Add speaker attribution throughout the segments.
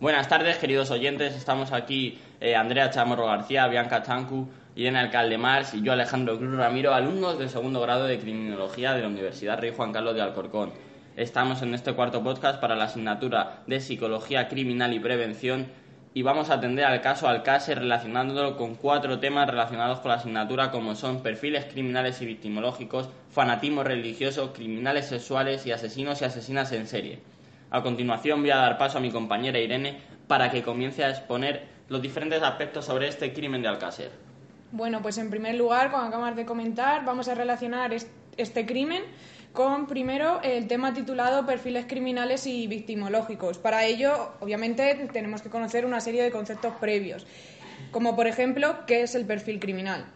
Speaker 1: Buenas tardes, queridos oyentes. Estamos aquí eh, Andrea Chamorro García, Bianca Chancu, Irene Alcalde Mars y yo, Alejandro Cruz Ramiro, alumnos del segundo grado de Criminología de la Universidad Rey Juan Carlos de Alcorcón. Estamos en este cuarto podcast para la asignatura de Psicología Criminal y Prevención y vamos a atender al caso Alcácer relacionándolo con cuatro temas relacionados con la asignatura como son perfiles criminales y victimológicos, fanatismo religioso, criminales sexuales y asesinos y asesinas en serie. A continuación voy a dar paso a mi compañera Irene para que comience a exponer los diferentes aspectos sobre este crimen de Alcácer.
Speaker 2: Bueno, pues en primer lugar, como acabas de comentar, vamos a relacionar este crimen con primero el tema titulado perfiles criminales y victimológicos. Para ello, obviamente, tenemos que conocer una serie de conceptos previos, como por ejemplo, ¿qué es el perfil criminal?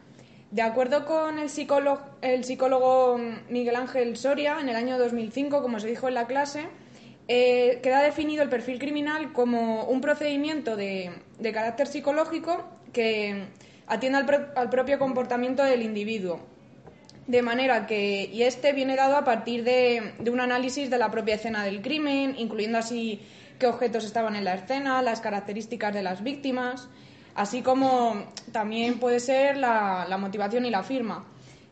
Speaker 2: De acuerdo con el psicólogo, el psicólogo Miguel Ángel Soria, en el año 2005, como se dijo en la clase, eh, queda definido el perfil criminal como un procedimiento de, carácter psicológico que atiende al, propio comportamiento del individuo. De manera que, y este viene dado a partir de, un análisis de la propia escena del crimen, incluyendo así qué objetos estaban en la escena, las características de las víctimas, así como también puede ser la, motivación y la firma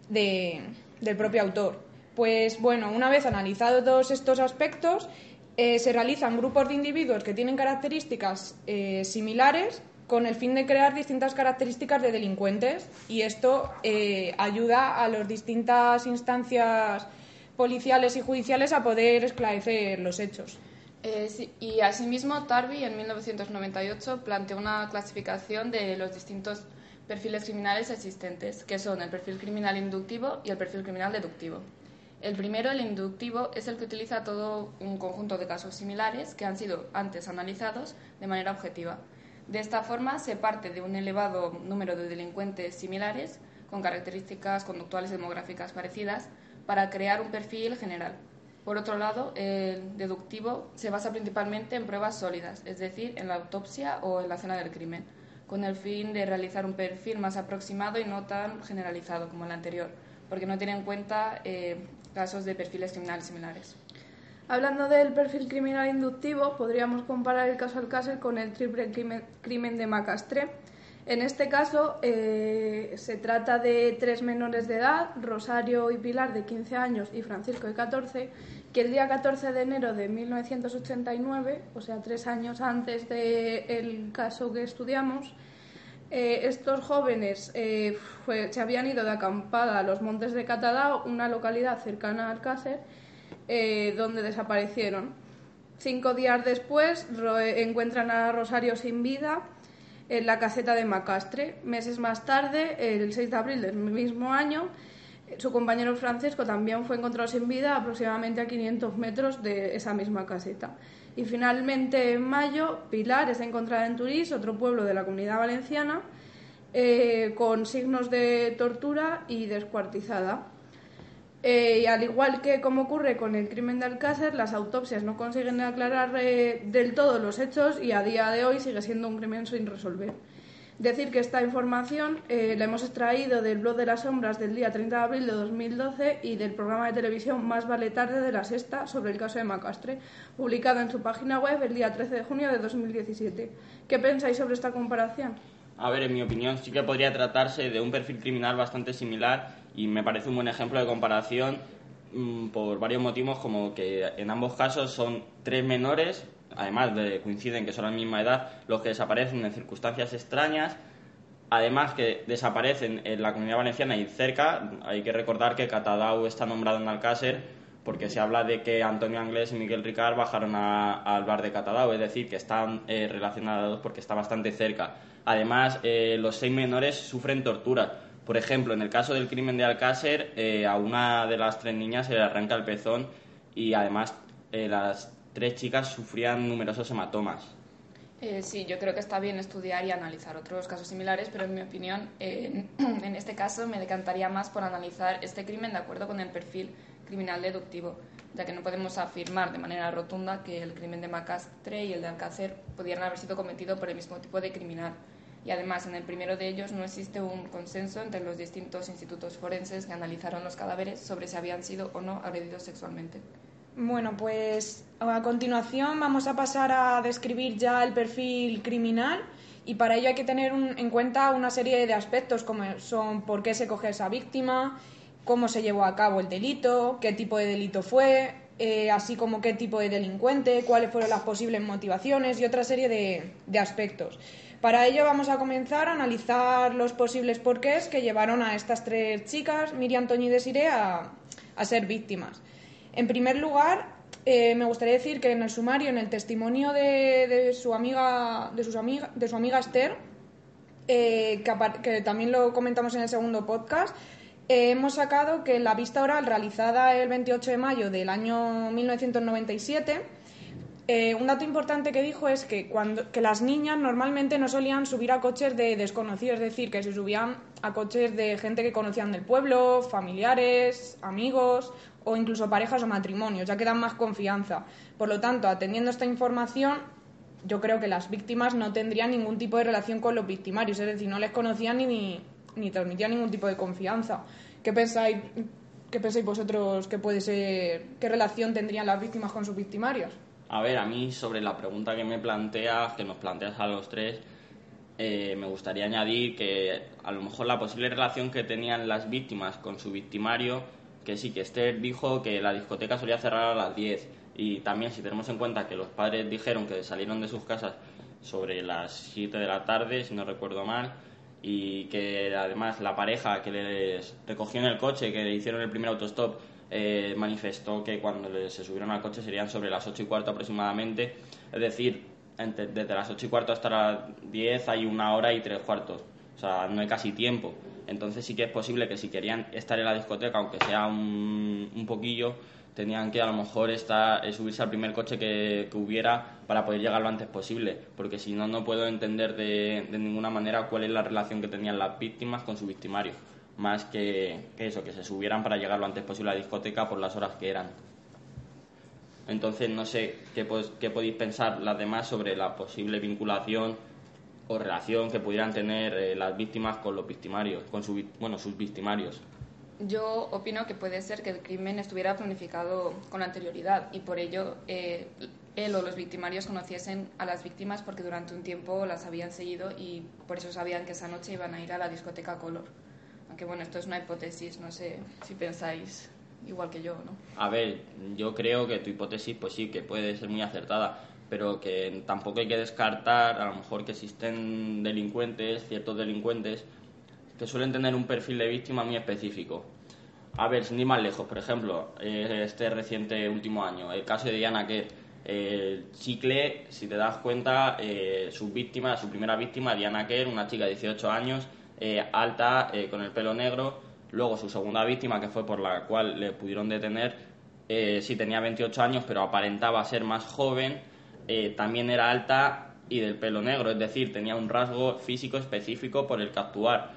Speaker 2: del propio autor. Pues bueno, una vez analizados todos estos aspectos, eh, se realizan grupos de individuos que tienen características eh, similares con el fin de crear distintas características de delincuentes y esto eh, ayuda a las distintas instancias policiales y judiciales a poder esclarecer los hechos.
Speaker 3: y asimismo, Tarby en 1998 planteó una clasificación de los distintos perfiles criminales existentes, que son el perfil criminal inductivo y el perfil criminal deductivo. El primero, el inductivo, es el que utiliza todo un conjunto de casos similares que han sido antes analizados de manera objetiva. De esta forma, se parte de un elevado número de delincuentes similares con características conductuales y demográficas parecidas para crear un perfil general. Por otro lado, el deductivo se basa principalmente en pruebas sólidas, es decir, en la autopsia o en la escena del crimen, con el fin de realizar un perfil más aproximado y no tan generalizado como el anterior, porque no tiene en cuenta eh, casos de perfiles criminales similares.
Speaker 4: Hablando del perfil criminal inductivo, podríamos comparar el caso Alcácer con el triple crimen de Macastre. En este caso, eh, se trata de tres menores de edad, Rosario y Pilar de 15 años y Francisco de 14, que el día 14 de enero de 1989, o sea, tres años antes del caso que estudiamos, eh, estos jóvenes eh, se habían ido de acampada a los montes de Catadao, una localidad cercana a Alcácer, eh, donde desaparecieron. Cinco días después encuentran a Rosario sin vida en la caseta de Macastre. Meses más tarde, el 6 de abril del mismo año, su compañero Francisco también fue encontrado sin vida aproximadamente a 500 metros de esa misma caseta. Y finalmente, en mayo, Pilar es encontrada en Turís, otro pueblo de la comunidad valenciana, eh, con signos de tortura y descuartizada. Eh, y al igual que como ocurre con el crimen de Alcácer, las autopsias no consiguen aclarar eh, del todo los hechos y a día de hoy sigue siendo un crimen sin resolver. Decir que esta información eh, la hemos extraído del blog de las sombras del día 30 de abril de 2012 y del programa de televisión Más vale tarde de la sexta sobre el caso de Macastre, publicado en su página web el día 13 de junio de 2017. ¿Qué pensáis sobre esta comparación?
Speaker 1: A ver, en mi opinión sí que podría tratarse de un perfil criminal bastante similar y me parece un buen ejemplo de comparación mm, por varios motivos, como que en ambos casos son tres menores además de coinciden que son la misma edad, los que desaparecen en circunstancias extrañas, además que desaparecen en la comunidad valenciana y cerca, hay que recordar que Catadau está nombrado en Alcácer porque se habla de que Antonio Anglés y Miguel Ricard bajaron al bar de Catadau, es decir, que están eh, relacionados porque está bastante cerca. Además, eh, los seis menores sufren tortura. Por ejemplo, en el caso del crimen de Alcácer, eh, a una de las tres niñas se le arranca el pezón y además las tres chicas sufrían numerosos hematomas.
Speaker 3: Eh, sí, yo creo que está bien estudiar y analizar otros casos similares, pero en mi opinión, en este caso me decantaría más por analizar este crimen de acuerdo con el perfil criminal deductivo, ya que no podemos afirmar de manera rotunda que el crimen de Macastre y el de Alcácer pudieran haber sido cometidos por el mismo tipo de criminal. Y además, en el primero de ellos no existe un consenso entre los distintos institutos forenses que analizaron los cadáveres sobre si habían sido o no agredidos sexualmente.
Speaker 2: Bueno, pues a continuación vamos a pasar a describir ya el perfil criminal y para ello hay que tener en cuenta una serie de aspectos como son por qué se coge esa víctima, cómo se llevó a cabo el delito, qué tipo de delito fue, eh, así como qué tipo de delincuente, cuáles fueron las posibles motivaciones y otra serie de, de aspectos. Para ello vamos a comenzar a analizar los posibles porqués que llevaron a estas tres chicas, Miriam, Toñi y Desiree, a, a ser víctimas. En primer lugar, eh, me gustaría decir que en el sumario, en el testimonio de, de su amiga, de sus amiga, de su amiga Esther, eh, que, que también lo comentamos en el segundo podcast, eh, hemos sacado que la vista oral realizada el 28 de mayo del año 1997, eh, un dato importante que dijo es que, cuando, que las niñas normalmente no solían subir a coches de desconocidos, es decir, que se subían a coches de gente que conocían del pueblo, familiares, amigos o incluso parejas o matrimonios, ya que dan más confianza. Por lo tanto, atendiendo esta información, yo creo que las víctimas no tendrían ningún tipo de relación con los victimarios, es decir, no les conocían ni, ni, ni transmitían ningún tipo de confianza. ¿Qué pensáis, qué pensáis vosotros que puede ser, qué relación tendrían las víctimas con sus victimarios?
Speaker 1: A ver, a mí sobre la pregunta que me planteas, que nos planteas a los tres, eh, me gustaría añadir que a lo mejor la posible relación que tenían las víctimas con su victimario, que sí, que Esther dijo que la discoteca solía cerrar a las 10 y también si tenemos en cuenta que los padres dijeron que salieron de sus casas sobre las 7 de la tarde, si no recuerdo mal, y que además la pareja que les recogió en el coche, que le hicieron el primer autostop, eh, manifestó que cuando se subieron al coche serían sobre las 8 y cuarto aproximadamente. Es decir, desde las 8 y cuarto hasta las 10 hay una hora y tres cuartos. O sea, no hay casi tiempo. Entonces sí que es posible que si querían estar en la discoteca, aunque sea un, un poquillo, tenían que a lo mejor estar, eh, subirse al primer coche que, hubiera para poder llegar lo antes posible. Porque si no, no puedo entender de, de ninguna manera cuál es la relación que tenían las víctimas con su victimario. Más que, que eso, que se subieran para llegar lo antes posible a la discoteca por las horas que eran. Entonces, no sé qué, pues- qué podéis pensar las demás sobre la posible vinculación o relación que pudieran tener eh, las víctimas con los victimarios, con su, bueno, sus victimarios.
Speaker 3: Yo opino que puede ser que el crimen estuviera planificado con anterioridad y por ello eh, él o los victimarios conociesen a las víctimas porque durante un tiempo las habían seguido y por eso sabían que esa noche iban a ir a la discoteca Color. Aunque bueno, esto es una hipótesis, no sé si pensáis igual que yo, ¿no?
Speaker 1: A ver, yo creo que tu hipótesis, pues sí, que puede ser muy acertada, pero que tampoco hay que descartar a lo mejor que existen delincuentes, ciertos delincuentes, que suelen tener un perfil de víctima muy específico. A ver, sin ir más lejos, por ejemplo, eh, este reciente último año, el caso de Diana Kerr, el chicle, si te das cuenta, eh, su víctima, su primera víctima, Diana Kerr, una chica de 18 años, eh, alta, eh, con el pelo negro. Luego su segunda víctima, que fue por la cual le pudieron detener, eh, sí tenía 28 años, pero aparentaba ser más joven. eh, también era alta y del pelo negro, es decir, tenía un rasgo físico específico por el que actuar.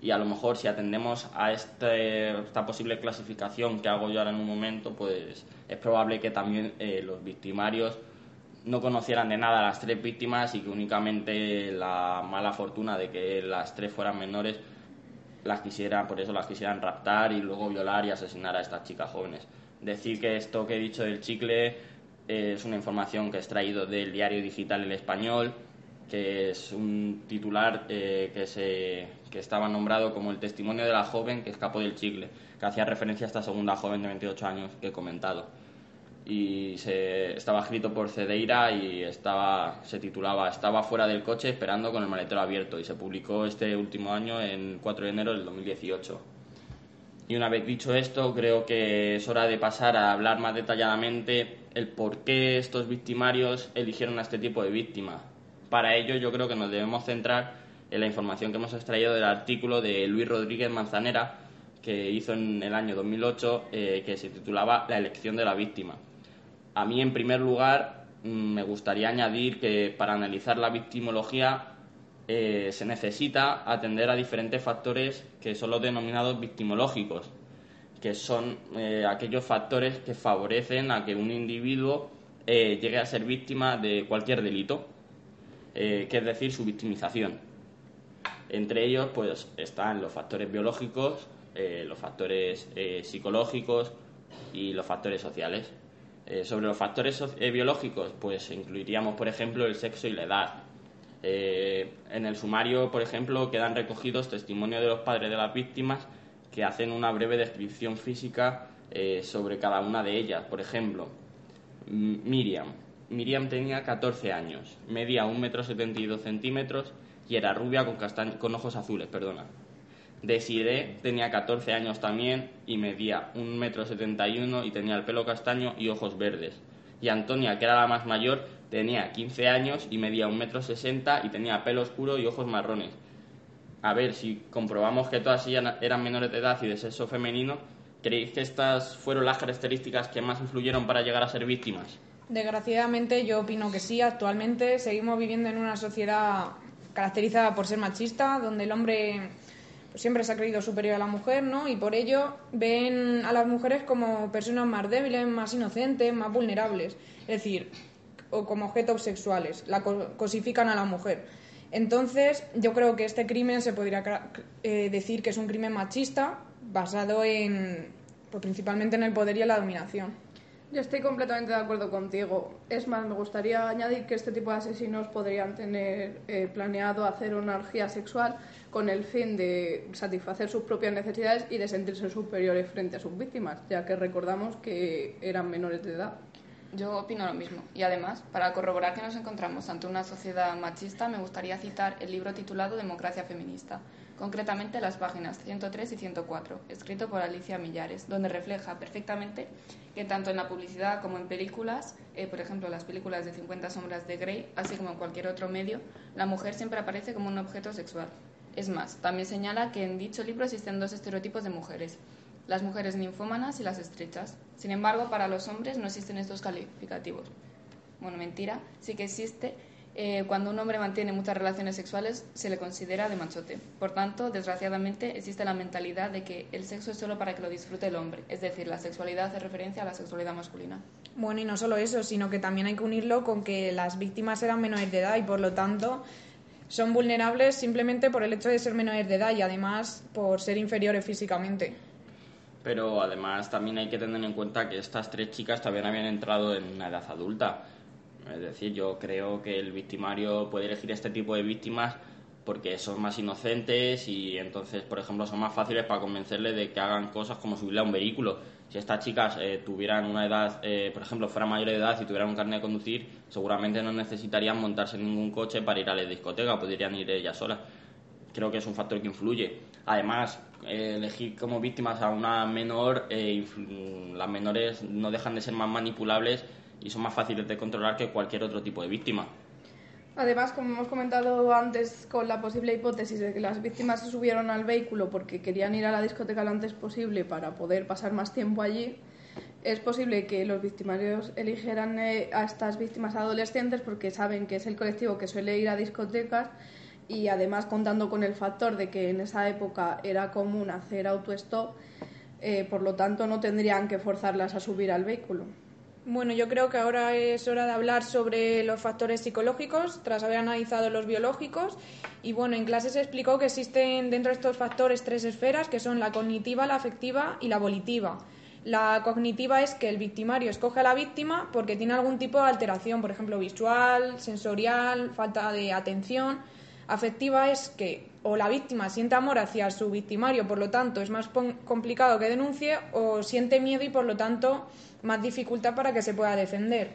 Speaker 1: Y a lo mejor si atendemos a este- esta posible clasificación que hago yo ahora en un momento, pues es probable que también los victimarios no conocieran de nada a las tres víctimas y que únicamente la mala fortuna de que las tres fueran menores las quisieran, por eso las quisieran raptar y luego violar y asesinar a estas chicas jóvenes. Decir que esto que he dicho del chicle eh, es una información que he extraído del diario digital El Español, que es un titular eh, que, se, que estaba nombrado como el testimonio de la joven que escapó del chicle, que hacía referencia a esta segunda joven de 28 años que he comentado. Y se, estaba escrito por Cedeira y estaba, se titulaba Estaba fuera del coche esperando con el maletero abierto y se publicó este último año, en 4 de enero del 2018. Y una vez dicho esto, creo que es hora de pasar a hablar más detalladamente el por qué estos victimarios eligieron a este tipo de víctima. Para ello, yo creo que nos debemos centrar en la información que hemos extraído del artículo de Luis Rodríguez Manzanera, que hizo en el año 2008, eh, que se titulaba La elección de la víctima. A mí, en primer lugar, mm, me gustaría añadir que para analizar la victimología eh, se necesita atender a diferentes factores que son los denominados victimológicos, que son eh, aquellos factores que favorecen a que un individuo eh, llegue a ser víctima de cualquier delito, que es decir, su victimización. Entre ellos, pues, están los factores biológicos, los factores psicológicos y los factores sociales. Eh, sobre los factores eh, biológicos, pues incluiríamos, por ejemplo, el sexo y la edad. Eh, en el sumario, por ejemplo, quedan recogidos testimonios de los padres de las víctimas que hacen una breve descripción física sobre cada una de ellas. Por ejemplo, Miriam. Miriam tenía 14 años, medía 1,72 m centímetros y era rubia con, con ojos azules, perdona. Desiree tenía 14 años también y medía 1,71 m y tenía el pelo castaño y ojos verdes. Y Antonia, que era la más mayor, tenía 15 años y medía 1,60 m y tenía pelo oscuro y ojos marrones. A ver, si comprobamos que todas ellas eran menores de edad y de sexo femenino, ¿creéis que estas fueron las características que más influyeron para llegar a ser víctimas?
Speaker 2: Desgraciadamente yo opino que sí. Actualmente seguimos viviendo en una sociedad caracterizada por ser machista, donde el hombre siempre se ha creído superior a la mujer, ¿no? Y por ello ven a las mujeres como personas más débiles, más inocentes, más vulnerables, es decir, o como objetos sexuales, la cosifican a la mujer. Entonces, yo creo que este crimen se podría eh, decir que es un crimen machista basado en, pues, principalmente en el poder y en la dominación.
Speaker 4: Estoy completamente de acuerdo contigo. Es más, me gustaría añadir que este tipo de asesinos podrían tener eh, planeado hacer una orgía sexual con el fin de satisfacer sus propias necesidades y de sentirse superiores frente a sus víctimas, ya que recordamos que eran menores de edad.
Speaker 3: Yo opino lo mismo. Y además, para corroborar que nos encontramos ante una sociedad machista, me gustaría citar el libro titulado Democracia Feminista, concretamente las páginas 103 y 104, escrito por Alicia Millares, donde refleja perfectamente que tanto en la publicidad como en películas, eh, por ejemplo las películas de 50 sombras de Grey, así como en cualquier otro medio, la mujer siempre aparece como un objeto sexual. Es más, también señala que en dicho libro existen dos estereotipos de mujeres, las mujeres ninfómanas y las estrechas. Sin embargo, para los hombres no existen estos calificativos. Bueno, mentira, sí que existe eh, cuando un hombre mantiene muchas relaciones sexuales se le considera de machote. Por tanto, desgraciadamente, existe la mentalidad de que el sexo es solo para que lo disfrute el hombre, es decir, la sexualidad hace referencia a la sexualidad masculina.
Speaker 2: Bueno, y no solo eso, sino que también hay que unirlo con que las víctimas eran menores de edad y por lo tanto son vulnerables simplemente por el hecho de ser menores de edad y además por ser inferiores físicamente.
Speaker 1: Pero además también hay que tener en cuenta que estas tres chicas también habían entrado en una edad adulta es decir, yo creo que el victimario puede elegir este tipo de víctimas porque son más inocentes y entonces, por ejemplo, son más fáciles para convencerle de que hagan cosas como subirle a un vehículo. Si estas chicas eh, tuvieran una edad, eh, por ejemplo, fueran mayores de edad y tuvieran un carnet de conducir, seguramente no necesitarían montarse en ningún coche para ir a la discoteca, podrían ir ellas solas. Creo que es un factor que influye. Además, eh, elegir como víctimas a una menor, las menores no dejan de ser más manipulables y son más fáciles de controlar que cualquier otro tipo de víctima.
Speaker 4: Además, como hemos comentado antes, con la posible hipótesis de que las víctimas se subieron al vehículo porque querían ir a la discoteca lo antes posible para poder pasar más tiempo allí, es posible que los victimarios eligieran eh, a estas víctimas adolescentes porque saben que es el colectivo que suele ir a discotecas y además contando con el factor de que en esa época era común hacer autostop, eh, por lo tanto no tendrían que forzarlas a subir al vehículo.
Speaker 2: Bueno, yo creo que ahora es hora de hablar sobre los factores psicológicos tras haber analizado los biológicos. Y bueno, en clase se explicó que existen dentro de estos factores tres esferas que son la cognitiva, la afectiva y la volitiva. La cognitiva es que el victimario escoge a la víctima porque tiene algún tipo de alteración, por ejemplo, visual, sensorial, falta de atención. Afectiva es que o la víctima siente amor hacia su victimario, por lo tanto es más complicado que denuncie, o siente miedo y por lo tanto más dificultad para que se pueda defender.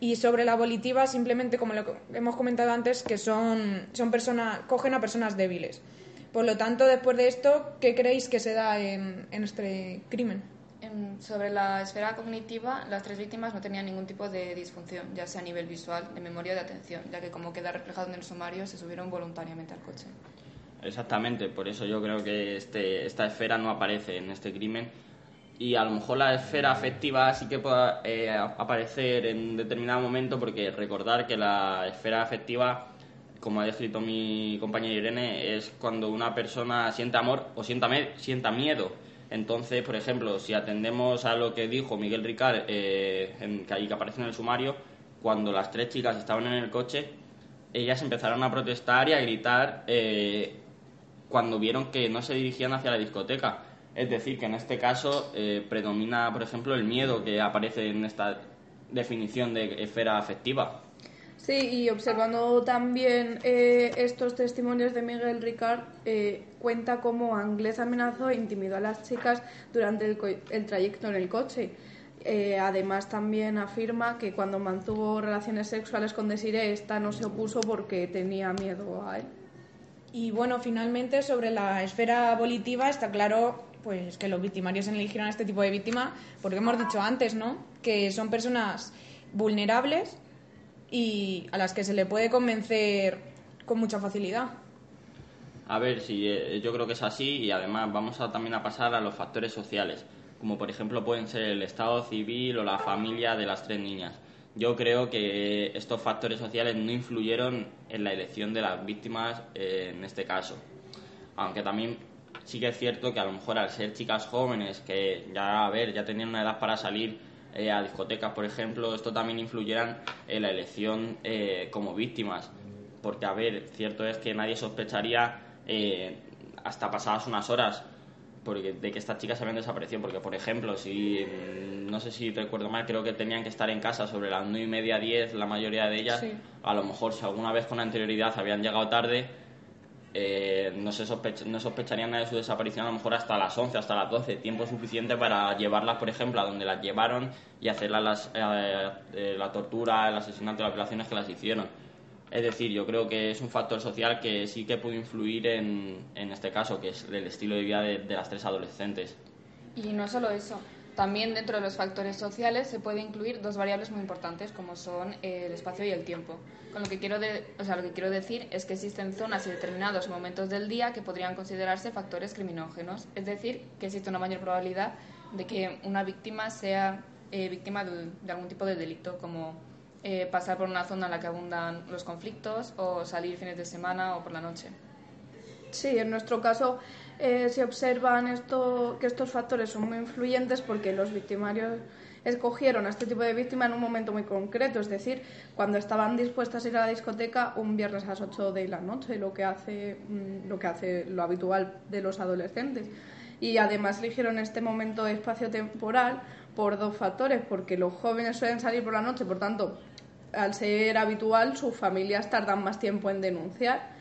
Speaker 2: Y sobre la volitiva, simplemente como lo hemos comentado antes, que son, son personas, cogen a personas débiles. Por lo tanto, después de esto, ¿qué creéis que se da en, en este crimen?
Speaker 3: Sobre la esfera cognitiva, las tres víctimas no tenían ningún tipo de disfunción, ya sea a nivel visual, de memoria o de atención, ya que como queda reflejado en el sumario, se subieron voluntariamente al coche.
Speaker 1: Exactamente, por eso yo creo que este, esta esfera no aparece en este crimen y a lo mejor la esfera afectiva sí que puede eh, aparecer en determinado momento porque recordar que la esfera afectiva, como ha descrito mi compañera Irene, es cuando una persona siente amor o sienta, sienta miedo. Entonces, por ejemplo, si atendemos a lo que dijo Miguel Ricard, eh, en, que, que aparece en el sumario, cuando las tres chicas estaban en el coche, ellas empezaron a protestar y a gritar eh, cuando vieron que no se dirigían hacia la discoteca Es decir, que en este caso eh, predomina, por ejemplo, el miedo que aparece en esta definición de esfera afectiva.
Speaker 4: Sí, y observando también eh, estos testimonios de Miguel Ricard, eh, cuenta cómo Anglés amenazó e intimidó a las chicas durante el, trayecto en el coche. Eh, además, también afirma que cuando mantuvo relaciones sexuales con Desiree, esta no se opuso porque tenía miedo a él.
Speaker 2: Y bueno, finalmente, sobre la esfera volitiva, está claro pues que los victimarios eligieron a este tipo de víctima porque hemos dicho antes, ¿no? Que son personas vulnerables y a las que se le puede convencer con mucha facilidad.
Speaker 1: A ver, sí, eh, yo creo que es así y además vamos también a pasar a los factores sociales, como por ejemplo pueden ser el estado civil o la familia de las tres niñas. Yo creo que estos factores sociales no influyeron en la elección de las víctimas eh, en este caso. Aunque también sí que es cierto que a lo mejor al ser chicas jóvenes que ya a ver, ya tenían una edad para salir eh, a discotecas, por ejemplo, esto también influyeran en la elección eh, como víctimas. Porque, a ver, cierto es que nadie sospecharía eh, hasta pasadas unas horas porque, de que estas chicas habían desaparecido. Porque, por ejemplo, si mm, no sé si recuerdo mal, creo que tenían que estar en casa sobre las 9 y media, 10, la mayoría de ellas. A lo mejor, si alguna vez con anterioridad habían llegado tarde, eh, no, se no sospecharían de su desaparición a lo mejor hasta las 11, hasta las 12, tiempo suficiente para llevarlas, por ejemplo, a donde las llevaron y hacerlas las, eh, eh, la tortura, el asesinato, las violaciones que las hicieron. Es decir, yo creo que es un factor social que sí que puede influir en, en este caso, que es el estilo de vida de las tres adolescentes.
Speaker 3: Y no solo eso, también dentro de los factores sociales se puede incluir dos variables muy importantes como son el espacio y el tiempo. Con lo que quiero o sea, lo que quiero decir es que existen zonas y determinados momentos del día que podrían considerarse factores criminógenos, es decir, que existe una mayor probabilidad de que una víctima sea eh, víctima de, algún tipo de delito, como eh, pasar por una zona en la que abundan los conflictos o salir fines de semana o por la noche.
Speaker 4: Sí, en nuestro caso eh, se observan esto, que estos factores son muy influyentes porque los victimarios escogieron a este tipo de víctima en un momento muy concreto, es decir, cuando estaban dispuestas a ir a la discoteca un viernes a las 8 de la noche, lo que hace mm, lo, que hace lo habitual de los adolescentes. Y además eligieron este momento espacio-temporal por dos factores, porque los jóvenes suelen salir por la noche, por tanto, al ser habitual, sus familias tardan más tiempo en denunciar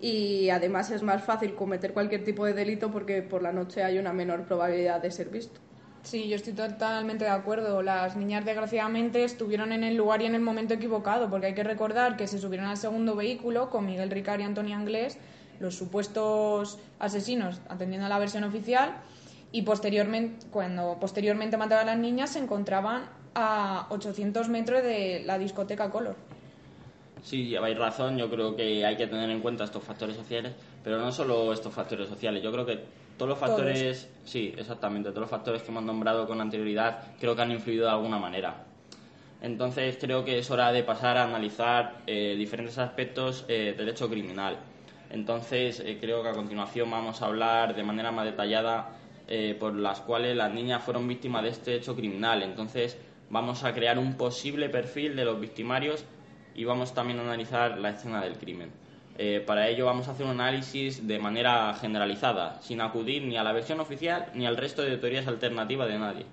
Speaker 4: y además es más fácil cometer cualquier tipo de delito porque por la noche hay una menor probabilidad de ser visto.
Speaker 2: Sí, yo estoy totalmente de acuerdo. Las niñas, desgraciadamente, estuvieron en el lugar y en el momento equivocado, porque hay que recordar que se subieron al segundo vehículo con Miguel Ricard y Antonio Anglés, los supuestos asesinos, atendiendo a la versión oficial, y posteriormente, cuando posteriormente mataron a las niñas, se encontraban a 800 metros de la discoteca Color.
Speaker 1: Sí, lleváis razón. Yo creo que hay que tener en cuenta estos factores sociales, pero no solo estos factores sociales. Yo creo que todos los factores, sí, exactamente, todos los factores que hemos nombrado con anterioridad, creo que han influido de alguna manera. Entonces creo que es hora de pasar a analizar eh, diferentes aspectos eh, del hecho criminal. Entonces eh, creo que a continuación vamos a hablar de manera más detallada por las cuales las niñas fueron víctimas de este hecho criminal. Entonces vamos a crear un posible perfil de los victimarios y vamos también a analizar la escena del crimen. Eh, para ello vamos a hacer un análisis de manera generalizada, sin acudir ni a la versión oficial ni al resto de teorías alternativas de nadie.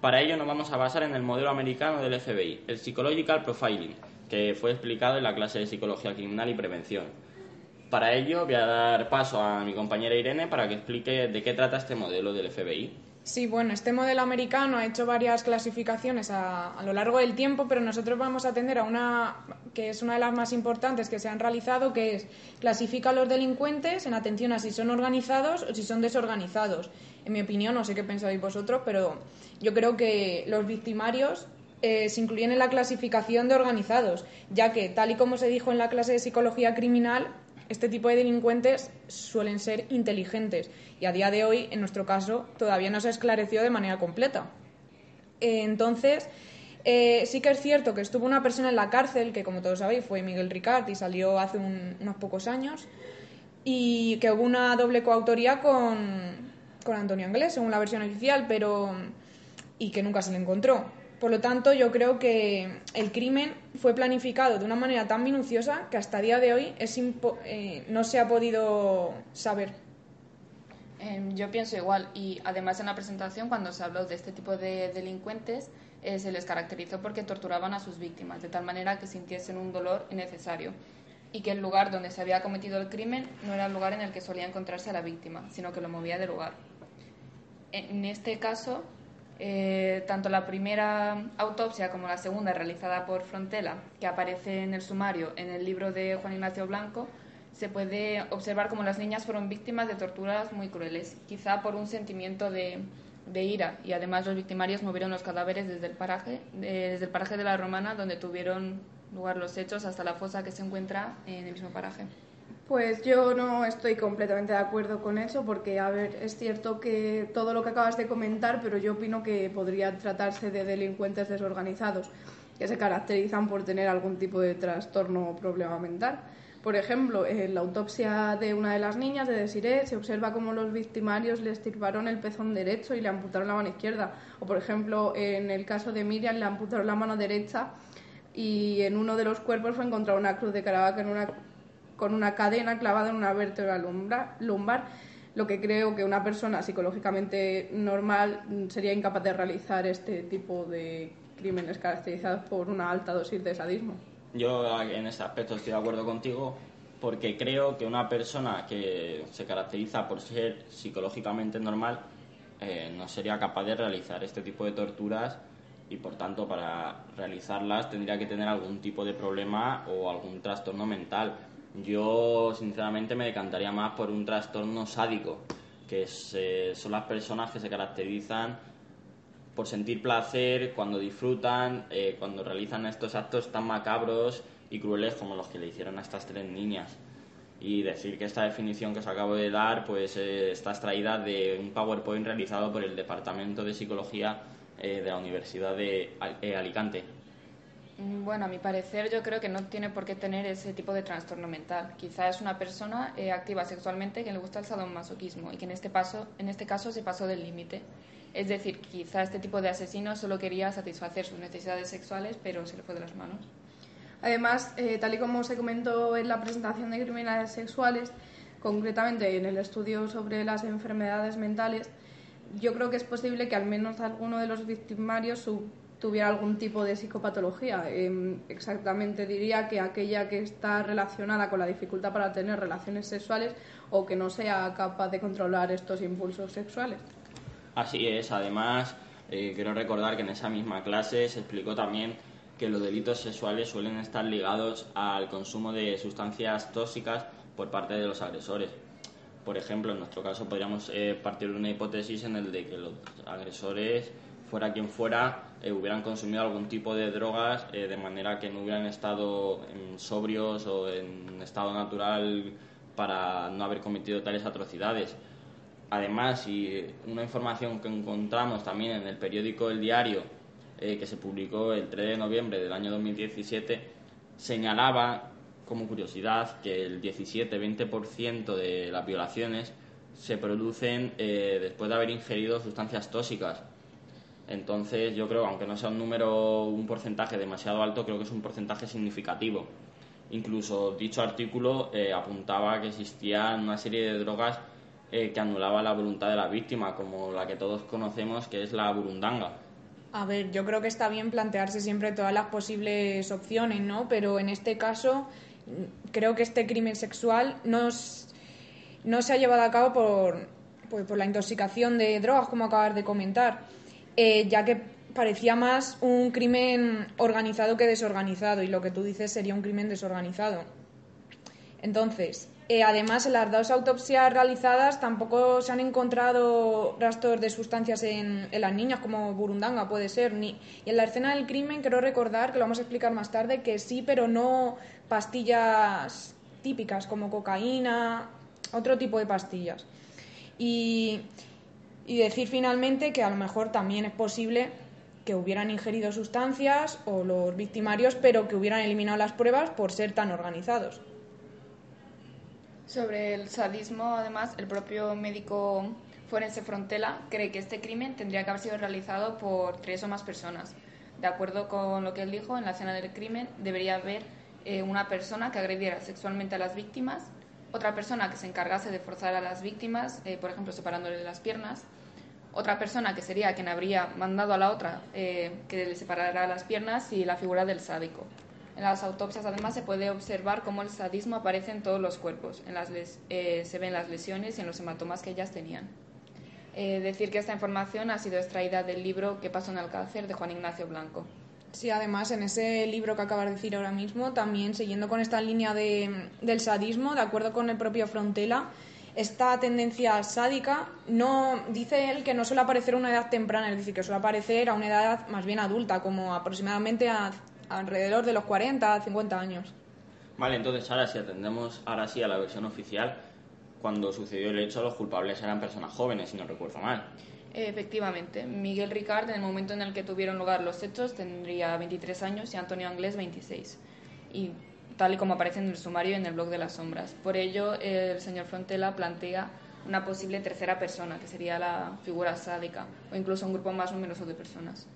Speaker 1: Para ello nos vamos a basar en el modelo americano del FBI, el Psychological Profiling, que fue explicado en la clase de Psicología Criminal y Prevención. Para ello voy a dar paso a mi compañera Irene para que explique de qué trata este modelo del FBI.
Speaker 2: Sí, bueno, este modelo americano ha hecho varias clasificaciones a, lo largo del tiempo, pero nosotros vamos a atender a una que es una de las más importantes que se han realizado, que es clasifica a los delincuentes en atención a si son organizados o si son desorganizados. En mi opinión, no sé qué pensáis vosotros, pero yo creo que los victimarios eh, se incluyen en la clasificación de organizados, ya que, tal y como se dijo en la clase de psicología criminal, este tipo de delincuentes suelen ser inteligentes y a día de hoy, en nuestro caso, todavía no se ha esclarecido de manera completa. Eh, entonces, eh, sí que es cierto que estuvo una persona en la cárcel, que como todos sabéis fue Miguel Ricard y salió hace unos pocos años, y que hubo una doble coautoría con, con Antonio Anglés, según la versión oficial, pero y que nunca se le encontró. Por lo tanto, yo creo que el crimen fue planificado de una manera tan minuciosa que hasta día de hoy eh, no se ha podido saber.
Speaker 3: Em, yo pienso igual y además en la presentación cuando se habló de este tipo de delincuentes eh, se les caracterizó porque torturaban a sus víctimas de tal manera que sintiesen un dolor innecesario y que el lugar donde se había cometido el crimen no era el lugar en el que solía encontrarse la víctima, sino que lo movía de lugar. En este caso, eh, tanto la primera autopsia como la segunda realizada por Frontela, que aparece en el sumario en el libro de Juan Ignacio Blanco, se puede observar como las niñas fueron víctimas de torturas muy crueles, quizá por un sentimiento de, ira, y además los victimarios movieron los cadáveres desde el paraje, desde el paraje de la Romana, donde tuvieron lugar los hechos, hasta la fosa que se encuentra en el mismo paraje.
Speaker 4: Pues yo no estoy completamente de acuerdo con eso, porque, a ver, es cierto que todo lo que acabas de comentar, pero yo opino que podría tratarse de delincuentes desorganizados, que se caracterizan por tener algún tipo de trastorno o problema mental. Por ejemplo, en la autopsia de una de las niñas, de Desiree, se observa cómo los victimarios le estirparon el pezón derecho y le amputaron la mano izquierda. O, por ejemplo, en el caso de Miriam, le amputaron la mano derecha y en uno de los cuerpos fue encontrada una cruz de Caravaca en una con una cadena clavada en una vértebra lumbar, lo que creo que una persona psicológicamente normal sería incapaz de realizar este tipo de crímenes caracterizados por una alta dosis de sadismo.
Speaker 1: Yo en este aspecto estoy de acuerdo contigo porque creo que una persona que se caracteriza por ser psicológicamente normal eh, no sería capaz de realizar este tipo de torturas y por tanto para realizarlas tendría que tener algún tipo de problema o algún trastorno mental yo, sinceramente, me decantaría más por un trastorno sádico, que son las personas que se caracterizan por sentir placer cuando disfrutan, eh, cuando realizan estos actos tan macabros y crueles como los que le hicieron a estas tres niñas. Y decir que esta definición que os acabo de dar pues eh, está extraída de un PowerPoint realizado por el Departamento de Psicología eh, de la Universidad de Alicante.
Speaker 3: Mm, bueno, a mi parecer yo creo que no tiene por qué tener ese tipo de trastorno mental. Quizá es una persona eh, activa sexualmente que le gusta el sadomasoquismo y que en este, paso, en este caso se pasó del límite. Es decir, quizá este tipo de asesino solo quería satisfacer sus necesidades sexuales, pero se le fue de las manos.
Speaker 4: Además, eh, tal y como se comentó en la presentación de criminales sexuales, concretamente en el estudio sobre las enfermedades mentales, yo creo que es posible que al menos alguno de los victimarios tuviera algún tipo de psicopatología. Em, exactamente diría que aquella que está relacionada con la dificultad para tener relaciones sexuales o que no sea capaz de controlar estos impulsos sexuales.
Speaker 1: Así es, además eh, quiero recordar que en esa misma clase se explicó también que los delitos sexuales suelen estar ligados al consumo de sustancias tóxicas por parte de los agresores. Por ejemplo, en nuestro caso podríamos eh, partir de una hipótesis en el de que los agresores fuera quien fuera, eh, hubieran consumido algún tipo de drogas eh, de manera que no hubieran estado sobrios o en estado natural para no haber cometido tales atrocidades. Además, y una información que encontramos también en el periódico El Diario, eh, que se publicó el 3 de noviembre del año 2017, señalaba como curiosidad que el 17-20% de las violaciones se producen después de haber ingerido sustancias tóxicas entonces yo creo, aunque no sea un número, un porcentaje demasiado alto, creo que es un porcentaje significativo. Incluso dicho artículo eh, apuntaba que existían una serie de drogas eh, que anulaban la voluntad de la víctima, como la que todos conocemos, que es la burundanga.
Speaker 2: A ver, yo creo que está bien plantearse siempre todas las posibles opciones, ¿no? Pero en este caso, creo que este crimen sexual no, no se ha llevado a cabo por, pues, por la intoxicación de drogas, como acabas de comentar eh, ya que parecía más un crimen organizado que desorganizado y lo que tú dices sería un crimen desorganizado. Entonces, eh, además, en las dos autopsias realizadas tampoco se han encontrado rastros de sustancias en, las niñas, como burundanga puede ser. Ni, y en la escena del crimen, quiero recordar, que lo vamos a explicar más tarde, que sí, pero no pastillas típicas como cocaína, otro tipo de pastillas. Y y decir finalmente que a lo mejor también es posible que hubieran ingerido sustancias o los victimarios, pero que hubieran eliminado las pruebas por ser tan organizados.
Speaker 3: Sobre el sadismo, además, el propio médico forense Frontela cree que este crimen tendría que haber sido realizado por tres o más personas. De acuerdo con lo que él dijo, en la escena del crimen debería haber eh, una persona que agrediera sexualmente a las víctimas, otra persona que se encargase de forzar a las víctimas, eh, por ejemplo, separándole las piernas, otra persona que sería quien habría mandado a la otra eh, que le separara las piernas y la figura del sádico. En las autopsias además se puede observar cómo el sadismo aparece en todos los cuerpos, en las eh, se ven las lesiones y en los hematomas que ellas tenían. decir que esta información ha sido extraída del libro ¿Qué pasó en Alcácer? de Juan Ignacio Blanco.
Speaker 2: Sí, además en ese libro que acabas de decir ahora mismo, también siguiendo con esta línea de, del sadismo, de acuerdo con el propio Frontela, esta tendencia sádica no dice él que no suele aparecer a una edad temprana, es decir, que suele aparecer a una edad más bien adulta, como aproximadamente a, alrededor de los 40, 50 años.
Speaker 1: Vale, entonces ahora si atendemos ahora sí a la versión oficial, cuando sucedió el hecho los culpables eran personas jóvenes, si no recuerdo mal.
Speaker 3: Efectivamente, Miguel Ricard, en el momento en el que tuvieron lugar los hechos, tendría 23 años y Antonio Anglés 26. Y tal y como aparece en el sumario en el blog de las sombras. Por ello, el señor Frontela plantea una posible tercera persona, que sería la figura sádica, o incluso un grupo más numeroso de personas.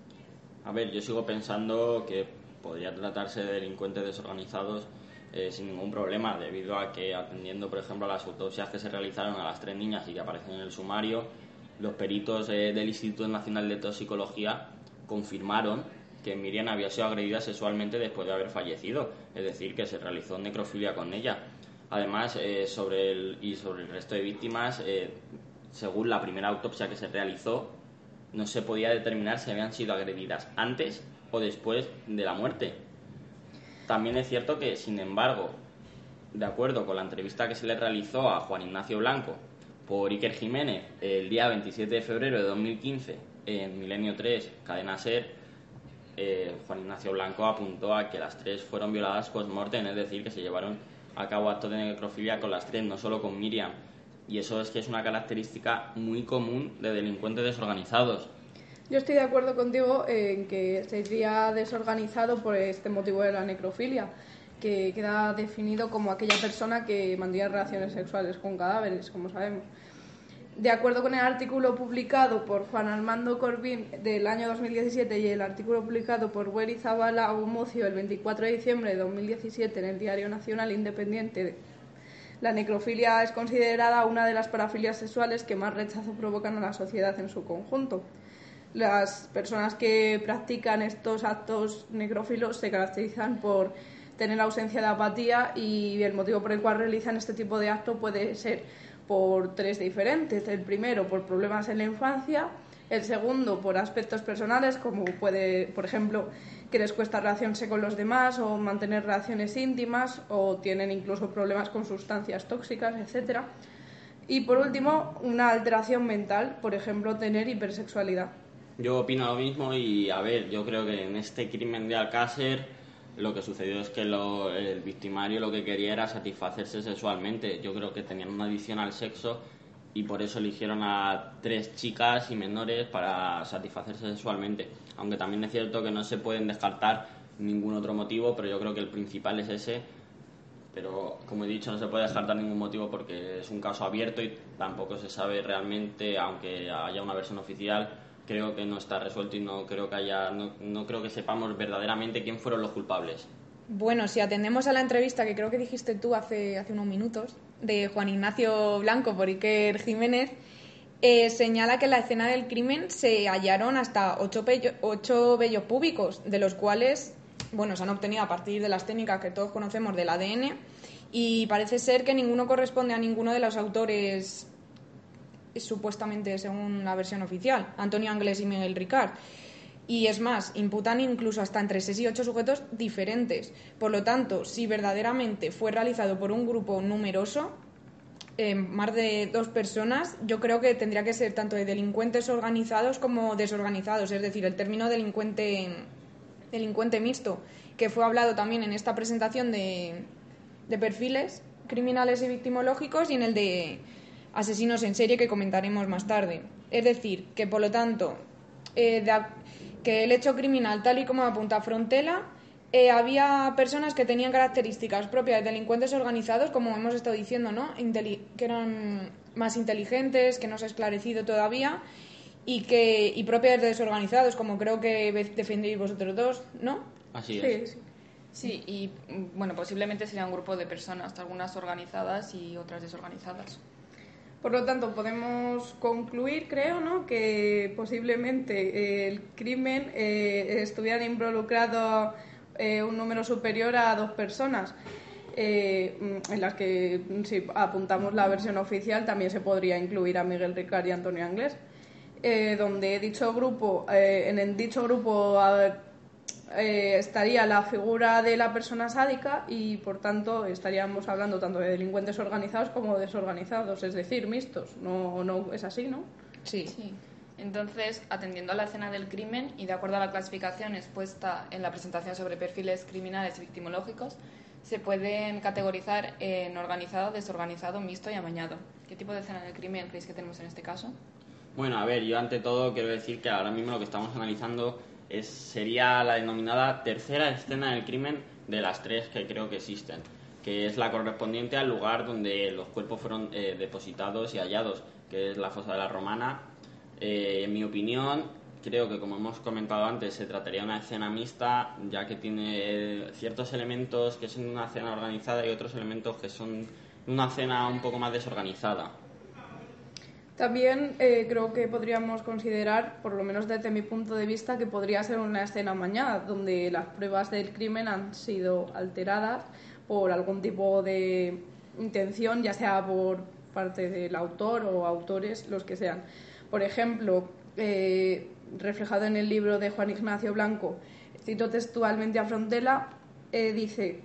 Speaker 1: A ver, yo sigo pensando que podría tratarse de delincuentes desorganizados eh, sin ningún problema, debido a que atendiendo, por ejemplo, a las autopsias que se realizaron a las tres niñas y que aparecen en el sumario, los peritos eh, del Instituto Nacional de Toxicología confirmaron que Miriam había sido agredida sexualmente después de haber fallecido, es decir, que se realizó necrofilia con ella. Además, eh, sobre el, y sobre el resto de víctimas, eh, según la primera autopsia que se realizó, no se podía determinar si habían sido agredidas antes o después de la muerte. También es cierto que, sin embargo, de acuerdo con la entrevista que se le realizó a Juan Ignacio Blanco por Iker Jiménez el día 27 de febrero de 2015 en Milenio 3, Cadena Ser, eh, Juan Ignacio Blanco apuntó a que las tres fueron violadas post-mortem, es decir, que se llevaron a cabo actos de necrofilia con las tres, no solo con Miriam. Y eso es que es una característica muy común de delincuentes desorganizados.
Speaker 4: Yo estoy de acuerdo contigo en que sería desorganizado por este motivo de la necrofilia que queda definido como aquella persona que mantiene relaciones sexuales con cadáveres, como sabemos. De acuerdo con el artículo publicado por Juan Armando Corbín del año 2017 y el artículo publicado por Weri Zabala Mocio el 24 de diciembre de 2017 en el Diario Nacional Independiente, la necrofilia es considerada una de las parafilias sexuales que más rechazo provocan a la sociedad en su conjunto. Las personas que practican estos actos necrófilos se caracterizan por tener ausencia de apatía y el motivo por el cual realizan este tipo de acto puede ser por tres diferentes. El primero, por problemas en la infancia. El segundo, por aspectos personales, como puede, por ejemplo, que les cuesta relacionarse con los demás o mantener relaciones íntimas o tienen incluso problemas con sustancias tóxicas, etc. Y por último, una alteración mental, por ejemplo, tener hipersexualidad.
Speaker 1: Yo opino lo mismo y, a ver, yo creo que en este crimen de Alcácer lo que sucedió es que el victimario lo que quería era satisfacerse sexualmente. Yo creo que tenían una adicción al sexo y por eso eligieron a tres chicas y menores para satisfacerse sexualmente. Aunque también es cierto que no se pueden descartar ningún otro motivo, pero yo creo que el principal es ese. Pero como he dicho, no se puede descartar ningún motivo porque es un caso abierto y tampoco se sabe realmente, aunque haya una versión oficial, creo que no está resuelto y no creo que haya no, creo que sepamos verdaderamente quién fueron los culpables.
Speaker 2: Bueno, si atendemos a la entrevista que creo que dijiste tú hace, hace unos minutos de Juan Ignacio Blanco por Iker Jiménez, eh, señala que en la escena del crimen se hallaron hasta ocho, ocho vellos públicos, de los cuales bueno, se han obtenido a partir de las técnicas que todos conocemos del ADN y parece ser que ninguno corresponde a ninguno de los autores supuestamente según la versión oficial, Antonio Anglés y Miguel Ricard. Y es más, imputan incluso hasta entre 6 y 8 sujetos diferentes. Por lo tanto, si verdaderamente fue realizado por un grupo numeroso, eh, más de dos personas, yo creo que tendría que ser tanto de delincuentes organizados como desorganizados. Es decir, el término delincuente, delincuente mixto, que fue hablado también en esta presentación de, de perfiles criminales y victimológicos y en el de asesinos en serie que comentaremos más tarde. Es decir, que por lo tanto, eh, que el hecho criminal, tal y como apunta Frontela, eh, había personas que tenían características propias de delincuentes organizados, como hemos estado diciendo, ¿no? que eran más inteligentes, que no se ha esclarecido todavía, y, que, y propias de desorganizados, como creo que defendéis vosotros dos, ¿no?
Speaker 1: Así es.
Speaker 3: Sí, y mm, bueno, posiblemente sería un grupo de personas, algunas organizadas y otras desorganizadas.
Speaker 4: Por lo tanto, podemos concluir, creo, ¿no? que posiblemente el crimen eh, estuviera involucrado eh, un número superior a dos personas. Eh, en las que si apuntamos la versión oficial también se podría incluir a Miguel Ricard y Antonio Anglés, donde dicho grupo, en dicho grupo eh, estaría la figura de la persona sádica y, por tanto, estaríamos hablando tanto de delincuentes organizados como desorganizados, es decir, mixtos. No, no es así, ¿no?
Speaker 3: Sí. sí. Entonces, atendiendo a la escena del crimen y de acuerdo a la clasificación expuesta en la presentación sobre perfiles criminales y victimológicos, se pueden categorizar en organizado, desorganizado, mixto y amañado. ¿Qué tipo de escena del crimen creéis que tenemos en este caso?
Speaker 1: Bueno, a ver, yo ante todo quiero decir que ahora mismo lo que estamos analizando sería la denominada tercera escena del crimen de las tres que creo que existen, que es la correspondiente al lugar donde los cuerpos fueron eh, depositados y hallados, que es la fosa de la Romana. Eh, en mi opinión, creo que como hemos comentado antes, se trataría de una escena mixta, ya que tiene ciertos elementos que son una escena organizada y otros elementos que son una escena un poco más desorganizada.
Speaker 4: También eh, creo que podríamos considerar, por lo menos desde mi punto de vista, que podría ser una escena mañana donde las pruebas del crimen han sido alteradas por algún tipo de intención, ya sea por parte del autor o autores, los que sean. Por ejemplo, eh, reflejado en el libro de Juan Ignacio Blanco, cito textualmente a Frontela, eh, dice,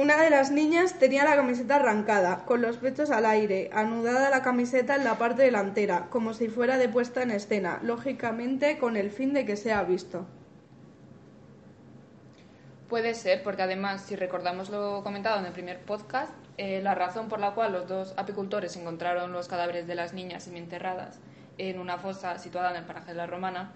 Speaker 4: Una de las niñas tenía la camiseta arrancada, con los pechos al aire, anudada la camiseta en la parte delantera, como si fuera de puesta en escena, lógicamente con el fin de que sea visto.
Speaker 3: Puede ser, porque además, si recordamos lo comentado en el primer podcast, eh, la razón por la cual los dos apicultores encontraron los cadáveres de las niñas semienterradas en una fosa situada en el paraje de la Romana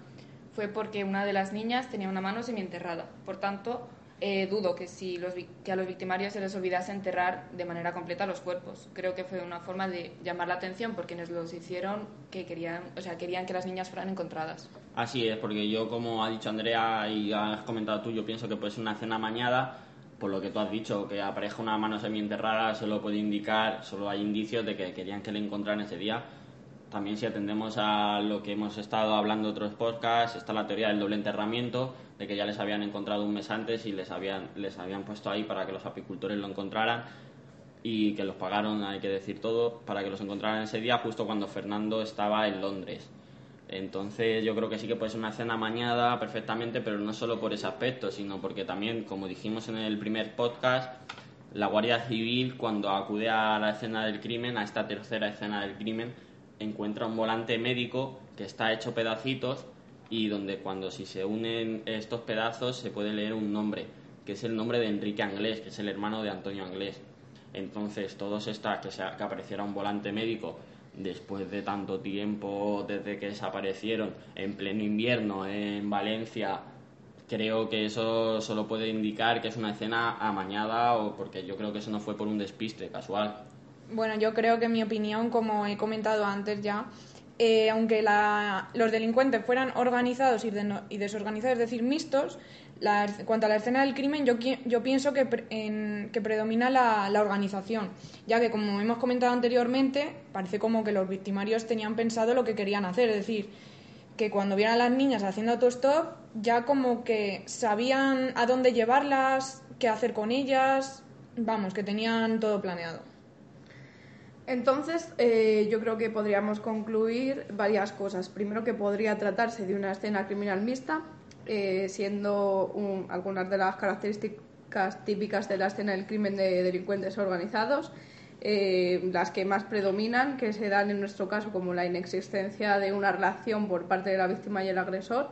Speaker 3: fue porque una de las niñas tenía una mano semienterrada. Por tanto, eh, dudo que, si que a los victimarios se les olvidase enterrar de manera completa los cuerpos. Creo que fue una forma de llamar la atención por quienes los hicieron, que querían, o sea, querían que las niñas fueran encontradas.
Speaker 1: Así es, porque yo, como ha dicho Andrea y has comentado tú, yo pienso que puede ser una escena mañada, por lo que tú has dicho, que aparezca una mano semi-enterrada solo puede indicar, solo hay indicios de que querían que le encontraran ese día también si atendemos a lo que hemos estado hablando otros podcasts, está la teoría del doble enterramiento, de que ya les habían encontrado un mes antes y les habían, les habían puesto ahí para que los apicultores lo encontraran y que los pagaron, hay que decir todo, para que los encontraran ese día justo cuando Fernando estaba en Londres. Entonces yo creo que sí que puede ser una escena mañada perfectamente, pero no solo por ese aspecto, sino porque también, como dijimos en el primer podcast, la Guardia Civil cuando acude a la escena del crimen, a esta tercera escena del crimen, encuentra un volante médico que está hecho pedacitos y donde cuando si se unen estos pedazos se puede leer un nombre, que es el nombre de Enrique Anglés, que es el hermano de Antonio Anglés. Entonces, todos estas, que, que apareciera un volante médico después de tanto tiempo, desde que desaparecieron en pleno invierno en Valencia, creo que eso solo puede indicar que es una escena amañada o porque yo creo que eso no fue por un despiste casual.
Speaker 2: Bueno, yo creo que en mi opinión, como he comentado antes ya, eh, aunque los delincuentes fueran organizados y, desorganizados, es decir, mixtos, la, cuanto a la escena del crimen, yo, yo pienso que, que predomina la, la, organización, ya que, como hemos comentado anteriormente, parece como que los victimarios tenían pensado lo que querían hacer, es decir, que cuando vieran a las niñas haciendo autostop, ya como que sabían a dónde llevarlas, qué hacer con ellas, vamos, que tenían todo planeado.
Speaker 4: Entonces, eh, yo creo que podríamos concluir varias cosas. Primero, que podría tratarse de una escena criminal mixta, eh, siendo algunas de las características típicas de la escena del crimen de delincuentes organizados, eh, las que más predominan, que se dan en nuestro caso como la inexistencia de una relación por parte de la víctima y el agresor.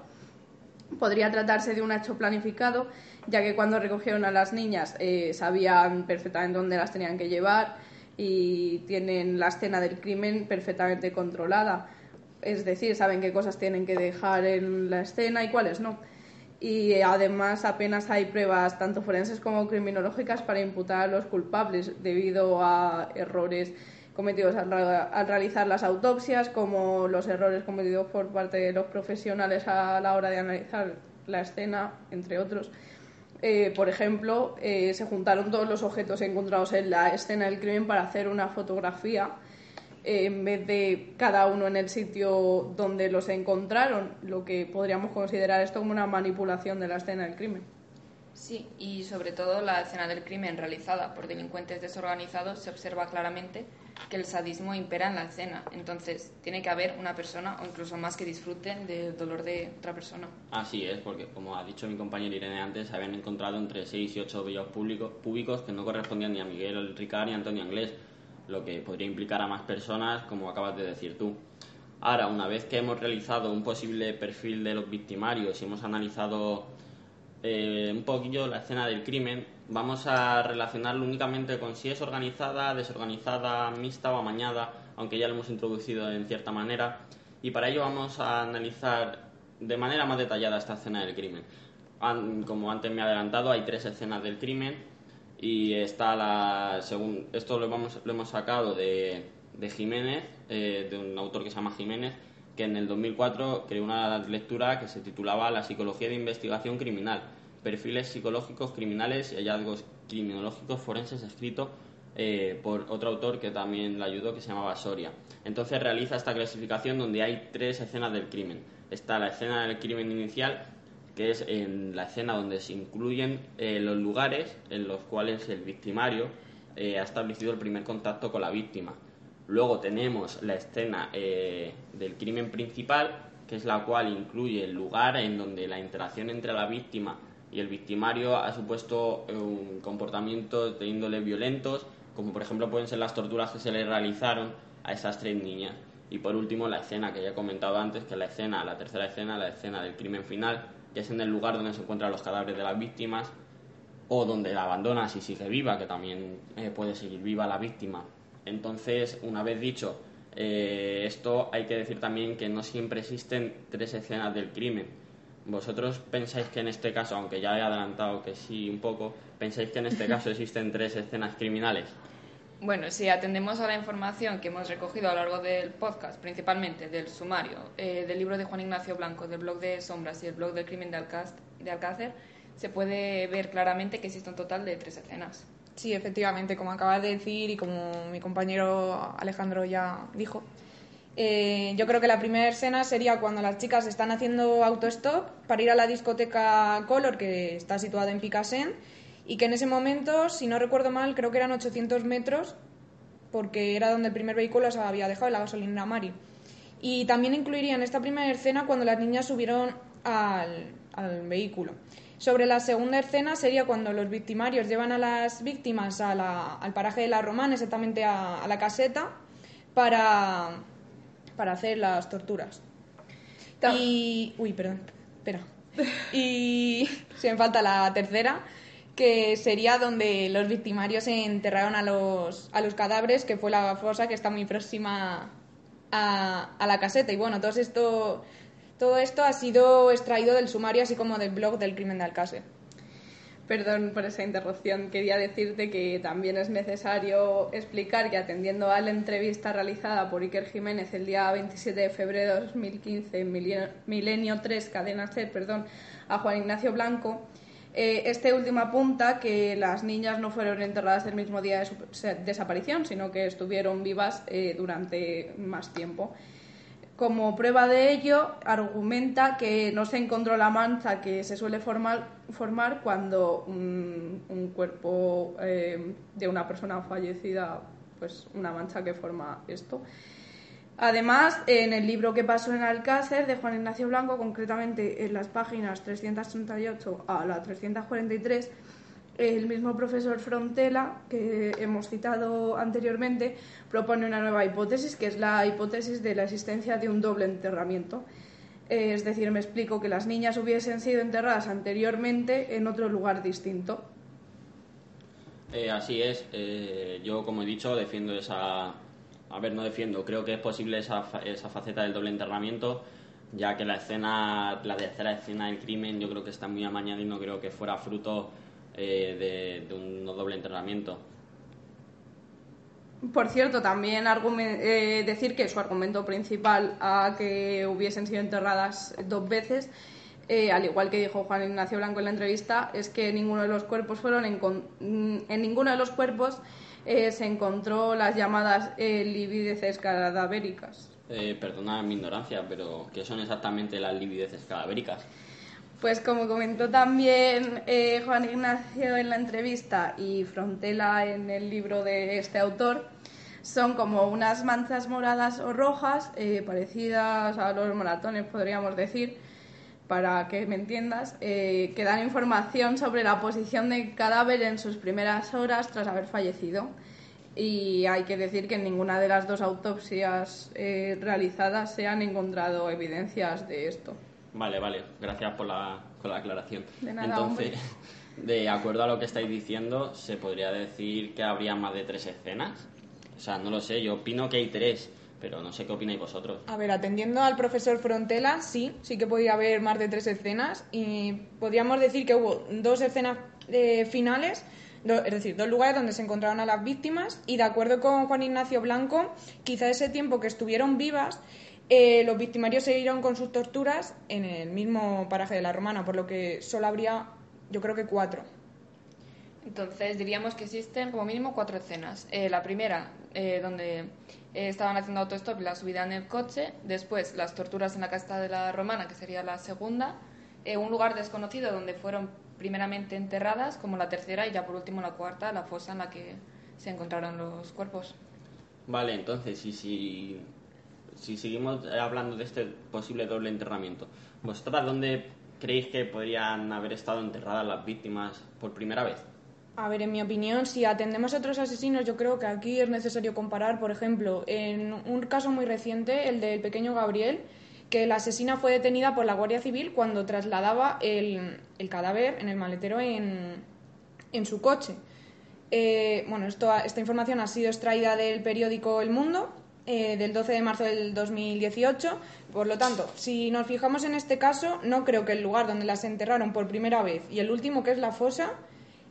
Speaker 4: Podría tratarse de un hecho planificado, ya que cuando recogieron a las niñas sabían perfectamente dónde las tenían que llevar y tienen la escena del crimen perfectamente controlada. Es decir, saben qué cosas tienen que dejar en la escena y cuáles no. Y además apenas hay pruebas tanto forenses como criminológicas para imputar a los culpables debido a errores cometidos al, al, realizar las autopsias, como los errores cometidos por parte de los profesionales a la hora de analizar la escena, entre otros. Eh, por ejemplo, eh, se juntaron todos los objetos encontrados en la escena del crimen para hacer una fotografía eh, en vez de cada uno en el sitio donde los encontraron, lo que podríamos considerar esto como una manipulación de la escena del crimen.
Speaker 3: Sí, y sobre todo la escena del crimen realizada por delincuentes desorganizados se observa claramente que el sadismo impera en la escena. Entonces, tiene que haber una persona o incluso más que disfruten del dolor de otra persona.
Speaker 1: Así es, porque como ha dicho mi compañero Irene antes, se habían encontrado entre 6 y 8 vellos públicos que no correspondían ni a Miguel Ricard ni a Antonio Anglés, lo que podría implicar a más personas, como acabas de decir tú. Ahora, una vez que hemos realizado un posible perfil de los victimarios y hemos analizado eh, un poquillo la escena del crimen, vamos a relacionarlo únicamente con si es organizada, desorganizada, mixta o amañada, aunque ya lo hemos introducido en cierta manera. Y para ello vamos a analizar de manera más detallada esta escena del crimen. Como antes me he adelantado, hay tres escenas del crimen y está la según esto lo, vamos, lo hemos sacado de, Jiménez, eh, de un autor que se llama Jiménez, que en el 2004 creó una lectura que se titulaba La psicología de investigación criminal perfiles psicológicos criminales y hallazgos criminológicos forenses escrito eh, por otro autor que también le ayudó que se llamaba Soria. Entonces realiza esta clasificación donde hay tres escenas del crimen. Está la escena del crimen inicial, que es en la escena donde se incluyen eh, los lugares en los cuales el victimario eh, ha establecido el primer contacto con la víctima. Luego tenemos la escena del crimen principal, que es la cual incluye el lugar en donde la interacción entre la víctima y el victimario ha supuesto eh, un comportamiento de índole violentos, como por ejemplo pueden ser las torturas que se le realizaron a esas tres niñas. Y por último, la escena que ya he comentado antes, que es la escena, la tercera escena, la escena del crimen final, que es en el lugar donde se encuentran los cadáveres de las víctimas o donde la abandona si sigue viva, que también eh, puede seguir viva la víctima. Entonces, una vez dicho eh, esto, hay que decir también que no siempre existen tres escenas del crimen ¿Vosotros pensáis que en este caso, aunque ya he adelantado que sí un poco, pensáis que en este caso existen tres escenas criminales?
Speaker 3: Bueno, si atendemos a la información que hemos recogido a lo largo del podcast, principalmente del sumario, eh, del libro de Juan Ignacio Blanco, del blog de Sombras y el blog del crimen de, de Alcácer, se puede ver claramente que existe un total de tres escenas.
Speaker 2: Sí, efectivamente, como acabas de decir y como mi compañero Alejandro ya dijo, eh, yo creo que la primera escena sería cuando las chicas están haciendo autostop para ir a la discoteca Color, que está situada en Picasen, y que en ese momento, si no recuerdo mal, creo que eran 800 metros, porque era donde el primer vehículo se había dejado, la gasolina Mari. Y también incluiría en esta primera escena cuando las niñas subieron al, vehículo. Sobre la segunda escena sería cuando los victimarios llevan a las víctimas al paraje de la Romana, exactamente a la caseta, para para hacer las torturas. Y. Uy, perdón, espera. Y se me falta la tercera, que sería donde los victimarios enterraron a los, a los cadáveres, que fue la fosa que está muy próxima a, a la caseta. Y bueno, todo esto, todo esto ha sido extraído del sumario, así como del blog del crimen de Alcácer.
Speaker 4: Perdón por esa interrupción. Quería decirte que también es necesario explicar que atendiendo a la entrevista realizada por Iker Jiménez el día 27 de febrero de 2015 en Milenio 3, Cadena C, perdón, a Juan Ignacio Blanco, eh, este último apunta que las niñas no fueron enterradas el mismo día de su desaparición, sino que estuvieron vivas eh, durante más tiempo. Como prueba de ello, argumenta que no se encontró la mancha que se suele formar, formar cuando un, cuerpo eh, de una persona fallecida, pues una mancha que forma esto. Además, en el libro que pasó en Alcácer de Juan Ignacio Blanco, concretamente en las páginas 338 a la 343, el mismo profesor Frontela, que hemos citado anteriormente, propone una nueva hipótesis, que es la hipótesis de la existencia de un doble enterramiento. Eh, es decir, me explico que las niñas hubiesen sido enterradas anteriormente en otro lugar distinto.
Speaker 1: Eh, así es. Eh, yo, como he dicho, defiendo esa. A ver, no defiendo. Creo que es posible esa, esa faceta del doble enterramiento, ya que la escena, la tercera escena del crimen, yo creo que está muy amañada y no creo que fuera fruto eh, de, un doble entrenamiento.
Speaker 4: Por cierto, también eh, decir que su argumento principal a que hubiesen sido enterradas dos veces, eh, al igual que dijo Juan Ignacio Blanco en la entrevista, es que ninguno de los cuerpos fueron en, en ninguno de los cuerpos eh, se encontró las llamadas livideces cadavéricas.
Speaker 1: perdona mi ignorancia, pero ¿qué son exactamente las livideces cadavéricas?
Speaker 4: Pues como comentó también Juan Ignacio en la entrevista y Frontela en el libro de este autor, son como unas manchas moradas o rojas, eh, parecidas a los maratones, podríamos decir, para que me entiendas, eh, que dan información sobre la posición del cadáver en sus primeras horas tras haber fallecido. Y hay que decir que en ninguna de las dos autopsias eh, realizadas se han encontrado evidencias de esto.
Speaker 1: Vale, vale, gracias por la, por la aclaración.
Speaker 4: De nada,
Speaker 1: Entonces, de acuerdo a lo que estáis diciendo, ¿se podría decir que habría más de tres escenas? O sea, no lo sé, yo opino que hay tres, pero no sé qué opináis vosotros.
Speaker 2: A ver, atendiendo al profesor Frontela, sí, sí que podía haber más de tres escenas y podríamos decir que hubo dos escenas eh, finales, es decir, dos lugares donde se encontraron a las víctimas y de acuerdo con Juan Ignacio Blanco, quizá ese tiempo que estuvieron vivas, eh, los victimarios siguieron con sus torturas en el mismo paraje de la Romana, por lo que solo habría, yo creo que cuatro.
Speaker 3: Entonces diríamos que existen como mínimo cuatro escenas. Eh, la primera, eh, donde eh, estaban haciendo autostop y la subida en el coche. Después, las torturas en la casta de la Romana, que sería la segunda. un lugar desconocido donde fueron primeramente enterradas, como la tercera, y ya por último la cuarta, la fosa en la que se encontraron los cuerpos.
Speaker 1: Vale, entonces, si, si, si seguimos hablando de este posible doble enterramiento, ¿vosotras dónde creéis que podrían haber estado enterradas las víctimas por primera vez?
Speaker 2: A ver, en mi opinión, si atendemos a otros asesinos, yo creo que aquí es necesario comparar, por ejemplo, en un caso muy reciente, el del pequeño Gabriel, que la asesina fue detenida por la Guardia Civil cuando trasladaba el, cadáver en el maletero en, su coche. Eh, bueno, esto, esta información ha sido extraída del periódico El Mundo eh, del 12 de marzo del 2018. Por lo tanto, si nos fijamos en este caso, no creo que el lugar donde las enterraron por primera vez y el último, que es la fosa,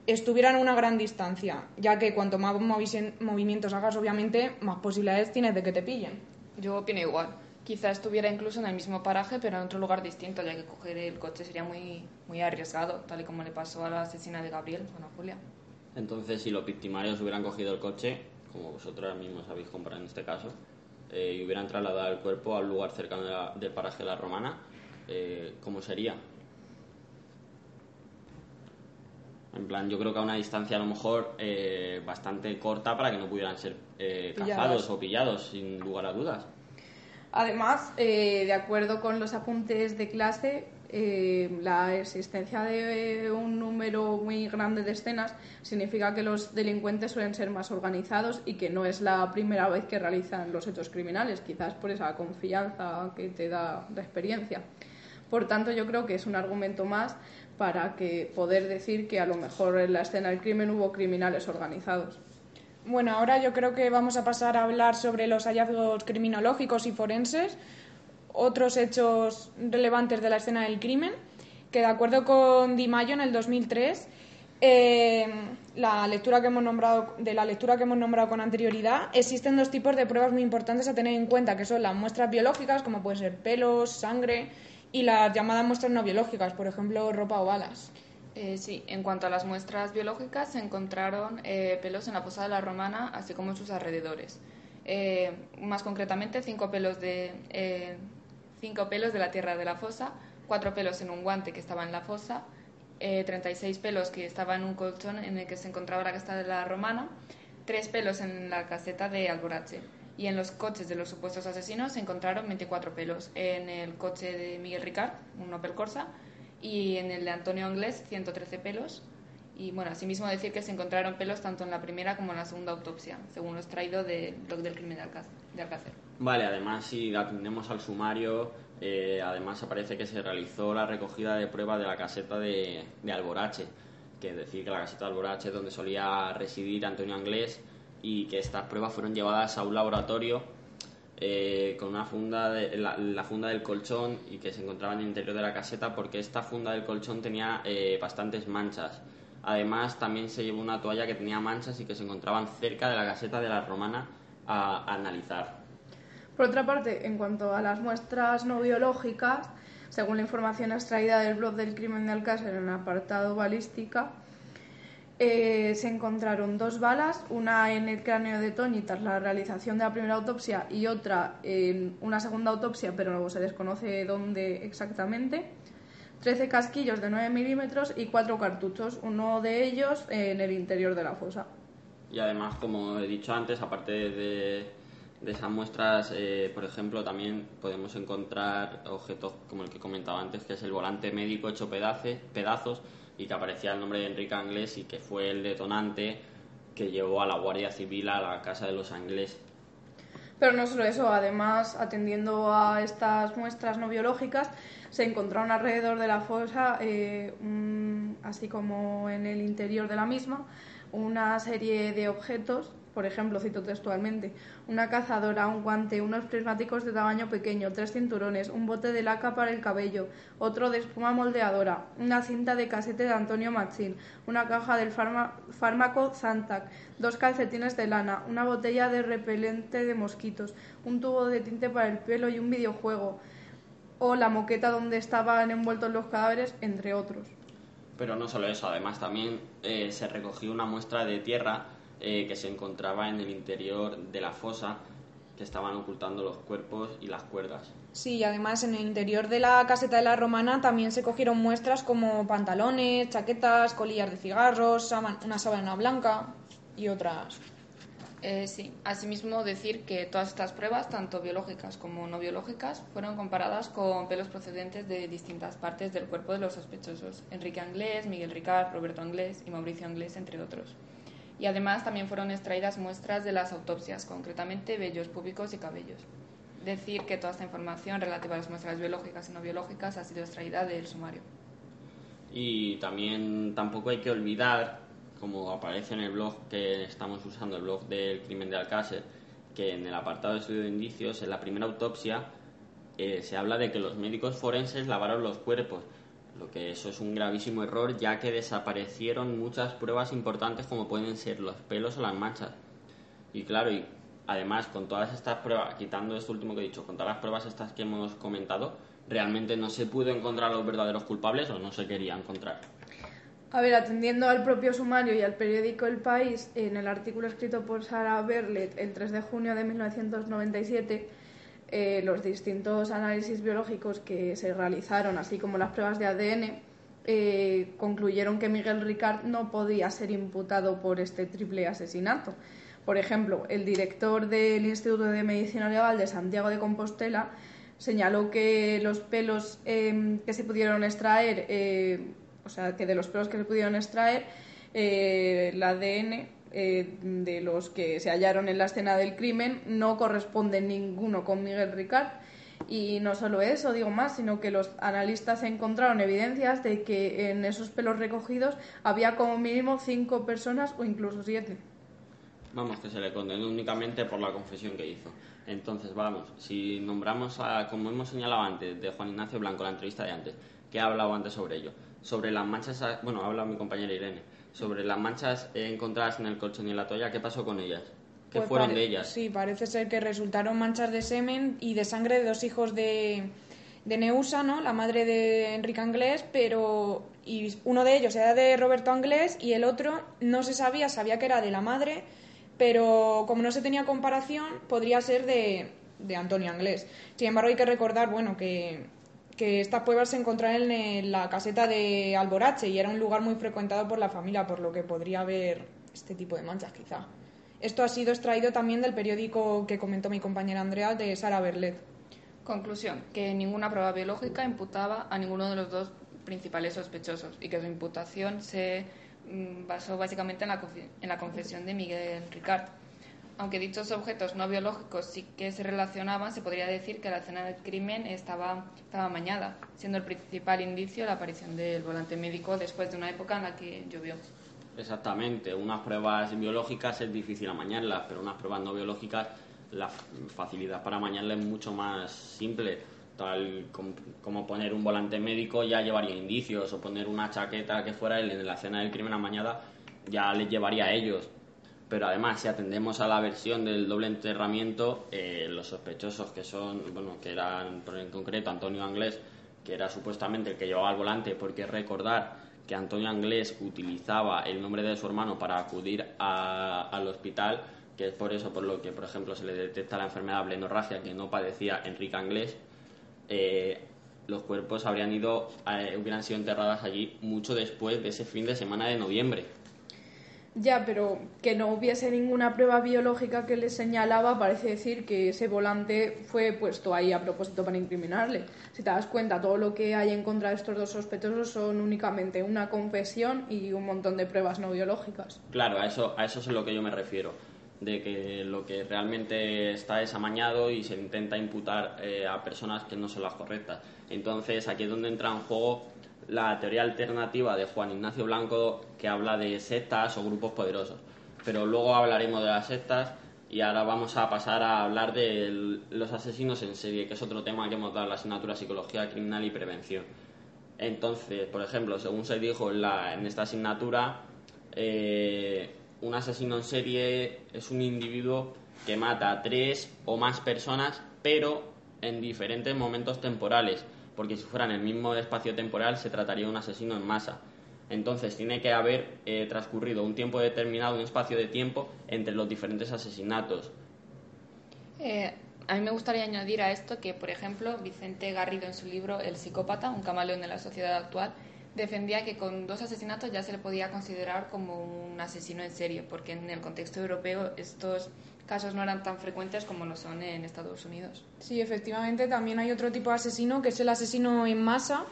Speaker 2: estuvieran a una gran distancia, ya que cuanto más movimientos hagas, obviamente, más posibilidades tienes de que te pillen.
Speaker 3: Yo opino igual. Quizá estuviera incluso en el mismo paraje, pero en otro lugar distinto, ya que coger el coche sería muy, muy arriesgado, tal y como le pasó a la asesina de Gabriel, bueno, Julia.
Speaker 1: Entonces, si los victimarios hubieran cogido el coche, como vosotros mismos habéis comprado en este caso, eh, y hubieran trasladado el cuerpo al lugar cercano del paraje de la Romana, eh, ¿cómo sería? En plan, yo creo que a una distancia a lo mejor eh, bastante corta para que no pudieran ser eh, cazados o pillados, sin lugar a dudas.
Speaker 4: Además, eh, de acuerdo con los apuntes de clase, la existencia de un número muy grande de escenas significa que los delincuentes suelen ser más organizados y que no es la primera vez que realizan los hechos criminales, quizás por esa confianza que te da la experiencia. Por tanto, yo creo que es un argumento más para que poder decir que a lo mejor en la escena del crimen hubo criminales organizados.
Speaker 2: Bueno, ahora yo creo que vamos a pasar a hablar sobre los hallazgos criminológicos y forenses, otros hechos relevantes de la escena del crimen, que de acuerdo con Di Mayo en el 2003, eh, la lectura que hemos nombrado, de la lectura que hemos nombrado con anterioridad, existen dos tipos de pruebas muy importantes a tener en cuenta, que son las muestras biológicas, como pueden ser pelos, sangre, y las llamadas muestras no biológicas, por ejemplo, ropa o balas.
Speaker 3: Eh, sí, en cuanto a las muestras biológicas, se encontraron eh, pelos en la posada de la romana, así como en sus alrededores. Eh, más concretamente, cinco pelos, de, cinco pelos de la tierra de la fosa, cuatro pelos en un guante que estaba en la fosa, 36 pelos que estaba en un colchón en el que se encontraba la casta de la romana, tres pelos en la caseta de Alborache y en los coches de los supuestos asesinos se encontraron 24 pelos. En el coche de Miguel Ricard, un Opel Corsa, y en el de Antonio Anglés, 113 pelos. Y bueno, asimismo decir que se encontraron pelos tanto en la primera como en la segunda autopsia, según lo extraído del blog del crimen de, Alcácer.
Speaker 1: Vale, además si atendemos al sumario, eh, además aparece que se realizó la recogida de pruebas de la caseta de, de Alborache, que es decir que la caseta de Alborache donde solía residir Antonio Anglés y que estas pruebas fueron llevadas a un laboratorio eh, con una funda, de, la, funda del colchón y que se encontraba en el interior de la caseta porque esta funda del colchón tenía eh, bastantes manchas. Además, también se llevó una toalla que tenía manchas y que se encontraban cerca de la caseta de la romana a, analizar.
Speaker 4: Por otra parte, en cuanto a las muestras no biológicas, según la información extraída del blog del crimen de Alcácer en el apartado balística, eh, se encontraron dos balas, una en el cráneo de Tony tras la realización de la primera autopsia y otra en una segunda autopsia, pero luego se desconoce dónde exactamente. 13 casquillos de 9 milímetros y cuatro cartuchos, uno de ellos en el interior de la fosa.
Speaker 1: Y además, como he dicho antes, aparte de, de esas muestras, eh, por ejemplo, también podemos encontrar objetos como el que comentaba antes, que es el volante médico hecho pedace, pedazos y que aparecía el nombre de Enrique Anglés y que fue el detonante que llevó a la Guardia Civil a la casa de los Anglés.
Speaker 4: Pero no solo eso, además, atendiendo a estas muestras no biológicas, se encontraron alrededor de la fosa, eh, así como en el interior de la misma, una serie de objetos, por ejemplo, cito textualmente, una cazadora, un guante, unos prismáticos de tamaño pequeño, tres cinturones, un bote de laca para el cabello, otro de espuma moldeadora, una cinta de casete de Antonio Machín, una caja del fármaco Zantac, dos calcetines de lana, una botella de repelente de mosquitos, un tubo de tinte para el pelo y un videojuego, o la moqueta donde estaban envueltos los cadáveres, entre otros.
Speaker 1: Pero no solo eso, además también eh, se recogió una muestra de tierra eh, que se encontraba en el interior de la fosa que estaban ocultando los cuerpos y las cuerdas.
Speaker 2: Sí, y además en el interior de la caseta de la romana también se cogieron muestras como pantalones, chaquetas, colillas de cigarros, una sábana blanca y otras.
Speaker 3: Eh, sí, asimismo decir que todas estas pruebas, tanto biológicas como no biológicas, fueron comparadas con pelos procedentes de distintas partes del cuerpo de los sospechosos, Enrique Anglés, Miguel Ricard, Roberto Anglés y Mauricio Anglés, entre otros. Y además también fueron extraídas muestras de las autopsias, concretamente vellos púbicos y cabellos. Decir que toda esta información relativa a las muestras biológicas y no biológicas ha sido extraída del sumario.
Speaker 1: Y también tampoco hay que olvidar, como aparece en el blog que estamos usando, el blog del crimen de Alcácer, que en el apartado de estudio de indicios, en la primera autopsia, eh, se habla de que los médicos forenses lavaron los cuerpos, lo que eso es un gravísimo error, ya que desaparecieron muchas pruebas importantes como pueden ser los pelos o las manchas. Y claro, y además con todas estas pruebas, quitando esto último que he dicho, con todas las pruebas estas que hemos comentado, realmente no se pudo encontrar a los verdaderos culpables o no se quería encontrar.
Speaker 4: A ver, atendiendo al propio sumario y al periódico El País, en el artículo escrito por Sara Berlet el 3 de junio de 1997, eh, los distintos análisis biológicos que se realizaron, así como las pruebas de ADN, eh, concluyeron que Miguel Ricard no podía ser imputado por este triple asesinato. Por ejemplo, el director del Instituto de Medicina Legal de Santiago de Compostela señaló que los pelos eh, que se pudieron extraer, eh, o sea, que de los pelos que se pudieron extraer, el ADN eh, de los que se hallaron en la escena del crimen no corresponde ninguno con Miguel Ricard. Y no solo eso, digo más, sino que los analistas encontraron evidencias de que en esos pelos recogidos había como mínimo cinco personas o incluso siete.
Speaker 1: Vamos, que se le condenó únicamente por la confesión que hizo. Entonces, vamos, si nombramos, a, como hemos señalado antes, de Juan Ignacio Blanco, la entrevista de antes, que ha hablado antes sobre ello, sobre las manchas, bueno, ha hablado mi compañera Irene, sobre las manchas encontradas en el colchón y en la toalla, ¿qué pasó con ellas? ¿Qué
Speaker 2: Pues
Speaker 1: fueron de ellas?
Speaker 2: Sí, parece ser que resultaron manchas de semen y de sangre de dos hijos de, de Neusa, ¿no? La madre de Enrique Anglés, pero y uno de ellos era de Roberto Anglés y el otro no se sabía, sabía que era de la madre, pero como no se tenía comparación, podría ser de, de Antonio Anglés. Sin embargo, hay que recordar, bueno, que, que estas pruebas se encontraron en la caseta de Alborache y era un lugar muy frecuentado por la familia, por lo que podría haber este tipo de manchas, quizá. Esto ha sido extraído también del periódico que comentó mi compañera Andrea de Sara Berlet.
Speaker 3: Conclusión, que ninguna prueba biológica imputaba a ninguno de los dos principales sospechosos y que su imputación se mm, basó básicamente en la, en la confesión de Miguel Ricard. Aunque dichos objetos no biológicos sí que se relacionaban, se podría decir que la escena del crimen estaba, estaba amañada, siendo el principal indicio la aparición del volante médico después de una época en la que llovió.
Speaker 1: Exactamente, unas pruebas biológicas es difícil amañarlas, pero unas pruebas no biológicas la facilidad para amañarlas es mucho más simple. tal com- como poner un volante médico ya llevaría indicios o poner una chaqueta que fuera en la escena del crimen amañada ya les llevaría a ellos. Pero además, si atendemos a la versión del doble enterramiento, eh, los sospechosos que son, bueno, que eran en concreto Antonio Anglés, que era supuestamente el que llevaba el volante, porque recordar que Antonio Anglés utilizaba el nombre de su hermano para acudir al hospital, que es por eso por lo que, por ejemplo, se le detecta la enfermedad blenorragia que no padecía Enrique Anglés, eh, los cuerpos habrían ido, eh, hubieran sido enterradas allí mucho después de ese fin de semana de noviembre.
Speaker 4: Ya, pero que no hubiese ninguna prueba biológica que le señalaba parece decir que ese volante fue puesto ahí a propósito para incriminarle. Si te das cuenta, todo lo que hay en contra de estos dos sospechosos son únicamente una confesión y un montón de pruebas no biológicas.
Speaker 1: Claro, a eso, a eso es a lo que yo me refiero, de que lo que realmente está es amañado y se intenta imputar eh, a personas que no son las correctas. Entonces, aquí es donde entra en juego la teoría alternativa de Juan Ignacio Blanco, que habla de sectas o grupos poderosos. Pero luego hablaremos de las sectas y ahora vamos a pasar a hablar de los asesinos en serie, que es otro tema que hemos dado en la asignatura Psicología Criminal y Prevención. Entonces, por ejemplo, según se dijo en esta asignatura, eh, un asesino en serie es un individuo que mata a tres o más personas, pero en diferentes momentos temporales, porque si fuera en el mismo espacio temporal se trataría de un asesino en masa. Entonces tiene que haber eh, transcurrido un tiempo determinado, un espacio de tiempo entre los diferentes asesinatos.
Speaker 3: Eh, a mí me gustaría añadir a esto que, por ejemplo, Vicente Garrido en su libro El psicópata, un camaleón de la sociedad actual, defendía que con dos asesinatos ya se le podía considerar como un asesino en serie, porque en el contexto europeo estos casos no eran tan frecuentes como lo son en Estados Unidos.
Speaker 2: Sí, efectivamente, también hay otro tipo de asesino que es el asesino en masa,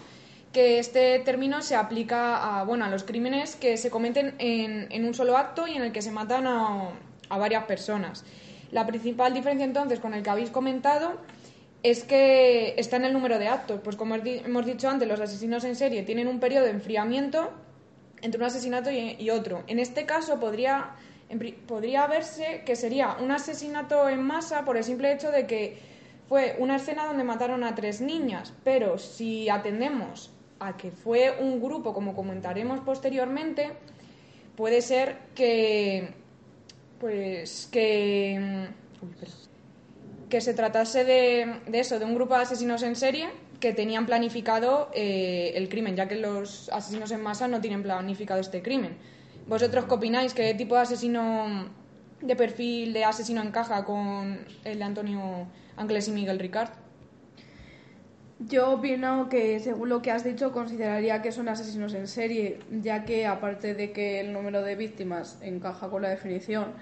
Speaker 2: que este término se aplica a, bueno, a los crímenes que se cometen en, en un solo acto y en el que se matan a, a varias personas. La principal diferencia entonces con el que habéis comentado es que está en el número de actos. Pues como hemos dicho antes, los asesinos en serie tienen un periodo de enfriamiento entre un asesinato y, y otro. En este caso podría, podría verse que sería un asesinato en masa por el simple hecho de que fue una escena donde mataron a tres niñas, pero si atendemos a que fue un grupo, como comentaremos posteriormente, puede ser que, pues, que, mm, que se tratase de, de eso, de un grupo de asesinos en serie que tenían planificado eh, el crimen, ya que los asesinos en masa no tienen planificado este crimen. ¿Vosotros qué opináis? ¿Qué tipo de asesino, de perfil de asesino encaja con el de Antonio Ángeles y Miguel Ricard?
Speaker 4: Yo opino que, según lo que has dicho, consideraría que son asesinos en serie, ya que, aparte de que el número de víctimas encaja con la definición,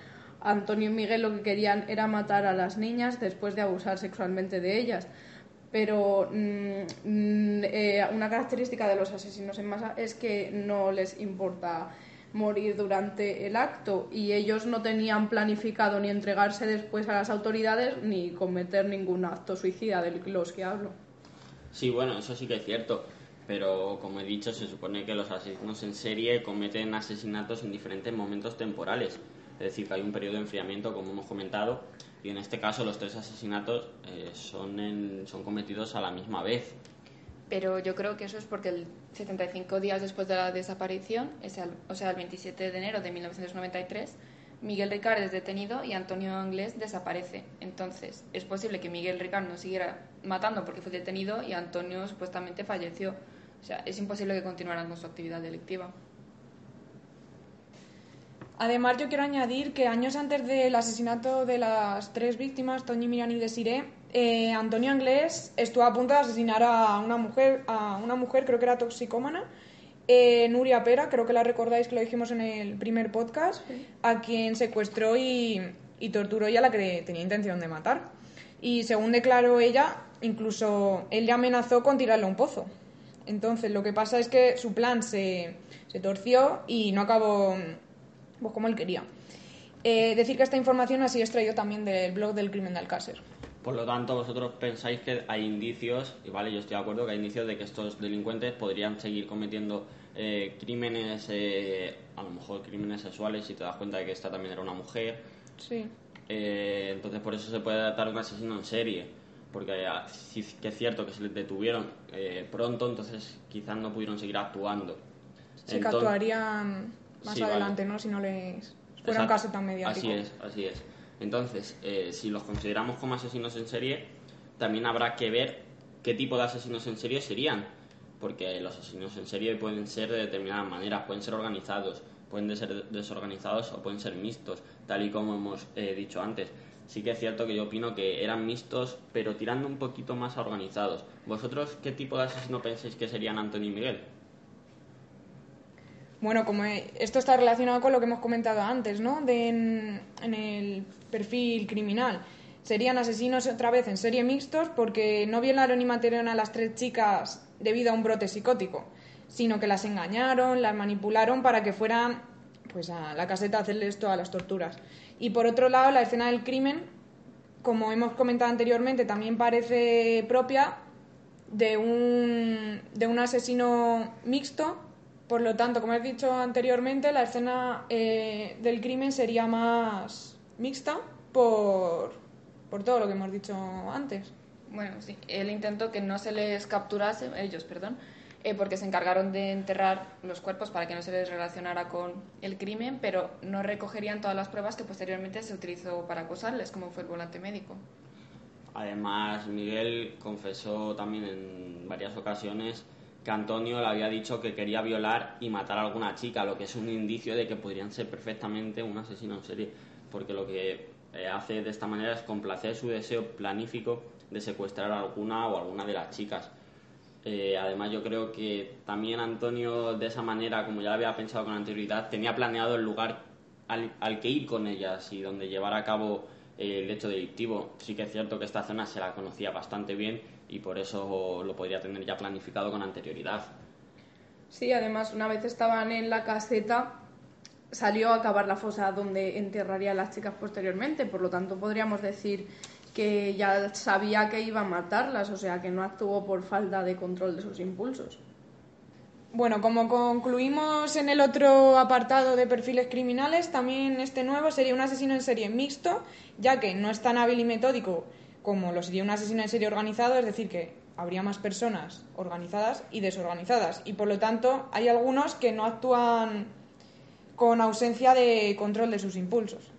Speaker 4: Antonio y Miguel lo que querían era matar a las niñas después de abusar sexualmente de ellas. Pero mm, mm, eh, una característica de los asesinos en masa es que no les importa morir durante el acto y ellos no tenían planificado ni entregarse después a las autoridades ni cometer ningún acto suicida de los que hablo.
Speaker 1: Sí, bueno, eso sí que es cierto, pero como he dicho, se supone que los asesinos en serie cometen asesinatos en diferentes momentos temporales. Es decir, que hay un periodo de enfriamiento, como hemos comentado, y en este caso los tres asesinatos eh, son, son cometidos a la misma vez.
Speaker 3: Pero yo creo que eso es porque el 75 días después de la desaparición, o sea, el 27 de enero de 1993, Miguel Ricard es detenido y Antonio Anglés desaparece. Entonces, es posible que Miguel Ricard no siguiera matando porque fue detenido y Antonio supuestamente falleció. O sea, es imposible que continuaran con su actividad delictiva.
Speaker 2: Además, yo quiero añadir que años antes del asesinato de las tres víctimas, Toñi, Miriam y Desiree, eh, Antonio Anglés estuvo a punto de asesinar a una mujer, a una mujer creo que era toxicómana, eh, Nuria Pera, creo que la recordáis que lo dijimos en el primer podcast, a quien secuestró y, y torturó y a la que tenía intención de matar. Y según declaró ella, incluso él le amenazó con tirarle a un pozo. Entonces, lo que pasa es que su plan se, se torció y no acabó pues, como él quería. Eh, decir que esta información ha sido extraído también del blog del crimen de Alcácer.
Speaker 1: Por lo tanto, vosotros pensáis que hay indicios, y vale, yo estoy de acuerdo que hay indicios de que estos delincuentes podrían seguir cometiendo eh, crímenes, eh, a lo mejor crímenes sexuales, si te das cuenta de que esta también era una mujer.
Speaker 2: Sí.
Speaker 1: Eh, entonces, por eso se puede tratar un asesino en serie. porque ah, sí que es cierto que se les detuvieron eh, pronto, entonces quizás no pudieron seguir actuando.
Speaker 2: Sí, que
Speaker 1: Enton-
Speaker 2: actuarían más
Speaker 1: Sí, vale.
Speaker 2: adelante, ¿no? Si no les fuera un caso tan mediático.
Speaker 1: Así es, así es. Entonces, eh, si los consideramos como asesinos en serie, también habrá que ver qué tipo de asesinos en serie serían. Porque los asesinos en serie pueden ser de determinadas maneras, pueden ser organizados, pueden de ser desorganizados o pueden ser mixtos, tal y como hemos eh, dicho antes. Sí que es cierto que yo opino que eran mixtos, pero tirando un poquito más a organizados. ¿Vosotros qué tipo de asesino pensáis que serían Antonio y Miguel?
Speaker 2: Bueno, como esto está relacionado con lo que hemos comentado antes, ¿no? De en, en el perfil criminal. Serían asesinos otra vez en serie mixtos porque no violaron y mataron a las tres chicas debido a un brote psicótico, sino que las engañaron, las manipularon para que fueran pues a la caseta a hacerles todas las torturas. Y por otro lado, la escena del crimen, como hemos comentado anteriormente, también parece propia de un, de un asesino mixto. Por lo tanto, como he dicho anteriormente, la escena eh, del crimen sería más mixta por, por todo lo que hemos dicho antes.
Speaker 3: Bueno, sí, él intentó que no se les capturase, ellos, perdón, eh, porque se encargaron de enterrar los cuerpos para que no se les relacionara con el crimen, pero no recogerían todas las pruebas que posteriormente se utilizó para acusarles, como fue el volante médico.
Speaker 1: Además, Miguel confesó también en varias ocasiones que Antonio le había dicho que quería violar y matar a alguna chica, lo que es un indicio de que podrían ser perfectamente un asesino en serie, porque lo que eh, hace de esta manera es complacer su deseo planífico de secuestrar a alguna o alguna de las chicas. Eh, además, yo creo que también Antonio, de esa manera, como ya lo había pensado con anterioridad, tenía planeado el lugar al, al que ir con ellas y donde llevar a cabo eh, el hecho delictivo. Sí que es cierto que esta zona se la conocía bastante bien y por eso lo podría tener ya planificado con anterioridad.
Speaker 4: Sí, además, una vez estaban en la caseta, salió a cavar la fosa donde enterraría a las chicas posteriormente. Por lo tanto, podríamos decir que ya sabía que iba a matarlas, o sea, que no actuó por falta de control de sus impulsos.
Speaker 2: Bueno, como concluimos en el otro apartado de perfiles criminales, también este nuevo sería un asesino en serie mixto, ya que no es tan hábil y metódico como lo sería un asesino en serie organizado, es decir, que habría más personas organizadas y desorganizadas. Y por lo tanto, hay algunos que no actúan con ausencia de control de sus impulsos.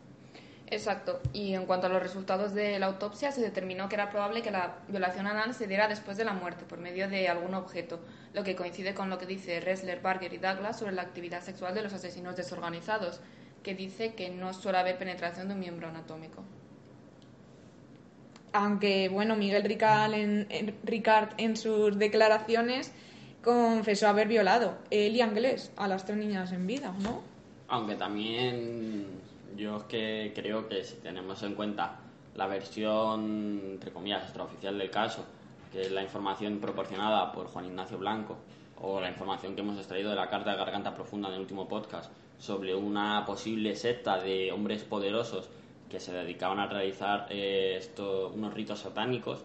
Speaker 3: Exacto. Y en cuanto a los resultados de la autopsia, se determinó que era probable que la violación anal se diera después de la muerte, por medio de algún objeto, lo que coincide con lo que dice Ressler, Barger y Douglas sobre la actividad sexual de los asesinos desorganizados, que dice que no suele haber penetración de un miembro anatómico.
Speaker 2: Aunque, bueno, Miguel Ricard en, en- sus declaraciones confesó haber violado él y Anglés a las tres niñas en vida, ¿no?
Speaker 1: Aunque también yo es que creo que si tenemos en cuenta la versión, entre comillas, extraoficial del caso, que es la información proporcionada por Juan Ignacio Blanco, o la información que hemos extraído de la carta de Garganta Profunda en el último podcast, sobre una posible secta de hombres poderosos que se dedicaban a realizar eh, esto- unos ritos satánicos,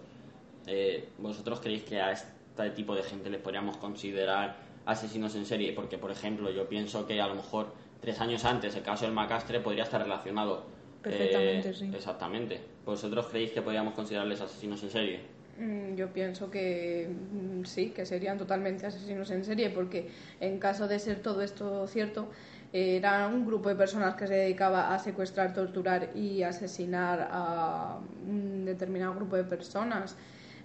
Speaker 1: eh, ¿vosotros creéis que a este tipo de gente les podríamos considerar asesinos en serie? Porque, por ejemplo, yo pienso que a lo mejor tres años antes el caso del Macastre podría estar relacionado.
Speaker 2: Perfectamente,
Speaker 1: eh,
Speaker 2: sí.
Speaker 1: Exactamente. ¿Vosotros creéis que podríamos considerarles asesinos en serie?
Speaker 4: Mm, Yo pienso que mm, sí, que serían totalmente asesinos en serie, porque en caso de ser todo esto cierto, era un grupo de personas que se dedicaba a secuestrar, torturar y asesinar a un determinado grupo de personas,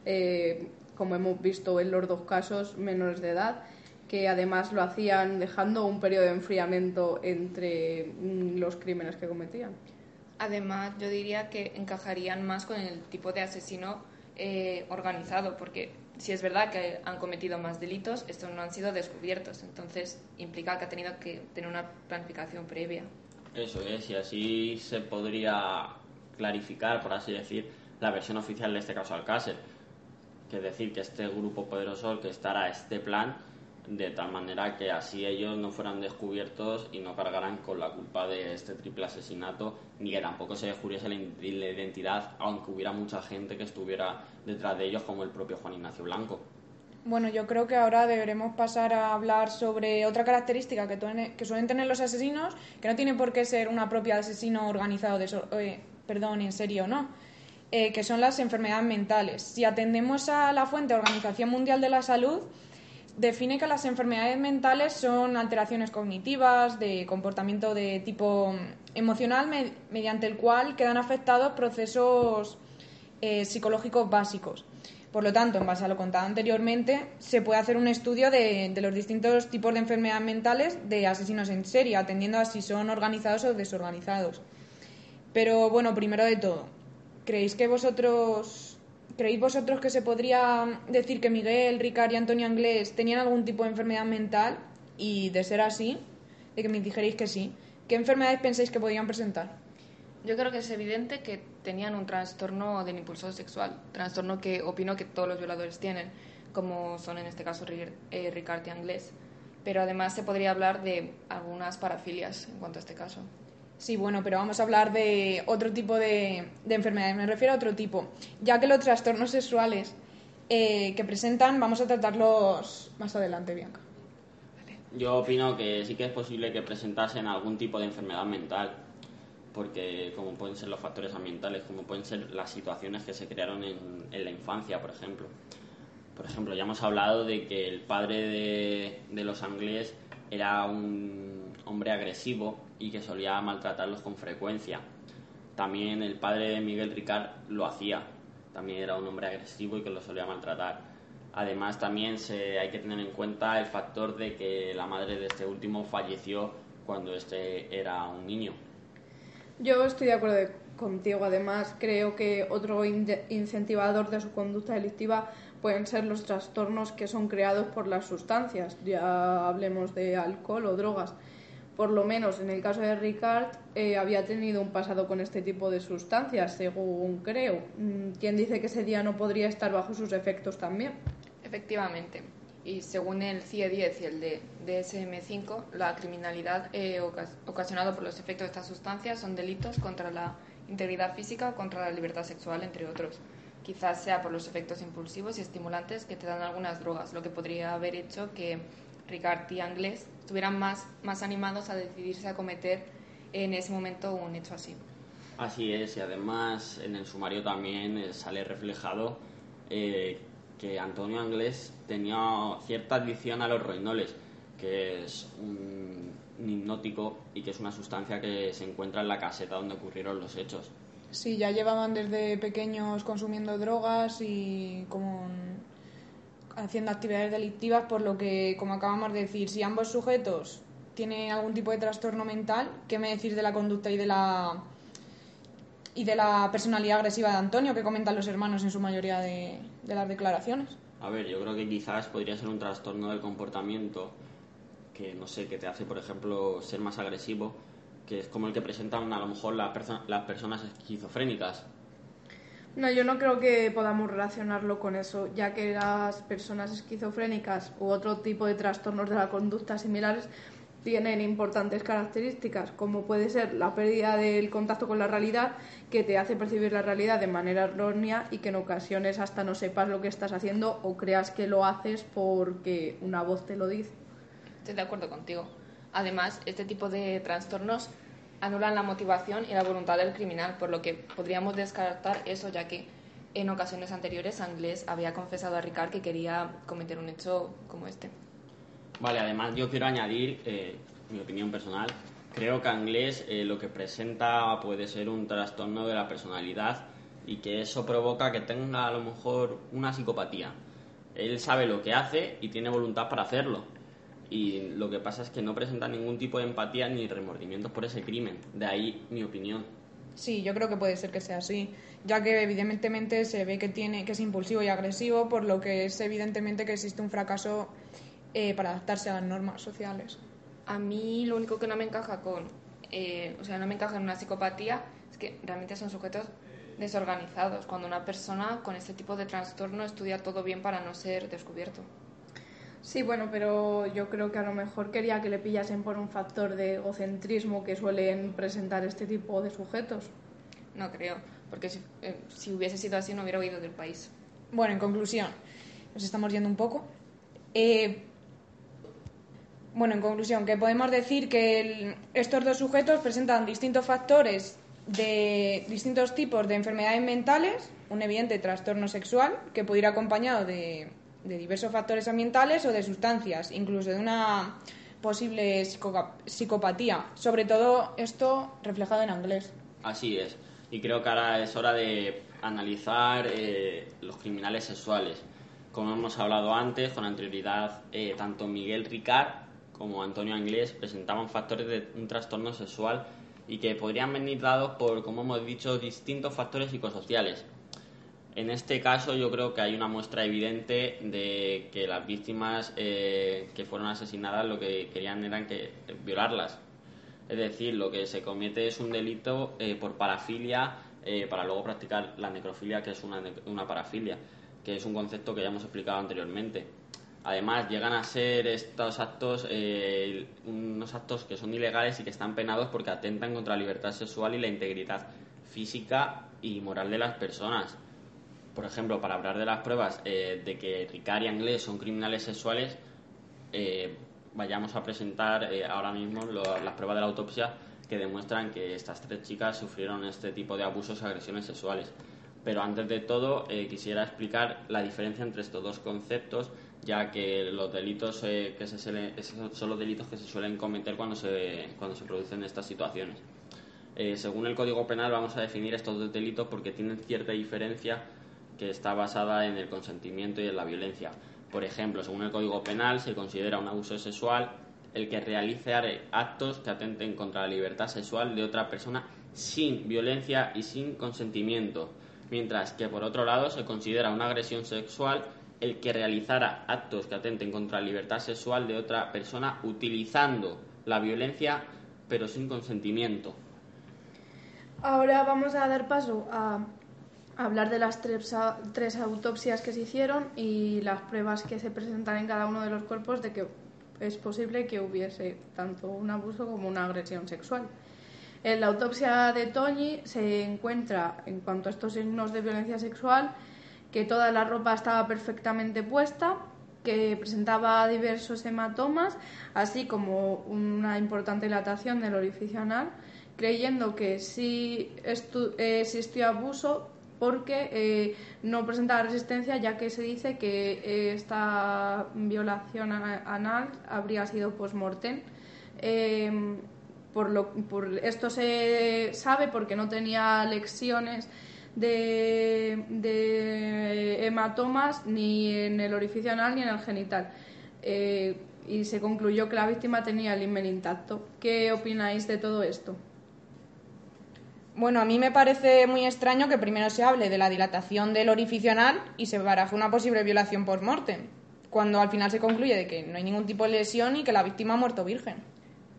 Speaker 4: eh, como hemos visto en los dos casos, menores de edad, que además lo hacían dejando un periodo de enfriamiento entre mm, los crímenes que cometían.
Speaker 3: Además, yo diría que encajarían más con el tipo de asesino eh, organizado, porque si es verdad que han cometido más delitos, estos no han sido descubiertos, entonces implica que ha tenido que tener una planificación previa.
Speaker 1: Eso es, y así se podría clarificar, por así decir, la versión oficial de este caso Alcácer. Que decir, que este grupo poderoso orquestara este plan de tal manera que así ellos no fueran descubiertos y no cargaran con la culpa de este triple asesinato, ni que tampoco se descubriese la identidad, aunque hubiera mucha gente que estuviera detrás de ellos, como el propio Juan Ignacio Blanco.
Speaker 2: Bueno, yo creo que ahora deberemos pasar a hablar sobre otra característica que, suelen tener los asesinos, que no tiene por qué ser una propia asesino organizado, de eh, perdón, en serio no. eh, que son las enfermedades mentales. Si atendemos a la fuente Organización Mundial de la Salud, define que las enfermedades mentales son alteraciones cognitivas, de comportamiento de tipo emocional, mediante el cual quedan afectados procesos eh, psicológicos básicos. Por lo tanto, en base a lo contado anteriormente, se puede hacer un estudio de, de, los distintos tipos de enfermedades mentales de asesinos en serie, atendiendo a si son organizados o desorganizados. Pero bueno, primero de todo, ¿creéis que vosotros creéis vosotros que se podría decir que Miguel, Ricard y Antonio Anglés tenían algún tipo de enfermedad mental? Y de ser así, de que me dijerais que sí, ¿qué enfermedades pensáis que podían presentar?
Speaker 3: Yo creo que es evidente que tenían un trastorno del impulso sexual, trastorno que opino que todos los violadores tienen, como son en este caso eh, Ricard y Anglés. Pero además se podría hablar de algunas parafilias en cuanto a este caso.
Speaker 2: Sí, bueno, pero vamos a hablar de otro tipo de, enfermedades. Me refiero a otro tipo, ya que los trastornos sexuales eh, que presentan vamos a tratarlos más adelante, Bianca.
Speaker 1: Yo opino que sí que es posible que presentasen algún tipo de enfermedad mental, porque como pueden ser los factores ambientales, como pueden ser las situaciones que se crearon en, la infancia, por ejemplo. Por ejemplo, ya hemos hablado de que el padre de, de los anglés era un hombre agresivo y que solía maltratarlos con frecuencia. También el padre de Miguel Ricard lo hacía, también era un hombre agresivo y que lo solía maltratar. Además, también se, hay que tener en cuenta el factor de que la madre de este último falleció cuando este era un niño.
Speaker 4: Yo estoy de acuerdo contigo. Además, creo que otro incentivador de su conducta delictiva pueden ser los trastornos que son creados por las sustancias. Ya hablemos de alcohol o drogas por lo menos en el caso de Ricard, eh, había tenido un pasado con este tipo de sustancias, según creo. Mm, ¿Quién dice que ese día no podría estar bajo sus efectos también?
Speaker 3: Efectivamente. Y según el CIE-10 y el de DSM-5, la criminalidad eh, ocasionada por los efectos de estas sustancias son delitos contra la integridad física, contra la libertad sexual, entre otros. Quizás sea por los efectos impulsivos y estimulantes que te dan algunas drogas, lo que podría haber hecho que Ricard y Anglés estuvieran más, más animados a decidirse a cometer en ese momento un hecho así.
Speaker 1: Así es, y además en el sumario también eh, sale reflejado eh, que Antonio Anglés tenía cierta adicción a los roinoles, que es un, hipnótico y que es una sustancia que se encuentra en la caseta donde ocurrieron los hechos.
Speaker 2: Sí, ya llevaban desde pequeños consumiendo drogas y como haciendo actividades delictivas, por lo que, como acabamos de decir, si ambos sujetos tienen algún tipo de trastorno mental, ¿qué me decís de la conducta y de la y de la personalidad agresiva de Antonio que comentan los hermanos en su mayoría de, de las declaraciones?
Speaker 1: A ver, yo creo que quizás podría ser un trastorno del comportamiento que, no sé, que te hace, por ejemplo, ser más agresivo, que es como el que presentan a lo mejor las personas esquizofrénicas,
Speaker 4: no, yo no creo que podamos relacionarlo con eso, ya que las personas esquizofrénicas u otro tipo de trastornos de la conducta similares tienen importantes características, como puede ser la pérdida del contacto con la realidad, que te hace percibir la realidad de manera errónea y que en ocasiones hasta no sepas lo que estás haciendo o creas que lo haces porque una voz te lo dice.
Speaker 3: Estoy de acuerdo contigo. Además, este tipo de trastornos anulan la motivación y la voluntad del criminal, por lo que podríamos descartar eso, ya que en ocasiones anteriores Anglés había confesado a Ricard que quería cometer un hecho como este.
Speaker 1: Vale, además yo quiero añadir eh, mi opinión personal. Creo que Anglés eh, lo que presenta puede ser un trastorno de la personalidad y que eso provoca que tenga a lo mejor una psicopatía. Él sabe lo que hace y tiene voluntad para hacerlo y lo que pasa es que no presenta ningún tipo de empatía ni remordimientos por ese crimen. De ahí mi opinión.
Speaker 2: Sí, yo creo que puede ser que sea así, ya que evidentemente se ve que tiene que es impulsivo y agresivo, por lo que es evidentemente que existe un fracaso eh, para adaptarse a las normas sociales.
Speaker 3: A mí lo único que no me encaja con, eh, o sea, no me encaja en una psicopatía es que realmente son sujetos desorganizados, cuando una persona con este tipo de trastorno estudia todo bien para no ser descubierto.
Speaker 4: Sí, bueno, pero yo creo que a lo mejor quería que le pillasen por un factor de egocentrismo que suelen presentar este tipo de sujetos.
Speaker 3: No creo, porque si, eh, si hubiese sido así no hubiera huido del país.
Speaker 2: Bueno, en conclusión, nos estamos yendo un poco. Eh, bueno, en conclusión, que podemos decir que estos dos sujetos presentan distintos factores de distintos tipos de enfermedades mentales, un evidente trastorno sexual que ir acompañado de, de diversos factores ambientales o de sustancias, incluso de una posible psico- psicopatía. Sobre todo esto reflejado en inglés.
Speaker 1: Así es. Y creo que ahora es hora de analizar eh, los criminales sexuales. Como hemos hablado antes, con anterioridad, eh, tanto Miguel Ricard como Antonio Anglés presentaban factores de un trastorno sexual y que podrían venir dados por, como hemos dicho, distintos factores psicosociales. En este caso yo creo que hay una muestra evidente de que las víctimas eh, que fueron asesinadas lo que querían eran que violarlas. Es decir, lo que se comete es un delito eh, por parafilia eh, para luego practicar la necrofilia, que es una, una parafilia, que es un concepto que ya hemos explicado anteriormente. Además, llegan a ser estos actos eh, unos actos que son ilegales y que están penados porque atentan contra la libertad sexual y la integridad física y moral de las personas. Por ejemplo, para hablar de las pruebas eh, de que Ricard y Anglés son criminales sexuales, eh, vayamos a presentar eh, ahora mismo las pruebas de la autopsia que demuestran que estas tres chicas sufrieron este tipo de abusos y agresiones sexuales. Pero antes de todo, quisiera explicar la diferencia entre estos dos conceptos, ya que los delitos que se son los delitos que se suelen cometer cuando se, cuando se producen estas situaciones. Según el Código Penal vamos a definir estos dos delitos porque tienen cierta diferencia que está basada en el consentimiento y en la violencia. Por ejemplo, según el Código Penal se considera un abuso sexual el que realice actos que atenten contra la libertad sexual de otra persona sin violencia y sin consentimiento, mientras que por otro lado se considera una agresión sexual el que realizara actos que atenten contra la libertad sexual de otra persona utilizando la violencia pero sin consentimiento.
Speaker 4: Ahora vamos a dar paso a hablar de las tres, autopsias que se hicieron y las pruebas que se presentan en cada uno de los cuerpos de que es posible que hubiese tanto un abuso como una agresión sexual. En la autopsia de Toñi se encuentra, en cuanto a estos signos de violencia sexual, que toda la ropa estaba perfectamente puesta, que presentaba diversos hematomas, así como una importante dilatación del orificio anal, creyendo que eh, existió abuso porque eh, no presentaba resistencia, ya que se dice que eh, esta violación ana- anal habría sido post-mortem. Eh, por, lo, por esto se sabe porque no tenía lesiones de, de hematomas ni en el orificio anal ni en el genital. Eh, y se concluyó que la víctima tenía el himen intacto. ¿Qué opináis de todo esto?
Speaker 2: Bueno, a mí me parece muy extraño que primero se hable de la dilatación del orificio anal y se baraje una posible violación post-mortem, cuando al final se concluye de que no hay ningún tipo de lesión y que la víctima ha muerto virgen.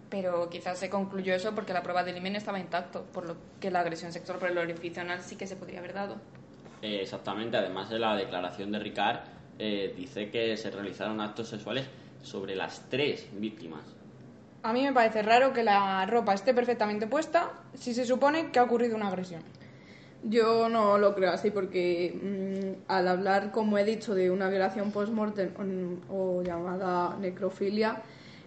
Speaker 3: Pero quizás se concluyó eso porque la prueba del himen estaba intacto, por lo que la agresión sexual por el orificio anal sí que se podría haber dado.
Speaker 1: Eh, exactamente, además de la declaración de Ricard, eh, dice que se realizaron actos sexuales sobre las tres víctimas.
Speaker 2: A mí me parece raro que la ropa esté perfectamente puesta si se supone que ha ocurrido una agresión.
Speaker 4: Yo no lo creo así porque mm, al hablar, como he dicho, de una violación post-mortem o llamada necrofilia,